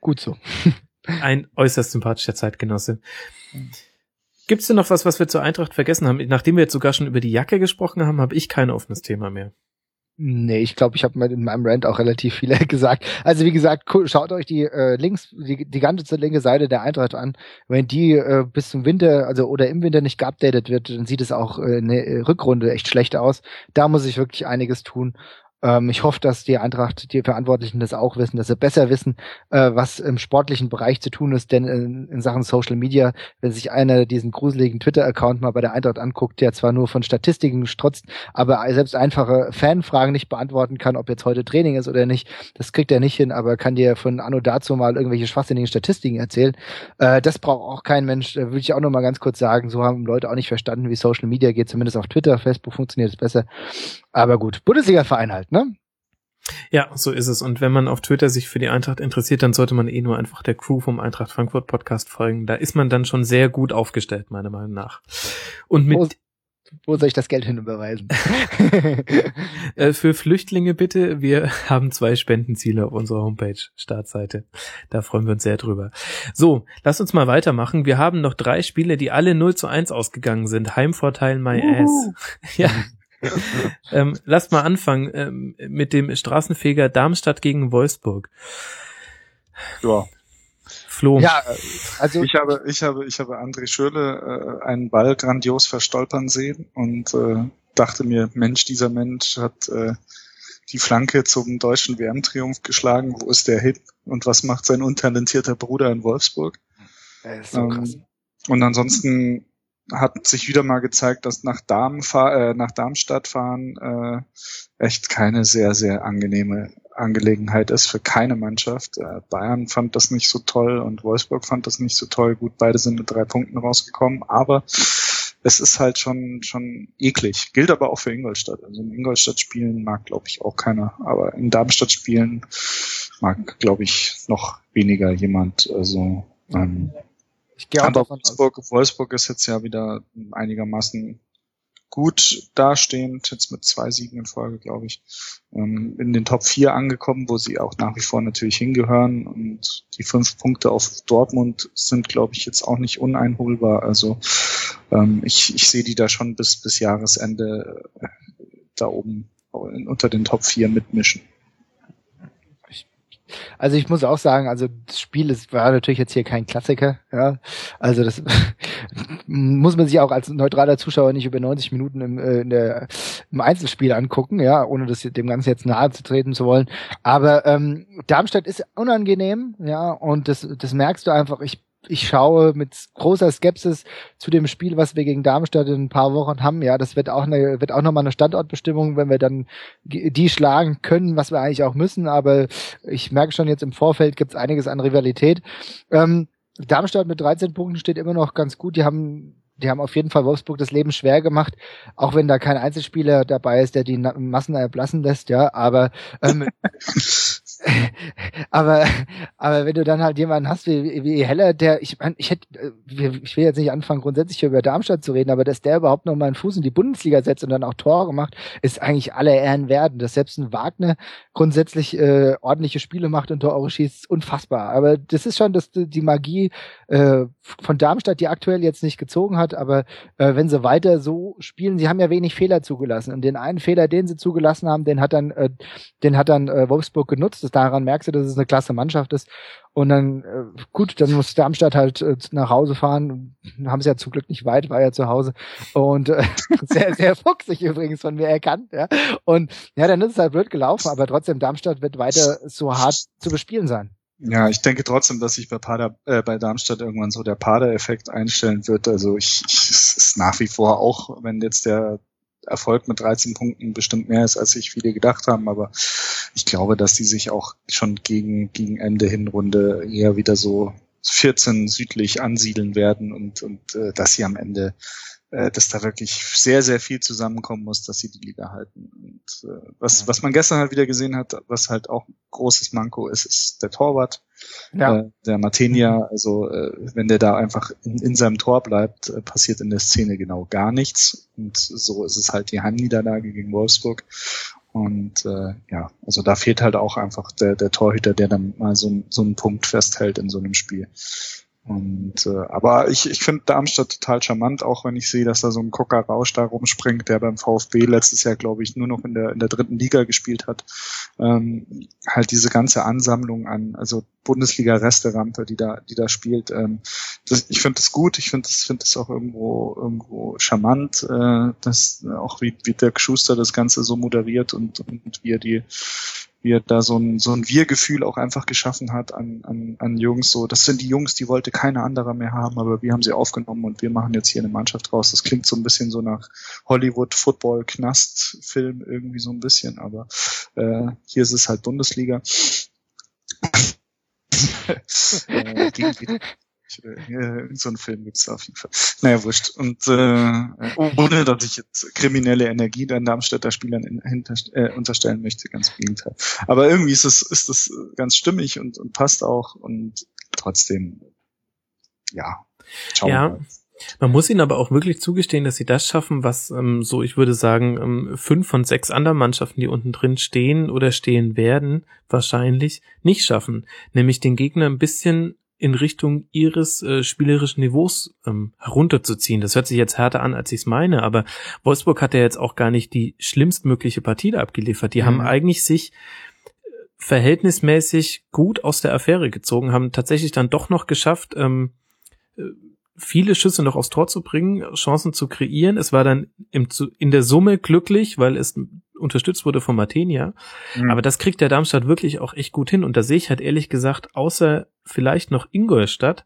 gut so. Ein äußerst sympathischer Zeitgenosse. Gibt's denn noch was, was wir zur Eintracht vergessen haben? Nachdem wir jetzt sogar schon über die Jacke gesprochen haben, habe ich kein offenes Thema mehr. Nee, ich glaube, ich habe in meinem Rant auch relativ viel gesagt. Also wie gesagt, schaut euch die äh, links, die, die ganze linke Seite der Eintracht an. Wenn die äh, bis zum Winter, also oder im Winter nicht geupdatet wird, dann sieht es auch äh, in der Rückrunde echt schlecht aus. Da muss ich wirklich einiges tun. Ähm, ich hoffe, dass die Eintracht, die Verantwortlichen das auch wissen, dass sie besser wissen, äh, was im sportlichen Bereich zu tun ist. Denn in, in Sachen Social Media, wenn sich einer diesen gruseligen Twitter-Account mal bei der Eintracht anguckt, der zwar nur von Statistiken strotzt, aber selbst einfache Fanfragen nicht beantworten kann, ob jetzt heute Training ist oder nicht, das kriegt er nicht hin, aber kann dir von Anno dazu mal irgendwelche schwachsinnigen Statistiken erzählen. Äh, das braucht auch kein Mensch. Da würde ich auch noch mal ganz kurz sagen, so haben Leute auch nicht verstanden, wie Social Media geht, zumindest auf Twitter, Facebook funktioniert es besser. Aber gut, Bundesliga-Verein halt, ne? Ja, so ist es. Und wenn man auf Twitter sich für die Eintracht interessiert, dann sollte man eh nur einfach der Crew vom Eintracht Frankfurt Podcast folgen. Da ist man dann schon sehr gut aufgestellt, meiner Meinung nach. Und mit, wo soll ich das Geld hinüberweisen? äh, für Flüchtlinge bitte. Wir haben zwei Spendenziele auf unserer Homepage, Startseite. Da freuen wir uns sehr drüber. So, lass uns mal weitermachen. Wir haben noch drei Spiele, die alle 0 zu 1 ausgegangen sind. Heimvorteil My uh. Ass. ja. ähm, lasst mal anfangen ähm, mit dem Straßenfeger Darmstadt gegen Wolfsburg. Ja, Flo. Ja, also ich habe, ich habe, ich habe André Schürle äh, einen Ball grandios verstolpern sehen und äh, dachte mir, Mensch, dieser Mensch hat äh, die Flanke zum deutschen WM-Triumph geschlagen. Wo ist der hin? Und was macht sein untalentierter Bruder in Wolfsburg? So ähm, und ansonsten hat sich wieder mal gezeigt, dass nach, Darm, äh, nach Darmstadt fahren äh, echt keine sehr, sehr angenehme Angelegenheit ist für keine Mannschaft. Äh, Bayern fand das nicht so toll und Wolfsburg fand das nicht so toll. Gut, beide sind mit drei Punkten rausgekommen, aber es ist halt schon schon eklig. Gilt aber auch für Ingolstadt. Also in Ingolstadt spielen mag, glaube ich, auch keiner. Aber in Darmstadt spielen mag, glaube ich, noch weniger jemand. Also ähm, ich gehe auch aber Wolfsburg, Wolfsburg ist jetzt ja wieder einigermaßen gut dastehend, jetzt mit zwei Siegen in Folge, glaube ich, ähm, in den Top 4 angekommen, wo sie auch nach wie vor natürlich hingehören. Und die fünf Punkte auf Dortmund sind, glaube ich, jetzt auch nicht uneinholbar. Also ähm, ich, ich sehe die da schon bis, bis Jahresende äh, da oben unter den Top 4 mitmischen. Also ich muss auch sagen, also das Spiel ist, war natürlich jetzt hier kein Klassiker. Ja, also das muss man sich auch als neutraler Zuschauer nicht über 90 Minuten im, äh, in der, im Einzelspiel angucken, ja, ohne das dem Ganzen jetzt nahe zu treten zu wollen. Aber ähm, Darmstadt ist unangenehm, ja, und das, das merkst du einfach. Ich ich schaue mit großer Skepsis zu dem Spiel, was wir gegen Darmstadt in ein paar Wochen haben. Ja, das wird auch eine, wird auch nochmal eine Standortbestimmung, wenn wir dann die schlagen können, was wir eigentlich auch müssen. Aber ich merke schon jetzt im Vorfeld gibt es einiges an Rivalität. Ähm, Darmstadt mit 13 Punkten steht immer noch ganz gut. Die haben die haben auf jeden Fall Wolfsburg das Leben schwer gemacht, auch wenn da kein Einzelspieler dabei ist, der die Massen erblassen lässt, ja, aber ähm, aber, aber wenn du dann halt jemanden hast wie, wie Heller, der, ich mein, ich hätte, äh, ich will jetzt nicht anfangen, grundsätzlich über Darmstadt zu reden, aber dass der überhaupt noch mal einen Fuß in die Bundesliga setzt und dann auch Tore macht, ist eigentlich alle Ehren wert. Dass selbst ein Wagner grundsätzlich äh, ordentliche Spiele macht und Tore schießt, ist unfassbar. Aber das ist schon das, die Magie äh, von Darmstadt, die aktuell jetzt nicht gezogen hat, aber äh, wenn sie weiter so spielen, sie haben ja wenig Fehler zugelassen. Und den einen Fehler, den sie zugelassen haben, den hat dann, äh, den hat dann äh, Wolfsburg genutzt daran merkst du, dass es eine klasse Mannschaft ist. Und dann, äh, gut, dann muss Darmstadt halt äh, nach Hause fahren. Haben sie ja zum Glück nicht weit, war ja zu Hause. Und äh, sehr, sehr fuchsig übrigens von mir erkannt. Ja. Und ja, dann ist es halt blöd gelaufen, aber trotzdem, Darmstadt wird weiter so hart zu bespielen sein. Ja, ich denke trotzdem, dass sich bei, Pader, äh, bei Darmstadt irgendwann so der Pader-Effekt einstellen wird. Also ich, ich es ist nach wie vor auch, wenn jetzt der Erfolg mit 13 Punkten bestimmt mehr ist, als sich viele gedacht haben. Aber ich glaube, dass sie sich auch schon gegen, gegen Ende Hinrunde eher wieder so 14 südlich ansiedeln werden und, und äh, dass sie am Ende äh, dass da wirklich sehr, sehr viel zusammenkommen muss, dass sie die Liga halten. Und äh, was, was man gestern halt wieder gesehen hat, was halt auch ein großes Manko ist, ist der Torwart, ja. äh, der Martinia. Also äh, wenn der da einfach in, in seinem Tor bleibt, äh, passiert in der Szene genau gar nichts. Und so ist es halt die Heimniederlage gegen Wolfsburg. Und äh, ja, also da fehlt halt auch einfach der, der Torhüter, der dann mal so, so einen Punkt festhält in so einem Spiel. Und äh, aber ich, ich finde Darmstadt total charmant, auch wenn ich sehe, dass da so ein Cocker Rausch da rumspringt, der beim VfB letztes Jahr, glaube ich, nur noch in der in der dritten Liga gespielt hat. Ähm, halt diese ganze Ansammlung an, also Bundesliga-Resterampe, die da, die da spielt. Ähm, das, ich finde das gut, ich finde das, finde das auch irgendwo irgendwo charmant, äh, dass auch wie, wie Dirk Schuster das Ganze so moderiert und, und wie er die wie er da so ein, so ein Wir-Gefühl auch einfach geschaffen hat an, an, an Jungs. So, das sind die Jungs, die wollte keiner anderer mehr haben, aber wir haben sie aufgenommen und wir machen jetzt hier eine Mannschaft raus. Das klingt so ein bisschen so nach Hollywood-Football-Knast-Film irgendwie so ein bisschen, aber äh, hier ist es halt Bundesliga. äh, die, äh, so einen Film gibt's auf jeden Fall. Naja, wurscht. Und äh, ohne, dass ich jetzt kriminelle Energie den Darmstädter Spielern in, hinter, äh, unterstellen möchte, ganz im Gegenteil. Aber irgendwie ist es ist das ganz stimmig und, und passt auch und trotzdem, ja. Schauen ja. Man muss ihnen aber auch wirklich zugestehen, dass sie das schaffen, was ähm, so, ich würde sagen, ähm, fünf von sechs anderen Mannschaften, die unten drin stehen oder stehen werden, wahrscheinlich nicht schaffen. Nämlich den Gegner ein bisschen in Richtung ihres äh, spielerischen Niveaus ähm, herunterzuziehen. Das hört sich jetzt härter an, als ich es meine, aber Wolfsburg hat ja jetzt auch gar nicht die schlimmstmögliche Partie da abgeliefert. Die mhm. haben eigentlich sich äh, verhältnismäßig gut aus der Affäre gezogen, haben tatsächlich dann doch noch geschafft, ähm, äh, viele Schüsse noch aufs Tor zu bringen, Chancen zu kreieren. Es war dann im, in der Summe glücklich, weil es unterstützt wurde von Martenia. Mhm. Aber das kriegt der Darmstadt wirklich auch echt gut hin. Und da sehe ich halt ehrlich gesagt, außer vielleicht noch Ingolstadt,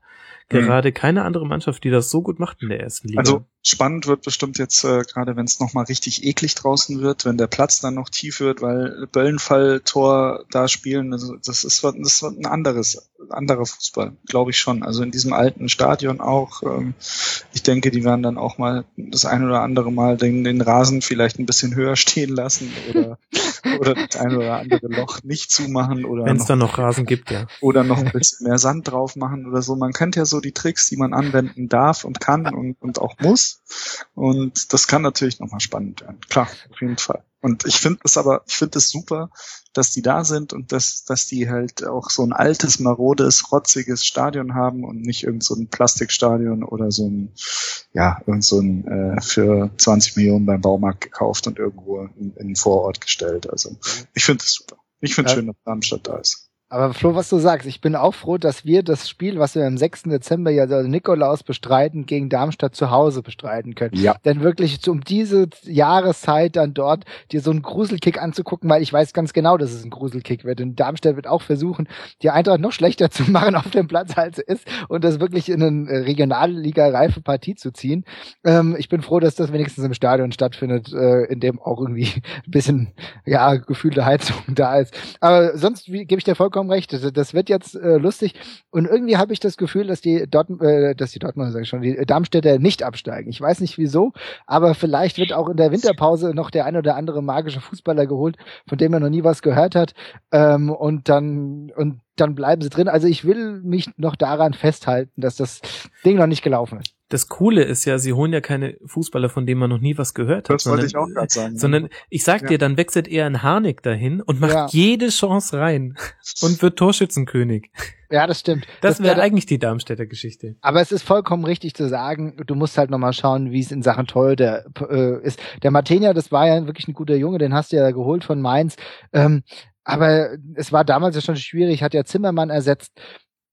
mhm. gerade keine andere Mannschaft, die das so gut macht in der ersten Liga. Also spannend wird bestimmt jetzt, äh, gerade wenn es nochmal richtig eklig draußen wird, wenn der Platz dann noch tief wird, weil Böllenfall-Tor da spielen, also das ist, das wird ein anderes, anderer Fußball, glaube ich schon. Also in diesem alten Stadion auch. Ähm, ich denke, die werden dann auch mal das ein oder andere Mal den, den Rasen vielleicht ein bisschen höher stehen lassen oder, oder das ein oder andere Loch nicht zumachen oder wenn es dann noch Rasen gibt, ja. Oder noch ein bisschen mehr Sand drauf machen oder so. Man kennt ja so die Tricks, die man anwenden darf und kann und, und auch muss. Und das kann natürlich nochmal spannend werden. Klar, auf jeden Fall. Und ich finde es aber, ich finde es super, dass die da sind und dass, dass die halt auch so ein altes, marodes, rotziges Stadion haben und nicht irgend so ein Plastikstadion oder so ein, ja, irgend so ein äh, für 20 Millionen beim Baumarkt gekauft und irgendwo in, in den Vorort gestellt. Also ich finde es super. Ich finde ja. schön, dass Darmstadt da ist. Aber Flo, was du sagst, ich bin auch froh, dass wir das Spiel, was wir am 6. Dezember ja also Nikolaus bestreiten, gegen Darmstadt zu Hause bestreiten können. Ja. Denn wirklich um diese Jahreszeit dann dort dir so einen Gruselkick anzugucken, weil ich weiß ganz genau, dass es ein Gruselkick wird. Und Darmstadt wird auch versuchen, die Eintracht noch schlechter zu machen auf dem Platz, als es ist und das wirklich in eine äh, Regionalliga-reife Partie zu ziehen. Ähm, ich bin froh, dass das wenigstens im Stadion stattfindet, äh, in dem auch irgendwie ein bisschen, ja, gefühlte Heizung da ist. Aber sonst gebe ich dir vollkommen vollkommen recht. Das, das wird jetzt äh, lustig. Und irgendwie habe ich das Gefühl, dass die Dort, äh, dass die Dortmunder, sag ich schon, die Darmstädter nicht absteigen. Ich weiß nicht wieso, aber vielleicht wird auch in der Winterpause noch der ein oder andere magische Fußballer geholt, von dem er noch nie was gehört hat. Ähm, und dann und dann bleiben sie drin. Also ich will mich noch daran festhalten, dass das Ding noch nicht gelaufen ist das Coole ist ja, sie holen ja keine Fußballer, von denen man noch nie was gehört hat. Das sondern, wollte ich auch gerade sagen. Sondern ich sag ja. dir, dann wechselt er in Harnik dahin und macht ja. jede Chance rein und wird Torschützenkönig. Ja, das stimmt. Das, das wäre wär eigentlich die Darmstädter Geschichte. Aber es ist vollkommen richtig zu sagen, du musst halt nochmal schauen, wie es in Sachen Torhüter äh, ist. Der Martenia, das war ja wirklich ein guter Junge, den hast du ja geholt von Mainz. Ähm, aber es war damals ja schon schwierig, hat ja Zimmermann ersetzt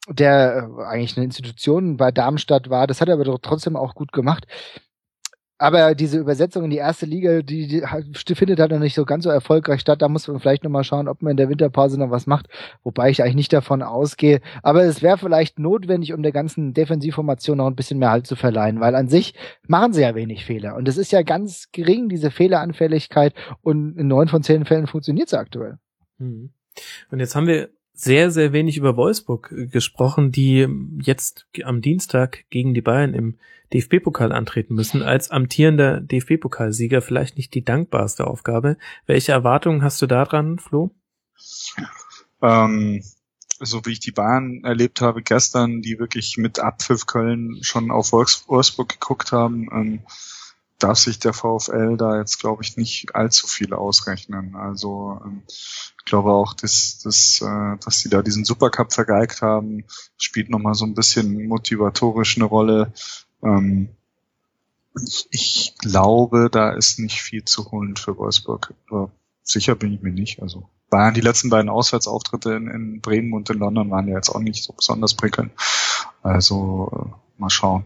der äh, eigentlich eine Institution bei Darmstadt war. Das hat er aber trotzdem auch gut gemacht. Aber diese Übersetzung in die erste Liga, die, die findet halt noch nicht so ganz so erfolgreich statt. Da muss man vielleicht noch mal schauen, ob man in der Winterpause noch was macht. Wobei ich eigentlich nicht davon ausgehe. Aber es wäre vielleicht notwendig, um der ganzen Defensivformation noch ein bisschen mehr Halt zu verleihen. Weil an sich machen sie ja wenig Fehler. Und es ist ja ganz gering, diese Fehleranfälligkeit. Und in neun von zehn Fällen funktioniert es aktuell. Mhm. Und jetzt haben wir sehr, sehr wenig über Wolfsburg äh, gesprochen, die jetzt am Dienstag gegen die Bayern im DFB-Pokal antreten müssen. Als amtierender DFB-Pokalsieger vielleicht nicht die dankbarste Aufgabe. Welche Erwartungen hast du daran, Flo? Ähm, so wie ich die Bayern erlebt habe gestern, die wirklich mit Abpfiff Köln schon auf Wolfsburg geguckt haben, ähm, darf sich der VfL da jetzt, glaube ich, nicht allzu viel ausrechnen. Also ähm, ich glaube auch, dass, dass, äh, dass sie da diesen Supercup vergeigt haben, spielt nochmal so ein bisschen motivatorisch eine Rolle. Ähm, ich, glaube, da ist nicht viel zu holen für Wolfsburg. Aber sicher bin ich mir nicht. Also Bayern, die letzten beiden Auswärtsauftritte in, in Bremen und in London waren ja jetzt auch nicht so besonders prickelnd. Also äh, mal schauen.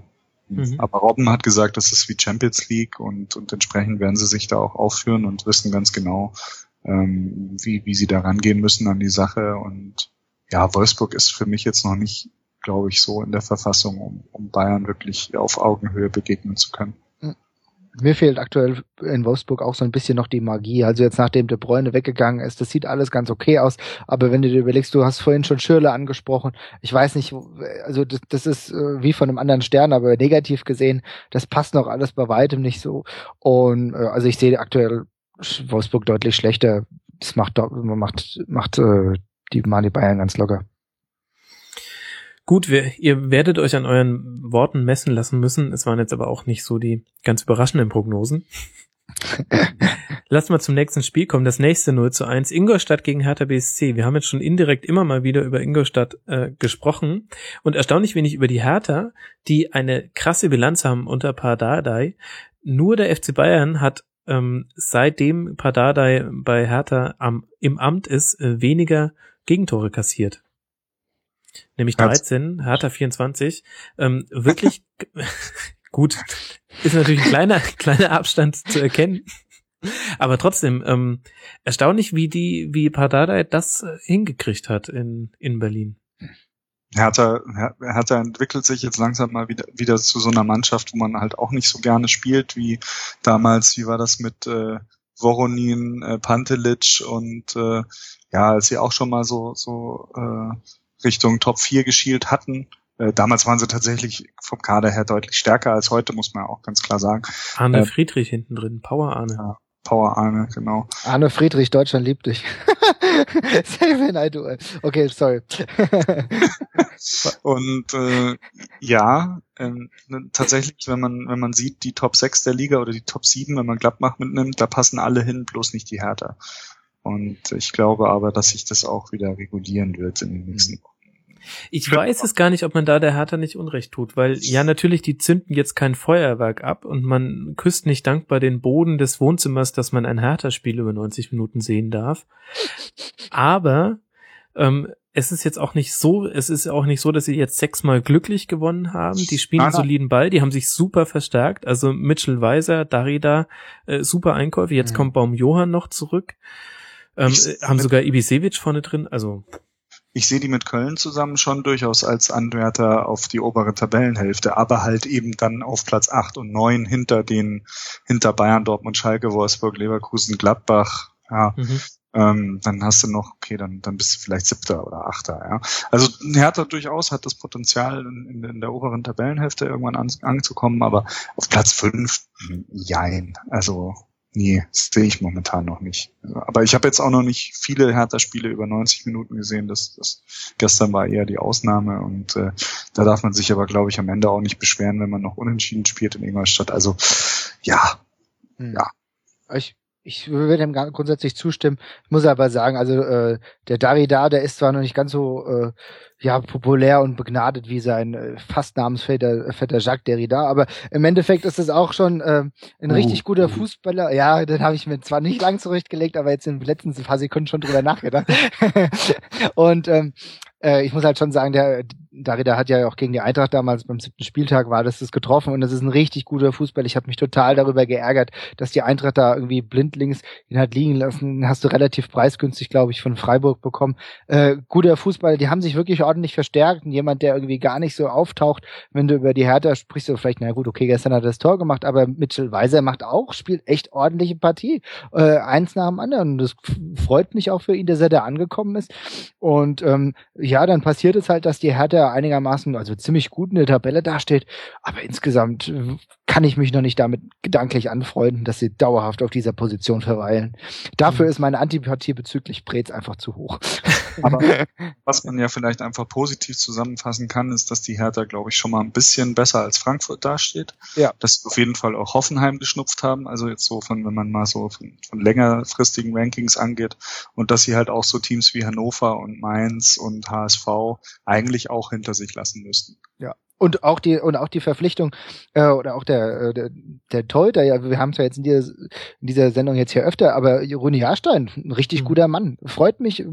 Mhm. Aber Robben hat gesagt, das ist wie Champions League und, und entsprechend werden sie sich da auch aufführen und wissen ganz genau, ähm, wie, wie sie da rangehen müssen an die Sache. Und ja, Wolfsburg ist für mich jetzt noch nicht, glaube ich, so in der Verfassung, um, um Bayern wirklich auf Augenhöhe begegnen zu können mir fehlt aktuell in Wolfsburg auch so ein bisschen noch die Magie. Also jetzt nachdem der Bräune weggegangen ist, das sieht alles ganz okay aus. Aber wenn du dir überlegst, du hast vorhin schon Schürle angesprochen. Ich weiß nicht, also das, das ist äh, wie von einem anderen Stern, aber negativ gesehen, das passt noch alles bei weitem nicht so. Und äh, also ich sehe aktuell Wolfsburg deutlich schlechter. Das macht macht macht äh, die Mali Bayern ganz locker. Gut, wir, ihr werdet euch an euren Worten messen lassen müssen. Es waren jetzt aber auch nicht so die ganz überraschenden Prognosen. Lass mal zum nächsten Spiel kommen. Das nächste 0 zu 1. Ingolstadt gegen Hertha BSC. Wir haben jetzt schon indirekt immer mal wieder über Ingolstadt äh, gesprochen und erstaunlich wenig über die Hertha, die eine krasse Bilanz haben unter Pardadei. Nur der FC Bayern hat ähm, seitdem Pardadei bei Hertha am, im Amt ist, äh, weniger Gegentore kassiert. Nämlich 13, Hertha 24. Ähm, wirklich gut. Ist natürlich ein kleiner, kleiner Abstand zu erkennen. Aber trotzdem, ähm, erstaunlich, wie die, wie Pardadei das äh, hingekriegt hat in, in Berlin. Hertha, Hertha entwickelt sich jetzt langsam mal wieder, wieder zu so einer Mannschaft, wo man halt auch nicht so gerne spielt, wie damals, wie war das mit äh, Voronin, äh, Pantelic und äh, ja, als sie auch schon mal so, so äh, Richtung Top 4 geschielt hatten. Äh, damals waren sie tatsächlich vom Kader her deutlich stärker als heute, muss man auch ganz klar sagen. Arne äh, Friedrich hinten drin, Power Arne. Ja, Power Arne, genau. Arne Friedrich, Deutschland liebt dich. Save in I do. Okay, sorry. und äh, ja, äh, tatsächlich, wenn man wenn man sieht, die Top 6 der Liga oder die Top 7, wenn man Gladbach mitnimmt, da passen alle hin, bloß nicht die Hertha. Und ich glaube aber, dass sich das auch wieder regulieren wird in den nächsten Wochen. Ich weiß es gar nicht, ob man da der Hertha nicht Unrecht tut, weil ja natürlich, die zünden jetzt kein Feuerwerk ab und man küsst nicht dankbar den Boden des Wohnzimmers, dass man ein Hertha-Spiel über 90 Minuten sehen darf. Aber ähm, es ist jetzt auch nicht so, es ist auch nicht so, dass sie jetzt sechsmal glücklich gewonnen haben. Die spielen einen soliden Ball, die haben sich super verstärkt. Also Mitchell Weiser, Darida, äh, super Einkäufe. Jetzt mhm. kommt Baum Johann noch zurück. Ähm, haben sogar Ibisevic vorne drin, also ich sehe die mit Köln zusammen schon durchaus als Anwärter auf die obere Tabellenhälfte, aber halt eben dann auf Platz acht und neun hinter den, hinter Bayern, Dortmund, Schalke, Wolfsburg, Leverkusen, Gladbach, ja. Mhm. Ähm, dann hast du noch, okay, dann, dann bist du vielleicht Siebter oder Achter, ja. Also Hertha durchaus hat das Potenzial, in, in der oberen Tabellenhälfte irgendwann an, anzukommen, aber auf Platz fünf, jein. Also Nee, sehe ich momentan noch nicht. Aber ich habe jetzt auch noch nicht viele Hertha-Spiele über 90 Minuten gesehen. Das, das gestern war eher die Ausnahme und äh, da darf man sich aber, glaube ich, am Ende auch nicht beschweren, wenn man noch unentschieden spielt in Ingolstadt. Also ja, hm. ja. Ich ich würde dem grundsätzlich zustimmen. Ich muss aber sagen, also äh, der Darida, der ist zwar noch nicht ganz so äh, ja populär und begnadet wie sein äh, fast Namensvetter Vetter Jacques Derrida, aber im Endeffekt ist es auch schon äh, ein uh, richtig guter uh. Fußballer. Ja, den habe ich mir zwar nicht lang zurechtgelegt, aber jetzt in den letzten paar Sekunden schon drüber nachgedacht. und ähm, äh, ich muss halt schon sagen, der Darida hat ja auch gegen die Eintracht damals beim siebten Spieltag war das das getroffen und das ist ein richtig guter Fußball. Ich habe mich total darüber geärgert, dass die Eintracht da irgendwie blindlings ihn hat liegen lassen. Hast du relativ preisgünstig, glaube ich, von Freiburg bekommen. Äh, guter Fußball, die haben sich wirklich ordentlich verstärkt. Und jemand, der irgendwie gar nicht so auftaucht, wenn du über die Hertha sprichst, du vielleicht, na gut, okay, gestern hat er das Tor gemacht, aber Mitchell Weiser macht auch, spielt echt ordentliche Partie. Äh, eins nach dem anderen. Und das freut mich auch für ihn, dass er da angekommen ist. Und ähm, ja, dann passiert es halt, dass die Hertha einigermaßen, also ziemlich gut in der Tabelle dasteht. Aber insgesamt kann ich mich noch nicht damit gedanklich anfreunden, dass sie dauerhaft auf dieser Position verweilen. Dafür mhm. ist meine Antipathie bezüglich Brez einfach zu hoch. Aber was man ja vielleicht einfach positiv zusammenfassen kann, ist, dass die Hertha, glaube ich, schon mal ein bisschen besser als Frankfurt dasteht. Ja. Dass sie auf jeden Fall auch Hoffenheim geschnupft haben. Also jetzt so von, wenn man mal so von, von längerfristigen Rankings angeht. Und dass sie halt auch so Teams wie Hannover und Mainz und HSV eigentlich auch hinter sich lassen müssten. Ja, und auch die und auch die Verpflichtung äh, oder auch der äh, der, der Torhüter, ja, wir haben es ja jetzt in dieser, in dieser Sendung jetzt hier öfter, aber Rune Jahrstein, ein richtig mhm. guter Mann, freut mich,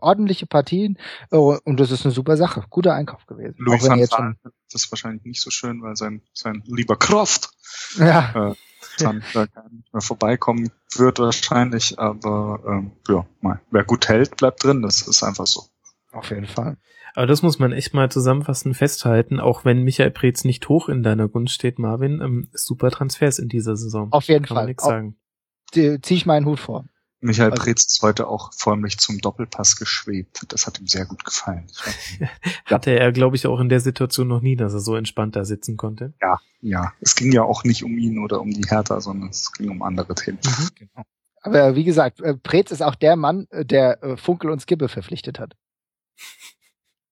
ordentliche Partien äh, und das ist eine super Sache, guter Einkauf gewesen. Louis van jetzt schon das ist wahrscheinlich nicht so schön, weil sein sein lieber Croft ja. äh, dann da gar nicht mehr vorbeikommen wird wahrscheinlich, aber ähm, ja, mal, wer gut hält, bleibt drin, das ist einfach so. Auf jeden Fall. Aber das muss man echt mal zusammenfassend festhalten, auch wenn Michael Preetz nicht hoch in deiner Gunst steht, Marvin, ähm, super Transfers in dieser Saison. Auf jeden Kann Fall. Man sagen. Zieh ich meinen Hut vor. Michael also, Preetz ist heute auch förmlich zum Doppelpass geschwebt. Das hat ihm sehr gut gefallen. Hatte er, glaube ich, auch in der Situation noch nie, dass er so entspannt da sitzen konnte. Ja, ja. Es ging ja auch nicht um ihn oder um die Hertha, sondern es ging um andere Themen. Mhm. Genau. Aber wie gesagt, äh, Preetz ist auch der Mann, äh, der äh, Funkel und Skibbe verpflichtet hat.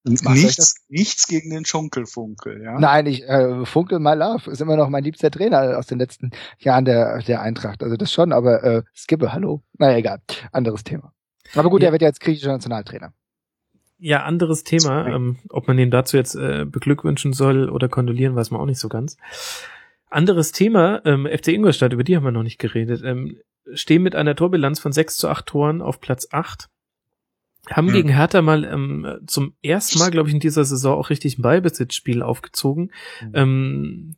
Nichts, nichts gegen den Schunkelfunkel, ja. Nein, ich äh, Funkel my love ist immer noch mein liebster Trainer aus den letzten Jahren der der Eintracht. Also das schon, aber äh, Skibbe, hallo. Naja, egal, anderes Thema. Aber gut, ja. er wird ja jetzt griechischer Nationaltrainer. Ja, anderes Thema. Ähm, ob man ihn dazu jetzt äh, beglückwünschen soll oder kondolieren, weiß man auch nicht so ganz. Anderes Thema, ähm, FC Ingolstadt, über die haben wir noch nicht geredet, ähm, stehen mit einer Torbilanz von 6 zu 8 Toren auf Platz 8 haben hm. gegen Hertha mal ähm, zum ersten Mal, glaube ich, in dieser Saison auch richtig ein Ballbesitzspiel aufgezogen. Hm. Ähm,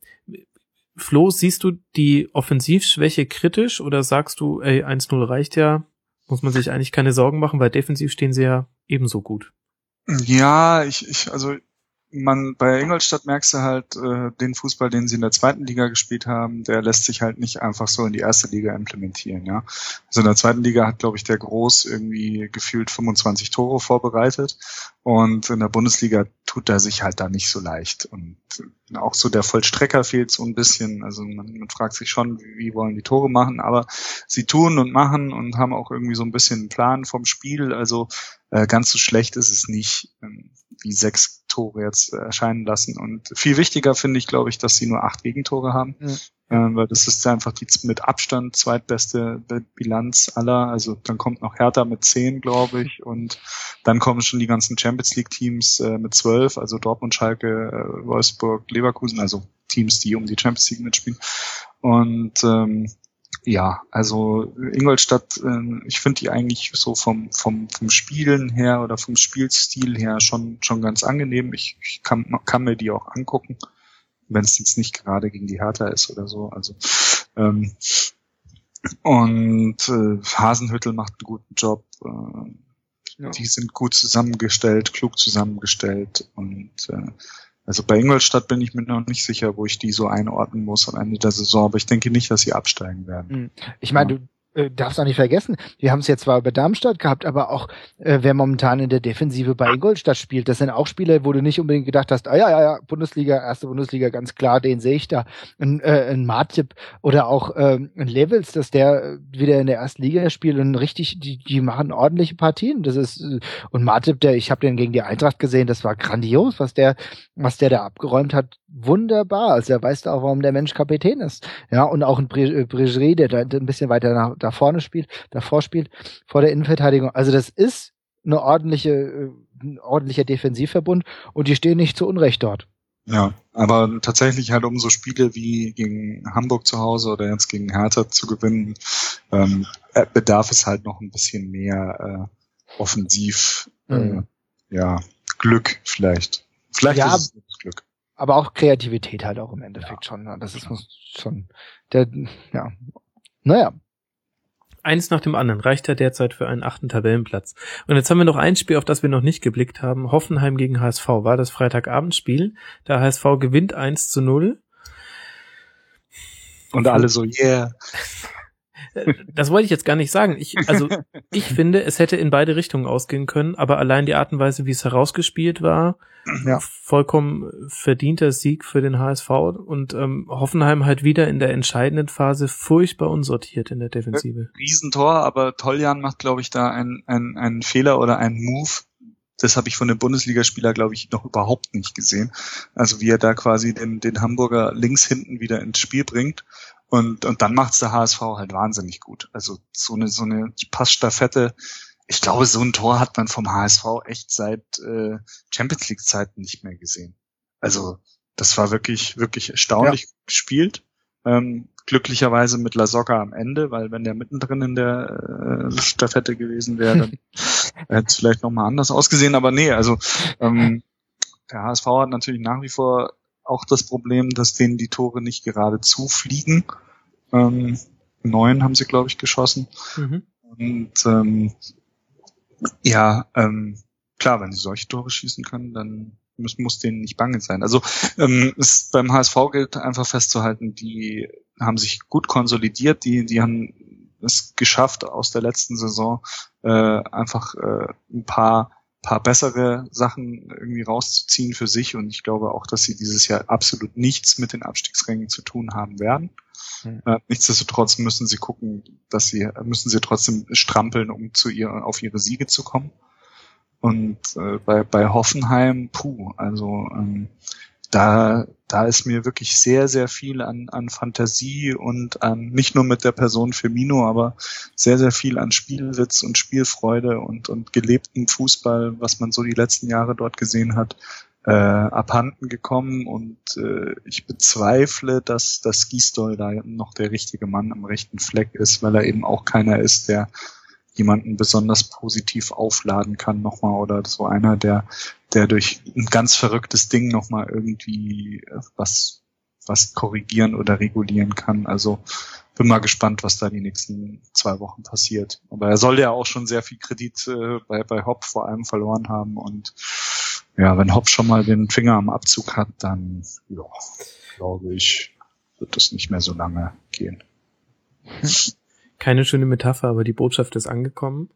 Flo, siehst du die Offensivschwäche kritisch oder sagst du, ey, 1-0 reicht ja, muss man sich eigentlich keine Sorgen machen, weil defensiv stehen sie ja ebenso gut. Ja, ich, ich also man bei Ingolstadt merkst du halt, äh, den Fußball, den sie in der zweiten Liga gespielt haben, der lässt sich halt nicht einfach so in die erste Liga implementieren, ja. Also in der zweiten Liga hat, glaube ich, der Groß irgendwie gefühlt 25 Tore vorbereitet und in der Bundesliga tut er sich halt da nicht so leicht. Und auch so der Vollstrecker fehlt so ein bisschen. Also man, man fragt sich schon, wie, wollen die Tore machen, aber sie tun und machen und haben auch irgendwie so ein bisschen einen Plan vom Spiel. Also äh, ganz so schlecht ist es nicht. Wie sechs Tore jetzt erscheinen lassen. Und viel wichtiger finde ich, glaube ich, dass sie nur acht Gegentore haben. Mhm. Ähm, weil das ist einfach die mit Abstand zweitbeste Bilanz aller. Also dann kommt noch Hertha mit zehn, glaube ich, und dann kommen schon die ganzen Champions League Teams äh, mit zwölf, also Dortmund, Schalke, äh, Wolfsburg, Leverkusen, also Teams, die um die Champions League mitspielen. Und ähm, ja, also Ingolstadt, äh, ich finde die eigentlich so vom, vom, vom Spielen her oder vom Spielstil her schon, schon ganz angenehm. Ich, ich kann, kann mir die auch angucken, wenn es jetzt nicht gerade gegen die Hertha ist oder so. Also ähm, und äh, Hasenhüttel macht einen guten Job. Äh, ja. Die sind gut zusammengestellt, klug zusammengestellt und äh, also bei Ingolstadt bin ich mir noch nicht sicher, wo ich die so einordnen muss am Ende der Saison, aber ich denke nicht, dass sie absteigen werden. Hm. Ich meine, ja. du äh, darfst auch nicht vergessen, wir haben es jetzt zwar über Darmstadt gehabt, aber auch äh, wer momentan in der Defensive bei Ingolstadt spielt, das sind auch Spieler, wo du nicht unbedingt gedacht hast, ah ja, ja, ja, Bundesliga, erste Bundesliga, ganz klar, den sehe ich da. Ein, äh, ein Martip oder auch äh, ein Levels, dass der wieder in der ersten Liga spielt und richtig, die, die machen ordentliche Partien. Das ist äh, und Martip, der, ich habe den gegen die Eintracht gesehen, das war grandios, was der, was der da abgeräumt hat, wunderbar. Also er weiß auch, warum der Mensch Kapitän ist. Ja, und auch ein Bregerie, der da ein bisschen weiter nach, da vorne spielt, davor spielt, vor der Innenverteidigung. Also das ist eine ordentliche, äh, ein ordentlicher Defensivverbund und die stehen nicht zu Unrecht dort. Ja, aber tatsächlich halt um so Spiele wie gegen Hamburg zu Hause oder jetzt gegen Hertha zu gewinnen, ähm, äh, bedarf es halt noch ein bisschen mehr äh, offensiv, äh, mhm. äh, ja, Glück vielleicht. Vielleicht ja, ist es Glück. Aber auch Kreativität halt auch im Endeffekt ja, schon. Ne? Das ist muss schon der, ja. Naja, eins nach dem anderen reicht ja derzeit für einen achten Tabellenplatz. Und jetzt haben wir noch ein Spiel, auf das wir noch nicht geblickt haben. Hoffenheim gegen HSV war das Freitagabendspiel. Der HSV gewinnt 1 zu 0. Und alle so, yeah. Das wollte ich jetzt gar nicht sagen. Ich, also ich finde, es hätte in beide Richtungen ausgehen können, aber allein die Art und Weise, wie es herausgespielt war, ja. vollkommen verdienter Sieg für den HSV und ähm, Hoffenheim halt wieder in der entscheidenden Phase furchtbar unsortiert in der Defensive. Riesentor, aber Toljan macht, glaube ich, da einen, einen, einen Fehler oder einen Move, das habe ich von dem Bundesligaspieler, glaube ich, noch überhaupt nicht gesehen. Also wie er da quasi den, den Hamburger links hinten wieder ins Spiel bringt und, und dann macht's der HSV halt wahnsinnig gut. Also so eine, so eine Passstaffette. Ich glaube, so ein Tor hat man vom HSV echt seit äh, Champions League Zeiten nicht mehr gesehen. Also das war wirklich, wirklich erstaunlich ja. gespielt. Ähm, glücklicherweise mit La Soga am Ende, weil wenn der mittendrin in der äh, Staffette gewesen wäre, dann hätte es vielleicht nochmal anders ausgesehen. Aber nee, also ähm, der HSV hat natürlich nach wie vor auch das Problem, dass denen die Tore nicht gerade zufliegen. Ähm, neun haben sie, glaube ich, geschossen. Mhm. Und ähm, ja, ähm, klar, wenn sie solche Tore schießen können, dann muss, muss denen nicht bange sein. Also ähm, es, beim HSV gilt einfach festzuhalten, die haben sich gut konsolidiert, die, die haben es geschafft, aus der letzten Saison äh, einfach äh, ein paar paar bessere Sachen irgendwie rauszuziehen für sich und ich glaube auch, dass sie dieses Jahr absolut nichts mit den Abstiegsrängen zu tun haben werden. Mhm. Äh, nichtsdestotrotz müssen sie gucken, dass sie müssen sie trotzdem strampeln, um zu ihr auf ihre Siege zu kommen. Und äh, bei, bei Hoffenheim, puh, also ähm, da, da ist mir wirklich sehr, sehr viel an, an Fantasie und an, nicht nur mit der Person Firmino, aber sehr, sehr viel an Spielwitz und Spielfreude und, und gelebten Fußball, was man so die letzten Jahre dort gesehen hat, äh, abhanden gekommen. Und äh, ich bezweifle, dass, dass Gisdol da noch der richtige Mann am rechten Fleck ist, weil er eben auch keiner ist, der jemanden besonders positiv aufladen kann nochmal oder so einer, der, der durch ein ganz verrücktes Ding nochmal irgendwie was, was korrigieren oder regulieren kann. Also bin mal gespannt, was da die nächsten zwei Wochen passiert. Aber er soll ja auch schon sehr viel Kredit äh, bei, bei Hopp vor allem verloren haben und ja, wenn Hopp schon mal den Finger am Abzug hat, dann, ja, glaube ich, wird das nicht mehr so lange gehen. Keine schöne Metapher, aber die Botschaft ist angekommen.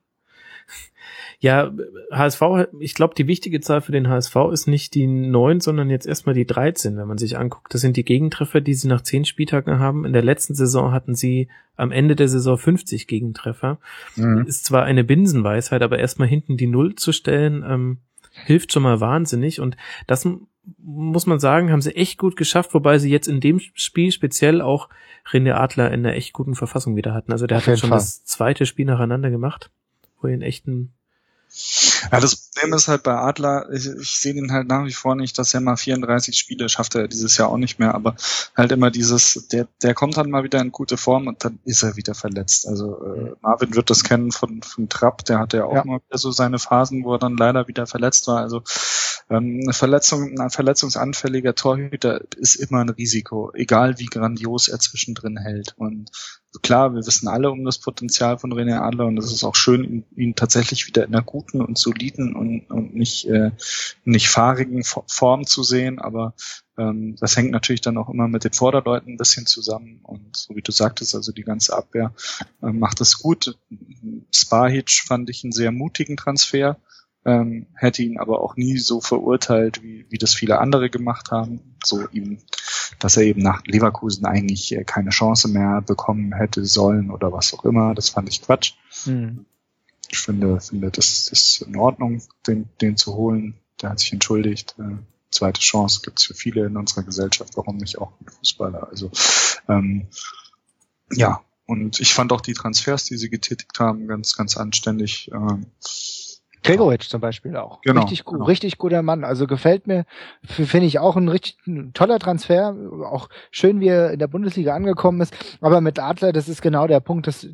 Ja, HSV, ich glaube, die wichtige Zahl für den HSV ist nicht die 9, sondern jetzt erstmal die 13, wenn man sich anguckt. Das sind die Gegentreffer, die sie nach 10 Spieltagen haben. In der letzten Saison hatten sie am Ende der Saison 50 Gegentreffer. Mhm. Ist zwar eine Binsenweisheit, aber erstmal hinten die Null zu stellen, ähm, hilft schon mal wahnsinnig. Und das muss man sagen, haben sie echt gut geschafft, wobei sie jetzt in dem Spiel speziell auch René Adler in einer echt guten Verfassung wieder hatten. Also der hat schon Fall. das zweite Spiel nacheinander gemacht, wo er in echten ja, das Problem ist halt bei Adler, ich, ich sehe den halt nach wie vor nicht, dass er mal 34 Spiele schafft er dieses Jahr auch nicht mehr, aber halt immer dieses, der, der kommt dann mal wieder in gute Form und dann ist er wieder verletzt. Also äh, Marvin wird das kennen von, von Trapp, der hatte ja auch ja. mal wieder so seine Phasen, wo er dann leider wieder verletzt war. Also ähm, eine Verletzung, ein verletzungsanfälliger Torhüter ist immer ein Risiko, egal wie grandios er zwischendrin hält. Und klar, wir wissen alle um das Potenzial von René Adler und es ist auch schön, ihn, ihn, tatsächlich wieder in einer guten und soliden und, und nicht, äh, nicht fahrigen Form zu sehen, aber ähm, das hängt natürlich dann auch immer mit den Vorderleuten ein bisschen zusammen und so wie du sagtest, also die ganze Abwehr äh, macht es gut. Spahic fand ich einen sehr mutigen Transfer ähm, hätte ihn aber auch nie so verurteilt, wie, wie das viele andere gemacht haben. So ihm, dass er eben nach Leverkusen eigentlich äh, keine Chance mehr bekommen hätte sollen oder was auch immer. Das fand ich Quatsch. Mhm. Ich finde, finde, das ist in Ordnung, den, den zu holen. Der hat sich entschuldigt. Äh, zweite Chance gibt's für viele in unserer Gesellschaft, warum nicht auch mit Fußballer. Also ähm, ja, und ich fand auch die Transfers, die sie getätigt haben, ganz, ganz anständig. Ähm, Gregoritsch zum Beispiel auch. Genau, richtig gut, genau. richtig guter Mann. Also gefällt mir, finde ich auch ein richtig ein toller Transfer. Auch schön, wie er in der Bundesliga angekommen ist. Aber mit Adler, das ist genau der Punkt, dass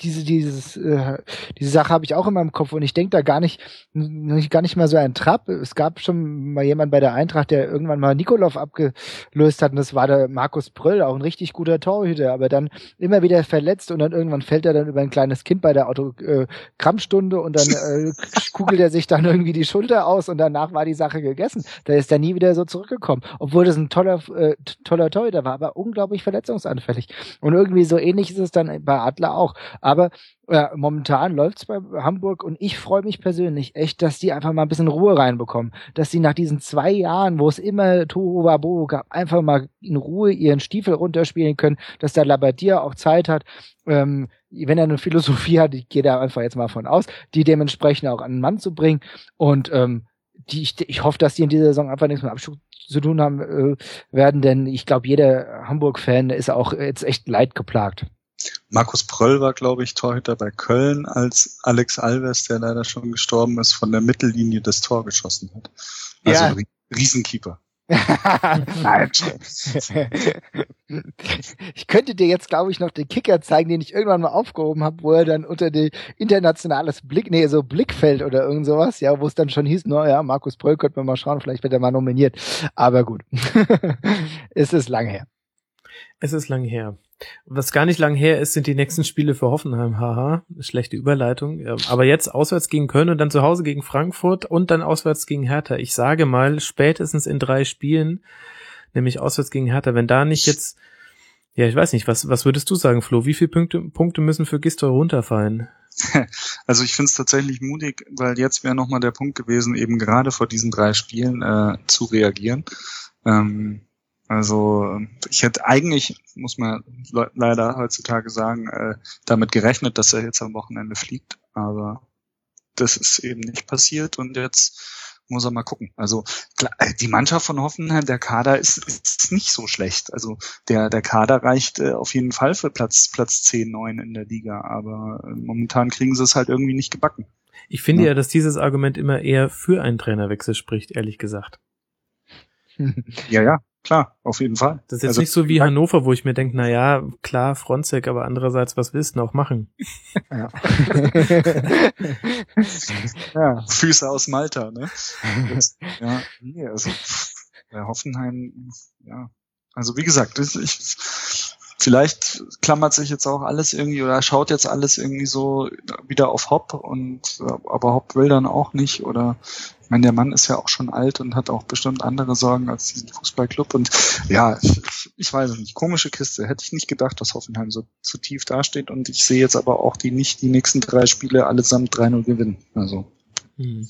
diese, dieses, äh, diese Sache habe ich auch in meinem Kopf und ich denke da gar nicht, nicht, gar nicht mal so ein Trap. Es gab schon mal jemand bei der Eintracht, der irgendwann mal Nikolov abgelöst hat und das war der Markus Pröll, auch ein richtig guter Torhüter, aber dann immer wieder verletzt und dann irgendwann fällt er dann über ein kleines Kind bei der Autogrammstunde und dann äh, kugelt er sich dann irgendwie die Schulter aus und danach war die Sache gegessen. Da ist er nie wieder so zurückgekommen, obwohl das ein toller, äh, toller Torhüter war, aber unglaublich verletzungsanfällig. Und irgendwie so ähnlich ist es dann bei Adler auch. Aber äh, momentan läuft's bei Hamburg und ich freue mich persönlich echt, dass die einfach mal ein bisschen Ruhe reinbekommen. Dass sie nach diesen zwei Jahren, wo es immer Tohu Wabo gab, einfach mal in Ruhe ihren Stiefel runterspielen können, dass der Labadier auch Zeit hat, ähm, wenn er eine Philosophie hat, ich gehe da einfach jetzt mal von aus, die dementsprechend auch an den Mann zu bringen. Und ähm, die, ich, ich hoffe, dass die in dieser Saison einfach nichts mit Abschluss zu tun haben äh, werden, denn ich glaube, jeder Hamburg-Fan ist auch jetzt echt leidgeplagt. Markus Pröll war, glaube ich, Torhüter bei Köln, als Alex Alves, der leider schon gestorben ist, von der Mittellinie das Tor geschossen hat. Also ja. Riesenkeeper. Nein. ich könnte dir jetzt, glaube ich, noch den Kicker zeigen, den ich irgendwann mal aufgehoben habe, wo er dann unter die internationales Blick, nee, so Blickfeld oder irgend sowas, ja, wo es dann schon hieß, naja, Markus Pröll könnte man mal schauen, vielleicht wird er mal nominiert. Aber gut. es ist lang her. Es ist lang her. Was gar nicht lang her ist, sind die nächsten Spiele für Hoffenheim. Haha, schlechte Überleitung. Aber jetzt auswärts gegen Köln und dann zu Hause gegen Frankfurt und dann auswärts gegen Hertha. Ich sage mal, spätestens in drei Spielen, nämlich auswärts gegen Hertha, wenn da nicht jetzt, ja, ich weiß nicht, was, was würdest du sagen, Flo? Wie viele Punkte, Punkte müssen für Gistol runterfallen? Also ich finde es tatsächlich mutig, weil jetzt wäre nochmal der Punkt gewesen, eben gerade vor diesen drei Spielen äh, zu reagieren. Ähm, also ich hätte eigentlich, muss man leider heutzutage sagen, äh, damit gerechnet, dass er jetzt am Wochenende fliegt. Aber das ist eben nicht passiert und jetzt muss er mal gucken. Also klar, die Mannschaft von Hoffenheim, der Kader ist, ist nicht so schlecht. Also der, der Kader reicht äh, auf jeden Fall für Platz, Platz 10, 9 in der Liga, aber äh, momentan kriegen sie es halt irgendwie nicht gebacken. Ich finde ja. ja, dass dieses Argument immer eher für einen Trainerwechsel spricht, ehrlich gesagt. ja, ja, klar, auf jeden Fall. Das ist jetzt also, nicht so wie Hannover, wo ich mir denke, na ja, klar, Fronzek, aber andererseits, was willst du noch machen? Ja. ja. Füße aus Malta, ne? Das, ja, nee, also bei Hoffenheim, ja. Also wie gesagt, ich, vielleicht klammert sich jetzt auch alles irgendwie oder schaut jetzt alles irgendwie so wieder auf Hopp und aber Hopp will dann auch nicht oder meine, der Mann ist ja auch schon alt und hat auch bestimmt andere Sorgen als diesen Fußballclub. Und ja, ich, weiß nicht. Komische Kiste. Hätte ich nicht gedacht, dass Hoffenheim so, so tief dasteht. Und ich sehe jetzt aber auch die nicht die nächsten drei Spiele allesamt 3-0 gewinnen. Also. Hm.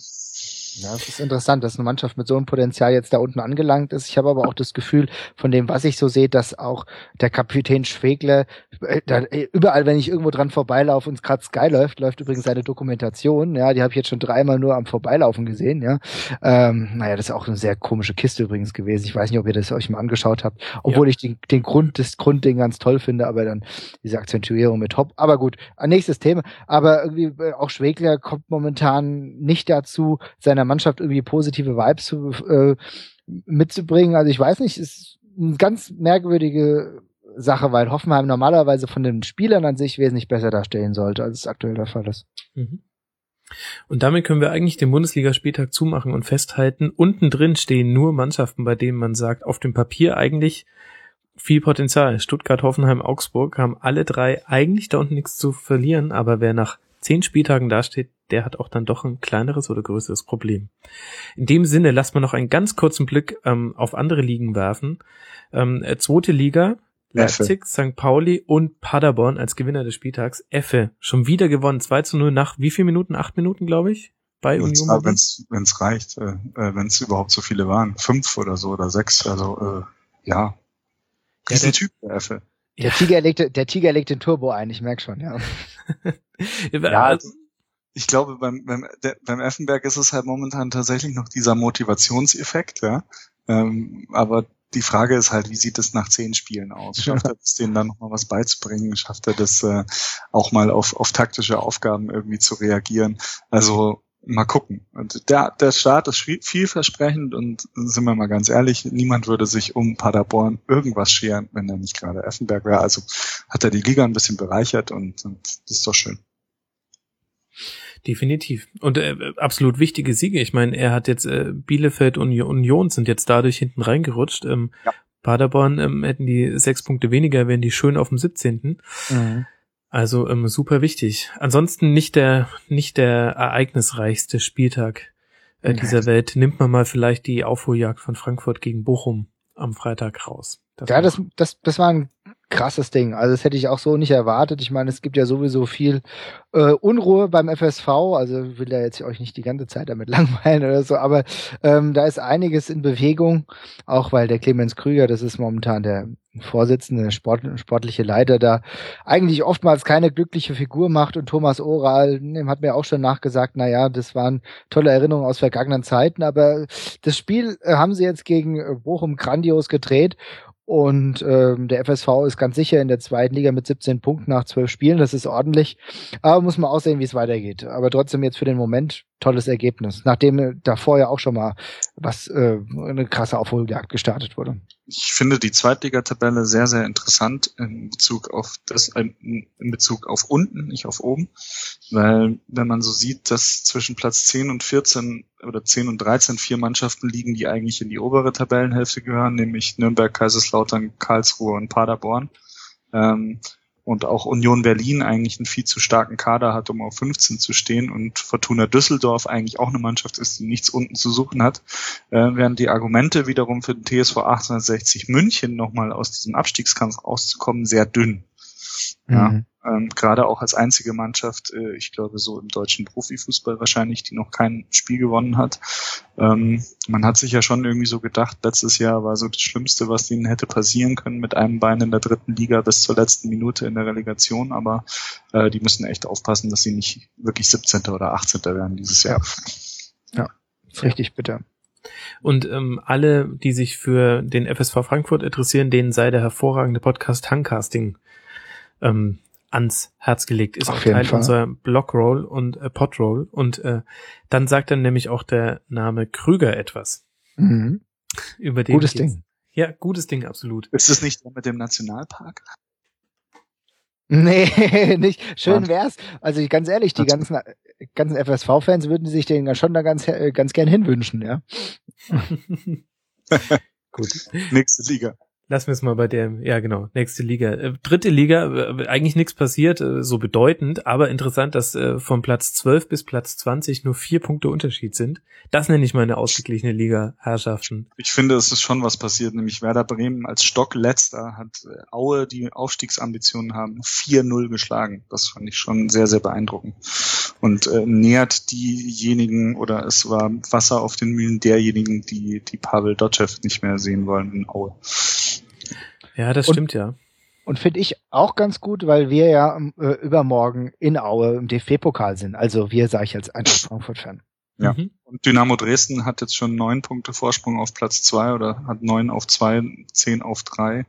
Ja, es ist interessant, dass eine Mannschaft mit so einem Potenzial jetzt da unten angelangt ist. Ich habe aber auch das Gefühl, von dem, was ich so sehe, dass auch der Kapitän Schwegler, äh, äh, überall, wenn ich irgendwo dran vorbeilaufe und es gerade Sky läuft, läuft übrigens seine Dokumentation. Ja, die habe ich jetzt schon dreimal nur am Vorbeilaufen gesehen. Ja, ähm, naja, das ist auch eine sehr komische Kiste übrigens gewesen. Ich weiß nicht, ob ihr das euch mal angeschaut habt, obwohl ja. ich den, den Grund, das Grundding ganz toll finde, aber dann diese Akzentuierung mit Hopp. Aber gut, nächstes Thema. Aber irgendwie äh, auch Schwegler kommt momentan nicht dazu, seiner seiner Mannschaft irgendwie positive Vibes zu, äh, mitzubringen. Also ich weiß nicht, ist eine ganz merkwürdige Sache, weil Hoffenheim normalerweise von den Spielern an sich wesentlich besser darstellen sollte, als es aktuell der Fall ist. Mhm. Und damit können wir eigentlich den Bundesligaspieltag zumachen und festhalten, unten drin stehen nur Mannschaften, bei denen man sagt, auf dem Papier eigentlich viel Potenzial. Stuttgart, Hoffenheim, Augsburg haben alle drei eigentlich da unten nichts zu verlieren, aber wer nach zehn Spieltagen dasteht, der hat auch dann doch ein kleineres oder größeres Problem. In dem Sinne, lasst mal noch einen ganz kurzen Blick ähm, auf andere Ligen werfen. Ähm, äh, zweite Liga, Leipzig. St. Pauli und Paderborn als Gewinner des Spieltags. Effe, schon wieder gewonnen, 2 zu 0 nach wie viel Minuten? Acht Minuten, glaube ich, bei wenn's, Union. Wenn es reicht, äh, äh wenn es überhaupt so viele waren. Fünf oder so oder sechs, also äh, ja. Riesen ja, Typ, der Effe. Der, ja. Tiger legt, der Tiger legt den Turbo ein, ich merk schon, ja. ja, also, ich glaube, beim, beim, der, beim Effenberg ist es halt momentan tatsächlich noch dieser Motivationseffekt, ja. Ähm, aber die Frage ist halt, wie sieht es nach zehn Spielen aus? Schafft er es, denen dann nochmal was beizubringen? Schafft er das äh, auch mal auf, auf taktische Aufgaben irgendwie zu reagieren? Also mal gucken. Und der, der Start ist vielversprechend und sind wir mal ganz ehrlich, niemand würde sich um Paderborn irgendwas scheren, wenn er nicht gerade Effenberg wäre. Also hat er die Liga ein bisschen bereichert und, und das ist doch schön. Definitiv. Und äh, absolut wichtige Siege. Ich meine, er hat jetzt äh, Bielefeld und Union sind jetzt dadurch hinten reingerutscht. Ähm, ja. Paderborn ähm, hätten die sechs Punkte weniger, wären die schön auf dem 17. Mhm. Also ähm, super wichtig. Ansonsten nicht der nicht der ereignisreichste Spieltag äh, dieser Welt. Nimmt man mal vielleicht die Aufholjagd von Frankfurt gegen Bochum am Freitag raus. Das ja, das, das, das war ein krasses Ding. Also das hätte ich auch so nicht erwartet. Ich meine, es gibt ja sowieso viel äh, Unruhe beim FSV. Also will da jetzt euch nicht die ganze Zeit damit langweilen oder so, aber ähm, da ist einiges in Bewegung, auch weil der Clemens Krüger, das ist momentan der Vorsitzende, Sport, sportliche Leiter, da eigentlich oftmals keine glückliche Figur macht und Thomas Oral dem hat mir auch schon nachgesagt, na ja, das waren tolle Erinnerungen aus vergangenen Zeiten, aber das Spiel äh, haben sie jetzt gegen Bochum grandios gedreht und ähm, der FSV ist ganz sicher in der zweiten Liga mit 17 Punkten nach 12 Spielen. Das ist ordentlich. Aber muss man auch sehen, wie es weitergeht. Aber trotzdem jetzt für den Moment tolles Ergebnis. Nachdem davor ja auch schon mal was äh, eine krasse Aufholjagd gestartet wurde ich finde die Zweitligatabelle sehr, sehr interessant in Bezug auf das, in Bezug auf unten, nicht auf oben. Weil, wenn man so sieht, dass zwischen Platz 10 und 14 oder 10 und 13 vier Mannschaften liegen, die eigentlich in die obere Tabellenhälfte gehören, nämlich Nürnberg, Kaiserslautern, Karlsruhe und Paderborn. Ähm, und auch Union Berlin eigentlich einen viel zu starken Kader hat, um auf 15 zu stehen und Fortuna Düsseldorf eigentlich auch eine Mannschaft ist, die nichts unten zu suchen hat, äh, während die Argumente wiederum für den TSV 1860 München nochmal aus diesem Abstiegskampf rauszukommen sehr dünn. Ja, mhm. ähm, gerade auch als einzige Mannschaft, äh, ich glaube so im deutschen Profifußball wahrscheinlich, die noch kein Spiel gewonnen hat. Ähm, man hat sich ja schon irgendwie so gedacht, letztes Jahr war so das Schlimmste, was ihnen hätte passieren können, mit einem Bein in der dritten Liga bis zur letzten Minute in der Relegation, aber äh, die müssen echt aufpassen, dass sie nicht wirklich 17. oder 18. werden dieses Jahr. Ja, ja richtig bitter. Und ähm, alle, die sich für den FSV Frankfurt interessieren, denen sei der hervorragende Podcast Hangcasting ähm, ans Herz gelegt. Ist Auf auch Teil Fall. unserer Blockroll und äh, Podroll. Und äh, dann sagt dann nämlich auch der Name Krüger etwas. Mhm. Über den Gutes Ding. Ja, gutes Ding, absolut. Ist es nicht mit dem Nationalpark? Nee, nicht. Schön wär's. Also ganz ehrlich, die ganzen, ganzen FSV-Fans würden sich den schon da ganz, äh, ganz gern hinwünschen, ja. Gut. Nächste Liga. Lassen wir es mal bei der, ja genau, nächste Liga. Äh, dritte Liga, äh, eigentlich nichts passiert, äh, so bedeutend, aber interessant, dass von Platz 12 bis Platz 20 nur vier Punkte Unterschied sind. Das nenne ich mal eine ausgeglichene Liga, Herrschaften. Ich finde, es ist schon was passiert, nämlich Werder Bremen als Stockletzter hat Aue, die Aufstiegsambitionen haben, 4-0 geschlagen. Das fand ich schon sehr, sehr beeindruckend. Und äh, nähert diejenigen, oder es war Wasser auf den Mühlen derjenigen, die, die Pavel Dotschew nicht mehr sehen wollen in Aue. Ja, das und, stimmt ja. Und finde ich auch ganz gut, weil wir ja äh, übermorgen in Aue im DFB-Pokal sind. Also wir, sage ich als Eintracht Frankfurt-Fan. Ja. Mhm. Und Dynamo Dresden hat jetzt schon neun Punkte Vorsprung auf Platz zwei oder hat neun auf zwei, zehn auf drei,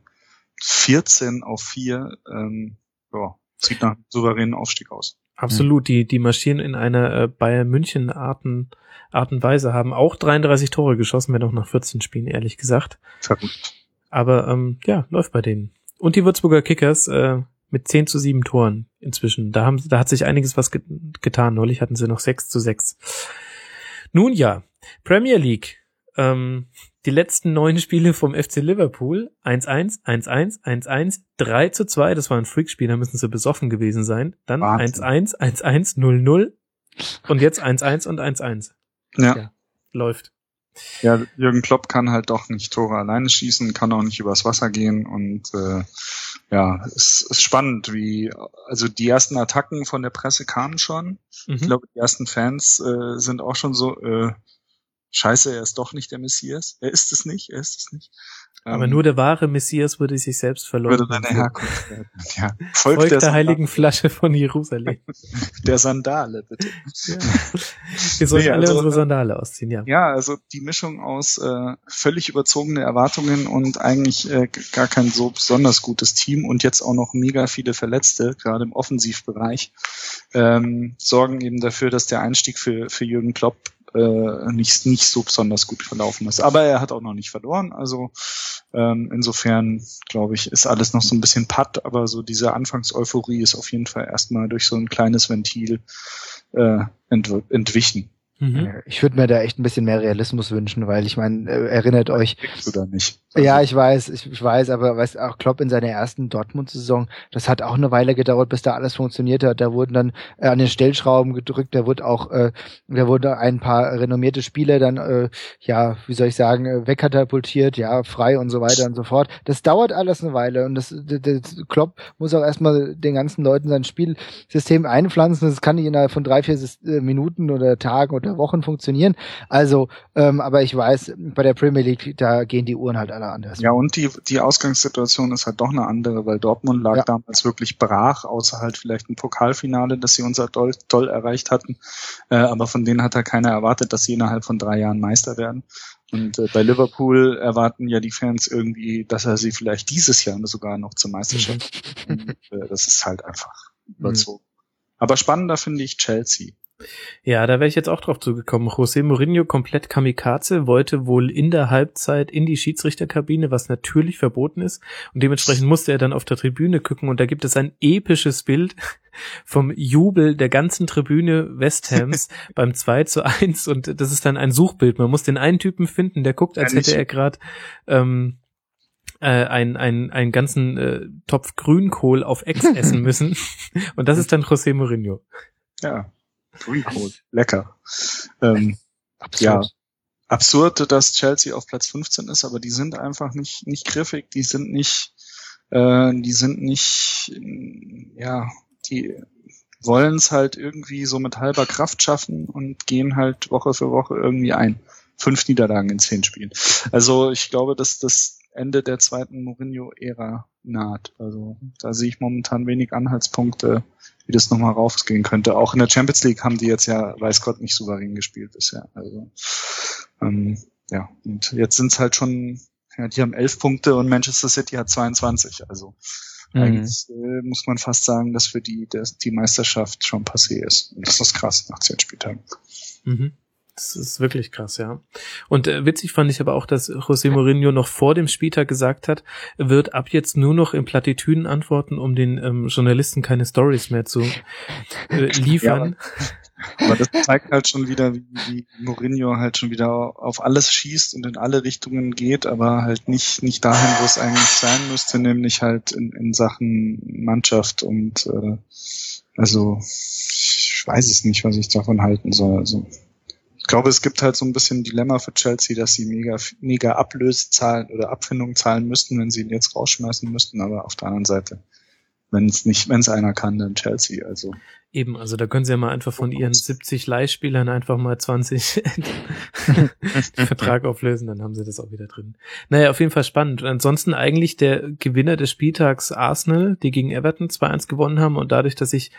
14 auf vier. Ähm, ja, sieht nach einem souveränen Aufstieg aus. Absolut, die, die marschieren in einer äh, Bayern München Arten, Art und Weise, haben auch 33 Tore geschossen, wenn auch nach 14 Spielen, ehrlich gesagt. Verrückt. Aber ähm, ja, läuft bei denen. Und die Würzburger Kickers äh, mit 10 zu 7 Toren inzwischen. Da, haben, da hat sich einiges was getan. Neulich hatten sie noch 6 zu 6. Nun ja, Premier League. Ähm, die letzten neun Spiele vom FC Liverpool. 1-1, 1-1, 1-1, 3 zu 2. Das war ein Freakspiel, da müssen sie besoffen gewesen sein. Dann 1-1, 1-1, 0-0. Und jetzt 1-1 und 1-1. Ja. ja. Läuft. Ja, Jürgen Klopp kann halt doch nicht Tore alleine schießen, kann auch nicht übers Wasser gehen und äh, ja, es ist spannend, wie also die ersten Attacken von der Presse kamen schon. Mhm. Ich glaube, die ersten Fans äh, sind auch schon so äh, Scheiße, er ist doch nicht der Messias. Er ist es nicht, er ist es nicht. Aber ähm, nur der wahre Messias würde sich selbst verloren. Würde seine Herkunft werden. Ja. Folgt, Folgt der, der heiligen Flasche von Jerusalem. der Sandale, bitte. Ja. Wir sollen nee, alle also, unsere Sandale ausziehen, ja. Ja, also die Mischung aus äh, völlig überzogene Erwartungen und eigentlich äh, gar kein so besonders gutes Team und jetzt auch noch mega viele Verletzte, gerade im Offensivbereich, ähm, sorgen eben dafür, dass der Einstieg für, für Jürgen Klopp äh, nicht, nicht so besonders gut verlaufen ist. Aber er hat auch noch nicht verloren. Also ähm, insofern, glaube ich, ist alles noch so ein bisschen patt, aber so diese Anfangseuphorie ist auf jeden Fall erstmal durch so ein kleines Ventil äh, entwichen. Mhm. Ich würde mir da echt ein bisschen mehr Realismus wünschen, weil ich meine, äh, erinnert euch. Du da nicht. Also ja, ich weiß, ich, ich weiß, aber weißt auch Klopp in seiner ersten Dortmund-Saison, das hat auch eine Weile gedauert, bis da alles funktioniert hat. Da wurden dann äh, an den Stellschrauben gedrückt, da wurde auch, äh, da wurden ein paar renommierte Spieler dann, äh, ja, wie soll ich sagen, äh, wegkatapultiert, ja, frei und so weiter und so fort. Das dauert alles eine Weile und das, das, das Klopp muss auch erstmal den ganzen Leuten sein Spielsystem einpflanzen. Das kann nicht innerhalb von drei, vier äh, Minuten oder Tagen oder Wochen funktionieren. Also, ähm, aber ich weiß, bei der Premier League, da gehen die Uhren halt alle anders. Ja, und die, die Ausgangssituation ist halt doch eine andere, weil Dortmund lag ja. damals wirklich brach, außer halt vielleicht ein Pokalfinale, das sie unser toll, toll erreicht hatten. Äh, aber von denen hat er keiner erwartet, dass sie innerhalb von drei Jahren Meister werden. Und äh, bei Liverpool erwarten ja die Fans irgendwie, dass er sie vielleicht dieses Jahr sogar noch zur Meisterschaft. Mhm. und, äh, das ist halt einfach überzogen. Mhm. Aber spannender finde ich Chelsea. Ja, da wäre ich jetzt auch drauf zugekommen. José Mourinho komplett Kamikaze, wollte wohl in der Halbzeit in die Schiedsrichterkabine, was natürlich verboten ist. Und dementsprechend musste er dann auf der Tribüne gucken. Und da gibt es ein episches Bild vom Jubel der ganzen Tribüne West Hams beim 2 zu 1. Und das ist dann ein Suchbild. Man muss den einen Typen finden, der guckt, als hätte er gerade ähm, äh, einen, einen, einen ganzen äh, Topf Grünkohl auf Ex essen müssen. Und das ist dann José Mourinho. Ja, Greenkohl, lecker. Ähm, absurd. Ja, absurd, dass Chelsea auf Platz 15 ist, aber die sind einfach nicht, nicht griffig, die sind nicht, Äh, die sind nicht, ja, die wollen es halt irgendwie so mit halber Kraft schaffen und gehen halt Woche für Woche irgendwie ein. Fünf Niederlagen in zehn Spielen. Also ich glaube, dass das Ende der zweiten Mourinho-Ära naht. Also da sehe ich momentan wenig Anhaltspunkte, wie das nochmal rausgehen könnte. Auch in der Champions League haben die jetzt ja, weiß Gott, nicht souverän gespielt bisher. Also ähm, ja, und jetzt sind es halt schon, ja, die haben elf Punkte und Manchester City hat 22. Also mhm. eigentlich äh, muss man fast sagen, dass für die dass die Meisterschaft schon passé ist. Und das ist krass nach zehn Spieltagen. Mhm. Das ist wirklich krass, ja. Und äh, witzig fand ich aber auch, dass José Mourinho noch vor dem Spieltag gesagt hat, wird ab jetzt nur noch in Plattitüden antworten, um den ähm, Journalisten keine Stories mehr zu äh, liefern. Ja, aber das zeigt halt schon wieder, wie, wie Mourinho halt schon wieder auf alles schießt und in alle Richtungen geht, aber halt nicht nicht dahin, wo es eigentlich sein müsste, nämlich halt in, in Sachen Mannschaft und äh, also ich weiß es nicht, was ich davon halten soll. Also ich glaube, es gibt halt so ein bisschen ein Dilemma für Chelsea, dass sie mega, mega Ablöse zahlen oder Abfindungen zahlen müssten, wenn sie ihn jetzt rausschmeißen müssten, aber auf der anderen Seite, wenn es nicht, wenn es einer kann, dann Chelsea, also. Eben, also da können sie ja mal einfach von ihren 70 Leihspielern einfach mal 20 Vertrag auflösen, dann haben sie das auch wieder drin. Naja, auf jeden Fall spannend. Und ansonsten eigentlich der Gewinner des Spieltags Arsenal, die gegen Everton 2-1 gewonnen haben und dadurch, dass sich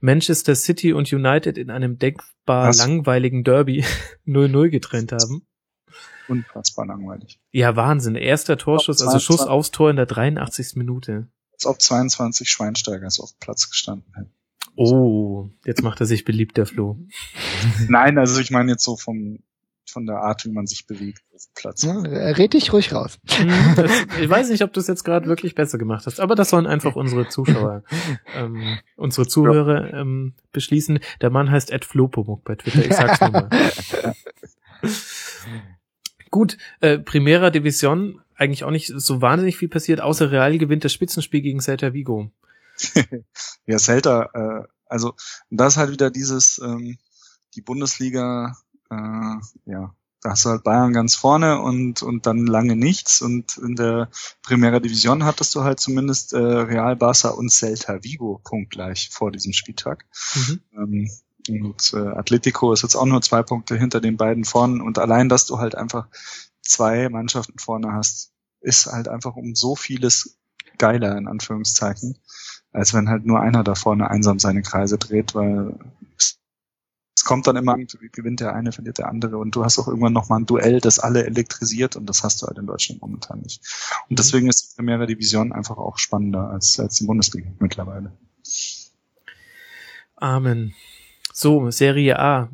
Manchester City und United in einem denkbar Was? langweiligen Derby 0-0 getrennt haben. Unfassbar langweilig. Ja, Wahnsinn. Erster Torschuss, also Schuss aufs Tor in der 83. Minute. Als ob 22 Schweinsteiger so auf Platz gestanden hätten. Oh, jetzt macht er sich beliebt, der Flo. Nein, also ich meine jetzt so vom, von der Art, wie man sich bewegt auf dem Platz. Ja, red dich ruhig raus. Hm, das, ich weiß nicht, ob du es jetzt gerade wirklich besser gemacht hast, aber das sollen einfach unsere Zuschauer, ähm, unsere Zuhörer ähm, beschließen. Der Mann heißt Ed Flopomuk bei Twitter, ich sag's nur mal. Gut, äh, Primera Division, eigentlich auch nicht so wahnsinnig viel passiert, außer Real gewinnt das Spitzenspiel gegen Celta Vigo. ja, Celta, äh, also das ist halt wieder dieses, ähm, die Bundesliga, äh, ja, da hast du halt Bayern ganz vorne und, und dann lange nichts. Und in der Primera Division hattest du halt zumindest äh, Real, Barça und Celta Vigo punktgleich vor diesem Spieltag. Mhm. Ähm, und äh, Atletico ist jetzt auch nur zwei Punkte hinter den beiden vorne. Und allein, dass du halt einfach zwei Mannschaften vorne hast, ist halt einfach um so vieles geiler, in Anführungszeichen als wenn halt nur einer da vorne einsam seine Kreise dreht, weil es, kommt dann immer, gewinnt der eine, verliert der andere und du hast auch irgendwann nochmal ein Duell, das alle elektrisiert und das hast du halt in Deutschland momentan nicht. Und deswegen ist die Primera Division einfach auch spannender als, als die Bundesliga mittlerweile. Amen. So, Serie A.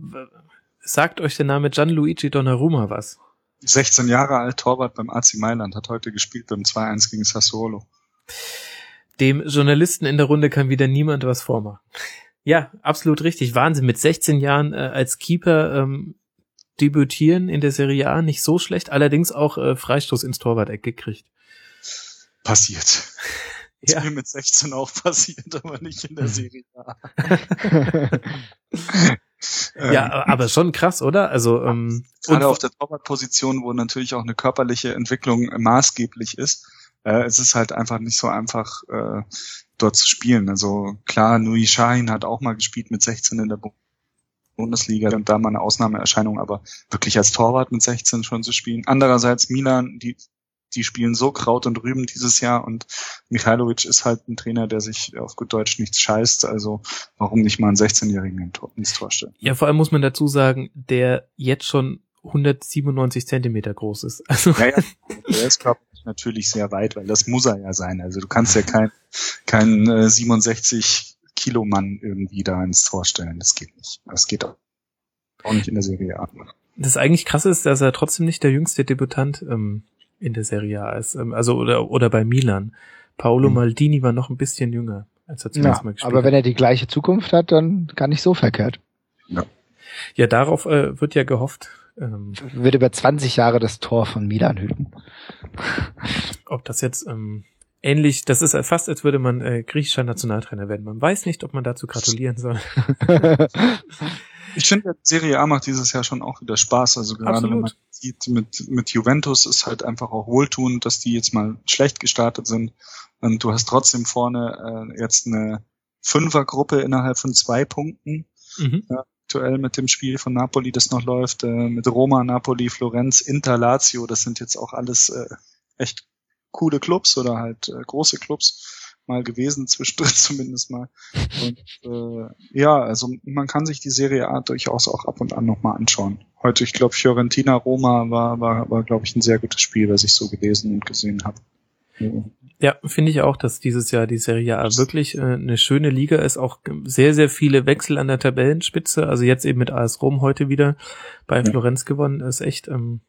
Sagt euch der Name Gianluigi Donnarumma was? 16 Jahre alt, Torwart beim AC Mailand, hat heute gespielt beim 2-1 gegen Sassuolo. Dem Journalisten in der Runde kann wieder niemand was vormachen. Ja, absolut richtig. Wahnsinn. Mit 16 Jahren äh, als Keeper ähm, debütieren in der Serie A nicht so schlecht. Allerdings auch äh, Freistoß ins Torwart-Eck gekriegt. Passiert. Ja. Ist mir mit 16 auch passiert, aber nicht in der Serie A. ja, aber schon krass, oder? Also ähm, gerade auf der Torwartposition, wo natürlich auch eine körperliche Entwicklung maßgeblich ist, äh, es ist halt einfach nicht so einfach, äh, dort zu spielen. Also klar, Nui Shahin hat auch mal gespielt mit 16 in der Bundesliga und da mal eine Ausnahmeerscheinung, aber wirklich als Torwart mit 16 schon zu spielen. Andererseits Milan, die die spielen so Kraut und Rüben dieses Jahr und Michailovic ist halt ein Trainer, der sich auf gut Deutsch nichts scheißt. Also warum nicht mal einen 16-Jährigen ins Tor stellen? Ja, vor allem muss man dazu sagen, der jetzt schon 197 Zentimeter groß ist. Also ja, ja. Der ist natürlich sehr weit, weil das muss er ja sein. Also du kannst ja kein, kein äh, 67 Kilo Mann irgendwie da ins Tor stellen. Das geht nicht. Das geht auch, auch nicht in der Serie A. Das eigentlich krasse ist, dass er trotzdem nicht der jüngste Debütant ähm, in der Serie A ist. Ähm, also oder oder bei Milan. Paolo mhm. Maldini war noch ein bisschen jünger, als er zuerst ja, mal gespielt Aber wenn er die gleiche Zukunft hat, dann gar nicht so verkehrt. Ja, ja darauf äh, wird ja gehofft. Ähm, Wird über 20 Jahre das Tor von Milan hüten. Ob das jetzt ähm, ähnlich, das ist fast, als würde man äh, griechischer Nationaltrainer werden. Man weiß nicht, ob man dazu gratulieren soll. Ich finde, Serie A macht dieses Jahr schon auch wieder Spaß. Also gerade Absolut. wenn man sieht, mit, mit Juventus ist halt einfach auch wohltuend, dass die jetzt mal schlecht gestartet sind. Und du hast trotzdem vorne äh, jetzt eine Fünfergruppe innerhalb von zwei Punkten. Mhm. Aktuell mit dem Spiel von Napoli, das noch läuft, äh, mit Roma, Napoli, Florenz, Inter, Lazio. Das sind jetzt auch alles äh, echt coole Clubs oder halt äh, große Clubs mal gewesen, zwischendrin zumindest mal. Und äh, ja, also man kann sich die Serie A durchaus auch ab und an nochmal anschauen. Heute, ich glaube, Fiorentina Roma war, war, war glaube ich, ein sehr gutes Spiel, was ich so gelesen und gesehen habe. Ja. Ja, finde ich auch, dass dieses Jahr die Serie A wirklich äh, eine schöne Liga ist. Auch sehr, sehr viele Wechsel an der Tabellenspitze. Also jetzt eben mit AS Rom heute wieder bei. Florenz gewonnen. Ist echt, ähm,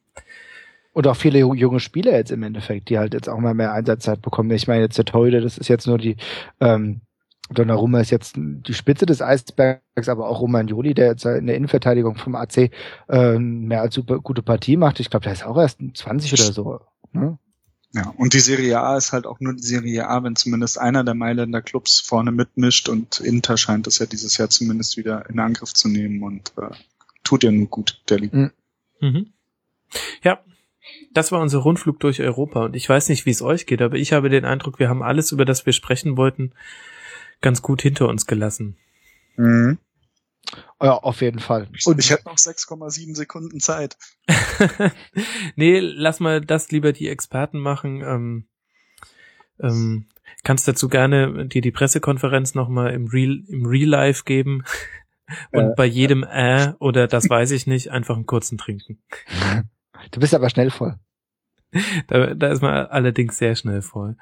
Und auch viele ju- junge Spieler jetzt im Endeffekt, die halt jetzt auch mal mehr Einsatzzeit bekommen. Ich meine jetzt der Torhüter, das ist jetzt nur die ähm, Donnarumma ist jetzt die Spitze des Eisbergs, aber auch Romagnoli, der jetzt in der Innenverteidigung vom AC äh, mehr als super gute Partie macht. Ich glaube, der ist auch erst 20 oder so. Ne? Ja, und die Serie A ist halt auch nur die Serie A, wenn zumindest einer der Mailänder Clubs vorne mitmischt und Inter scheint es ja dieses Jahr zumindest wieder in Angriff zu nehmen und äh, tut ja nur gut der Liga. Mhm. Ja, das war unser Rundflug durch Europa und ich weiß nicht, wie es euch geht, aber ich habe den Eindruck, wir haben alles, über das wir sprechen wollten, ganz gut hinter uns gelassen. Mhm. Ja, auf jeden Fall. Und ich hätte noch 6,7 Sekunden Zeit. nee, lass mal das lieber die Experten machen. Ähm, ähm, kannst dazu gerne dir die Pressekonferenz nochmal im Real, im Real Life geben und Äh. bei jedem äh oder das weiß ich nicht, einfach einen kurzen trinken. Du bist aber schnell voll. Da, da ist man allerdings sehr schnell voll.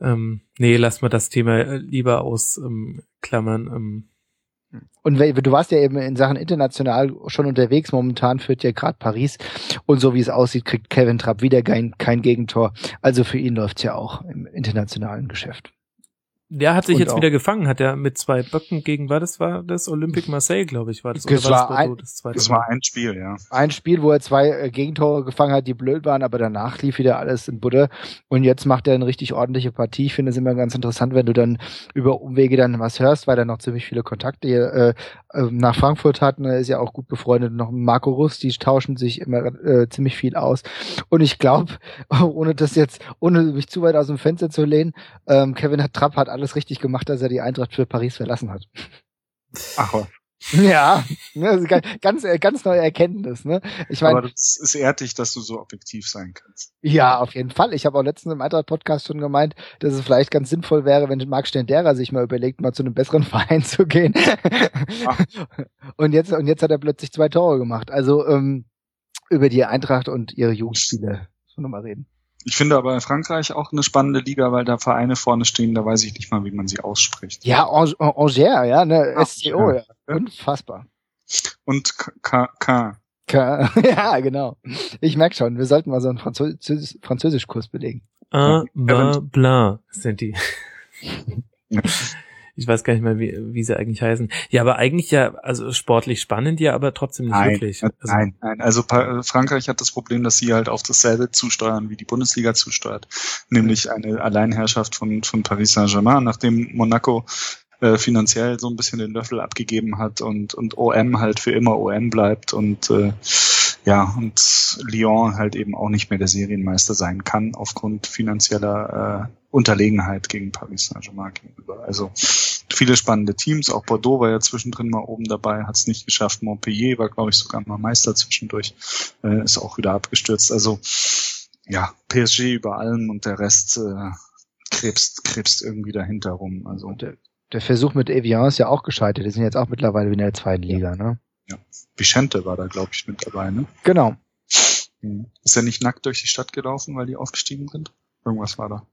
Ähm, nee, lass mal das Thema äh, lieber ausklammern. Ähm, klammern. ähm, Und du warst ja eben in Sachen international schon unterwegs. Momentan führt ja gerade Paris. Und so wie es aussieht, kriegt Kevin Trapp wieder kein, kein Gegentor. Also für ihn läuft's ja auch im internationalen Geschäft. Der hat sich Und jetzt auch- wieder gefangen, hat er mit zwei Böcken gegen, war das war das Olympique Marseille, glaube ich, war das. Das war das, ein- das zweite Das war ein Spiel, ja. Ein Spiel, wo er zwei äh, Gegentore gefangen hat, die blöd waren, aber danach lief wieder alles in Butter. Und jetzt macht er eine richtig ordentliche Partie. Ich finde es immer ganz interessant, wenn du dann über Umwege dann was hörst, weil er noch ziemlich viele Kontakte hier, äh, äh, nach Frankfurt hat. Und er ist ja auch gut befreundet. Noch mit Marco Rust, die tauschen sich immer äh, ziemlich viel aus. Und ich glaube, ohne das jetzt, ohne mich zu weit aus dem Fenster zu lehnen, ähm, Kevin hat Trapp hat alles richtig gemacht, dass er die Eintracht für Paris verlassen hat. Ach was. Ja, ne, ganz, ganz, äh, ganz neue Erkenntnis. Ne? Ich meine, Aber das ist ehrlich, dass du so objektiv sein kannst. Ja, auf jeden Fall. Ich habe auch letztens im Eintracht-Podcast schon gemeint, dass es vielleicht ganz sinnvoll wäre, wenn Marc Stendera sich mal überlegt, mal zu einem besseren Verein zu gehen. und jetzt und jetzt hat er plötzlich zwei Tore gemacht. Also ähm, über die Eintracht und ihre Jugendspiele schon nochmal reden. Ich finde aber in Frankreich auch eine spannende Liga, weil da Vereine vorne stehen, da weiß ich nicht mal, wie man sie ausspricht. Ja, Ang- Angers, ja, ne, Ja, SCO, ja. ja. Unfassbar. Und K- K. K. Ja, genau. Ich merk schon, wir sollten mal so einen Französ Französischkurs belegen. Ah, Ja, bla, bla sind die. Ich weiß gar nicht mehr, wie, wie sie eigentlich heißen. Ja, aber eigentlich ja, also sportlich spannend, ja, aber trotzdem nicht Nein, wirklich. Also, nein, nein. Also Pa- Frankreich hat das Problem, dass sie halt auf dasselbe zusteuern, wie die Bundesliga zusteuert, nämlich eine Alleinherrschaft von, von Paris Saint-Germain, nachdem Monaco äh, finanziell so ein bisschen den Löffel abgegeben hat und, und OM halt für immer OM bleibt und äh, ja, und Lyon halt eben auch nicht mehr der Serienmeister sein kann aufgrund finanzieller äh, Unterlegenheit gegen Paris Saint-Germain gegenüber. Also viele spannende Teams, auch Bordeaux war ja zwischendrin mal oben dabei, hat es nicht geschafft. Montpellier war, glaube ich, sogar mal Meister zwischendurch, äh, ist auch wieder abgestürzt. Also ja, PSG über allem und der Rest äh, krebst, krebst irgendwie dahinter rum. Also der, der Versuch mit Evian ist ja auch gescheitert. Die sind jetzt auch mittlerweile in der zweiten Liga, ne? Vicente war da, glaube ich, mit dabei, ne? Genau. Mhm. Ist er nicht nackt durch die Stadt gelaufen, weil die aufgestiegen sind? Irgendwas war da.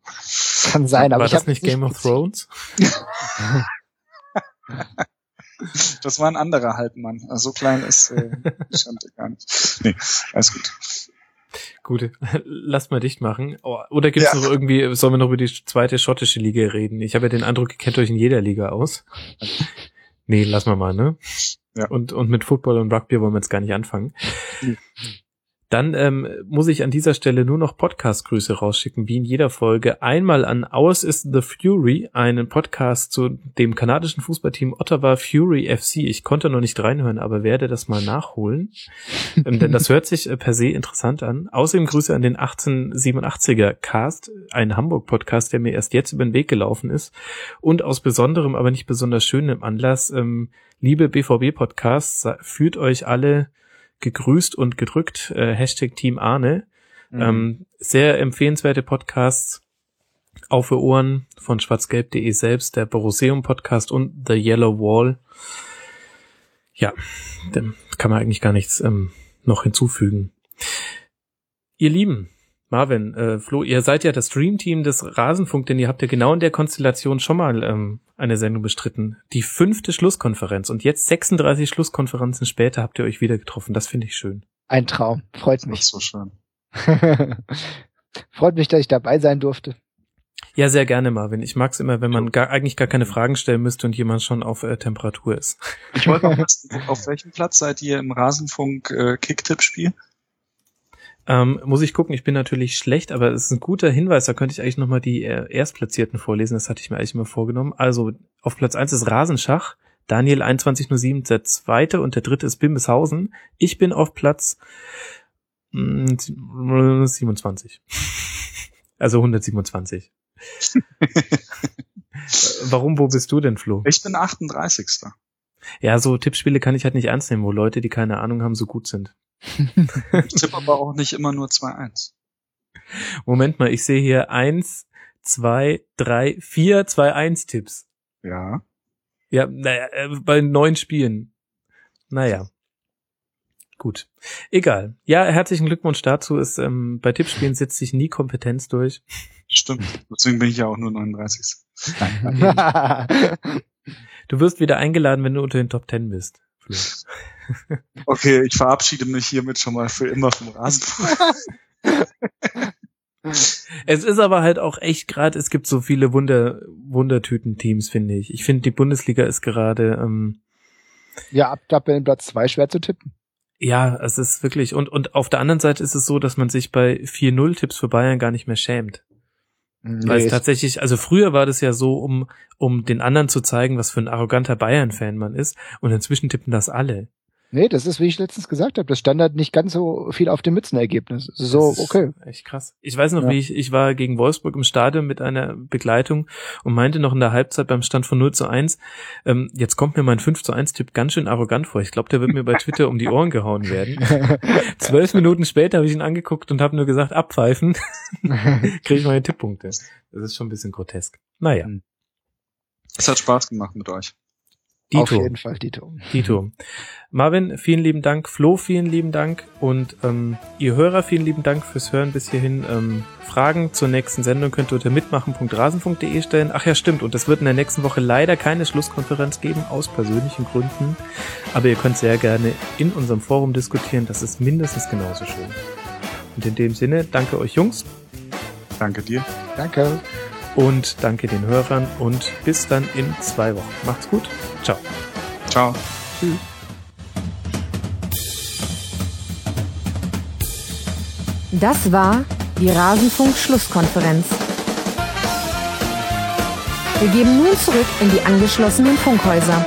Kann sein, aber war ich das hab nicht Game of Thrones? Das war ein anderer Halbmann. Also so klein ist äh, Vicente gar nicht. Nee, alles gut. Gut, lass mal dicht machen. Oh, Oder gibt's noch irgendwie, sollen wir noch über die zweite schottische Liga reden? Ich habe ja den Eindruck, ihr kennt euch in jeder Liga aus. Nee, lass mal mal, ne? Ja. Und, und mit Football und Rugby wollen wir jetzt gar nicht anfangen. Nee. Dann ähm, muss ich an dieser Stelle nur noch Podcast-Grüße rausschicken, wie in jeder Folge. Einmal an Ours is the Fury, einen Podcast zu dem kanadischen Fußballteam Ottawa Fury FC. Ich konnte noch nicht reinhören, aber werde das mal nachholen, ähm, denn das hört sich äh, per se interessant an. Außerdem Grüße an den 1887er Cast, ein Hamburg-Podcast, der mir erst jetzt über den Weg gelaufen ist und aus besonderem, aber nicht besonders schönem Anlass, ähm, liebe BVB-Podcasts, fühlt euch alle gegrüßt und gedrückt, äh, Hashtag Team Arne. Mhm. Ähm, sehr empfehlenswerte Podcasts auf für Ohren von schwarzgelb.de selbst, der Borosseum Podcast und The Yellow Wall. Ja, dem kann man eigentlich gar nichts ähm, noch hinzufügen. Ihr Lieben, Marvin, äh, Flo, ihr seid ja das Streamteam des Rasenfunk, denn ihr habt ja genau in der Konstellation schon mal ähm, eine Sendung bestritten. Die fünfte Schlusskonferenz und jetzt 36 Schlusskonferenzen später habt ihr euch wieder getroffen. Das finde ich schön. Ein Traum. Freut mich. Das ist so schön. Freut mich, dass ich dabei sein durfte. Ja, sehr gerne, Marvin. Ich mag's immer, wenn man gar, eigentlich gar keine Fragen stellen müsste und jemand schon auf äh, Temperatur ist. Ich wollte noch wissen, auf welchem Platz seid ihr im Rasenfunk äh, Kicktipp-Spiel? Ähm, muss ich gucken, ich bin natürlich schlecht, aber es ist ein guter Hinweis, da könnte ich eigentlich nochmal die äh, Erstplatzierten vorlesen, das hatte ich mir eigentlich immer vorgenommen. Also auf Platz eins ist Rasenschach, Daniel 2107 der zweite und der dritte ist Bimbeshausen. Ich bin auf Platz mh, mm, 27. also 127. Warum, wo bist du denn, Flo? Ich bin 38. Ja, so Tippspiele kann ich halt nicht ernst nehmen, wo Leute, die keine Ahnung haben, so gut sind. Ich tippe aber auch nicht immer nur 2-1. Moment mal, ich sehe hier 1, 2, 3, 4 2-1 Tipps. Ja. Ja, naja, äh, bei neun Spielen. Naja. Gut. Egal. Ja, herzlichen Glückwunsch dazu. Ist, ähm, bei Tippspielen setzt sich nie Kompetenz durch. Stimmt. Deswegen bin ich ja auch nur 39. du wirst wieder eingeladen, wenn du unter den Top 10 bist. Okay, ich verabschiede mich hiermit schon mal für immer vom Rasenfunk. Es ist aber halt auch echt gerade, es gibt so viele Wunder, Wundertüten-Teams, finde ich. Ich finde, die Bundesliga ist gerade. Ähm, ja, ab Tabellenplatz zwei schwer zu tippen. Ja, es ist wirklich. Und, und auf der anderen Seite ist es so, dass man sich bei 4-0-Tipps für Bayern gar nicht mehr schämt. Nee, Weil es tatsächlich, also früher war das ja so, um, um den anderen zu zeigen, was für ein arroganter Bayern-Fan man ist. Und inzwischen tippen das alle. Nee, das ist, wie ich letztens gesagt habe, das stand halt nicht ganz so viel auf dem Mützenergebnis. So, okay. Echt krass. Ich weiß noch, ja. wie ich, ich war gegen Wolfsburg im Stadion mit einer Begleitung und meinte noch in der Halbzeit beim Stand von 0 zu 1, ähm, jetzt kommt mir mein 5 zu 1 Tipp ganz schön arrogant vor. Ich glaube, der wird mir bei Twitter um die Ohren gehauen werden. Zwölf Minuten später habe ich ihn angeguckt und habe nur gesagt, abpfeifen. Kriege ich meine Tipppunkte. Das ist schon ein bisschen grotesk. Naja. Es hat Spaß gemacht mit euch. Dito. Auf jeden Fall, Dito. Dito. Marvin, vielen lieben Dank. Flo, vielen lieben Dank. Und ähm, ihr Hörer, vielen lieben Dank fürs Hören bis hierhin. Ähm, Fragen zur nächsten Sendung könnt ihr unter mitmachen.rasen.de stellen. Ach ja, stimmt. Und es wird in der nächsten Woche leider keine Schlusskonferenz geben, aus persönlichen Gründen. Aber ihr könnt sehr gerne in unserem Forum diskutieren. Das ist mindestens genauso schön. Und in dem Sinne, danke euch Jungs. Danke dir. Danke. Und danke den Hörern und bis dann in zwei Wochen. Macht's gut. Ciao. Ciao. Tschüss. Das war die Rasenfunk-Schlusskonferenz. Wir geben nun zurück in die angeschlossenen Funkhäuser.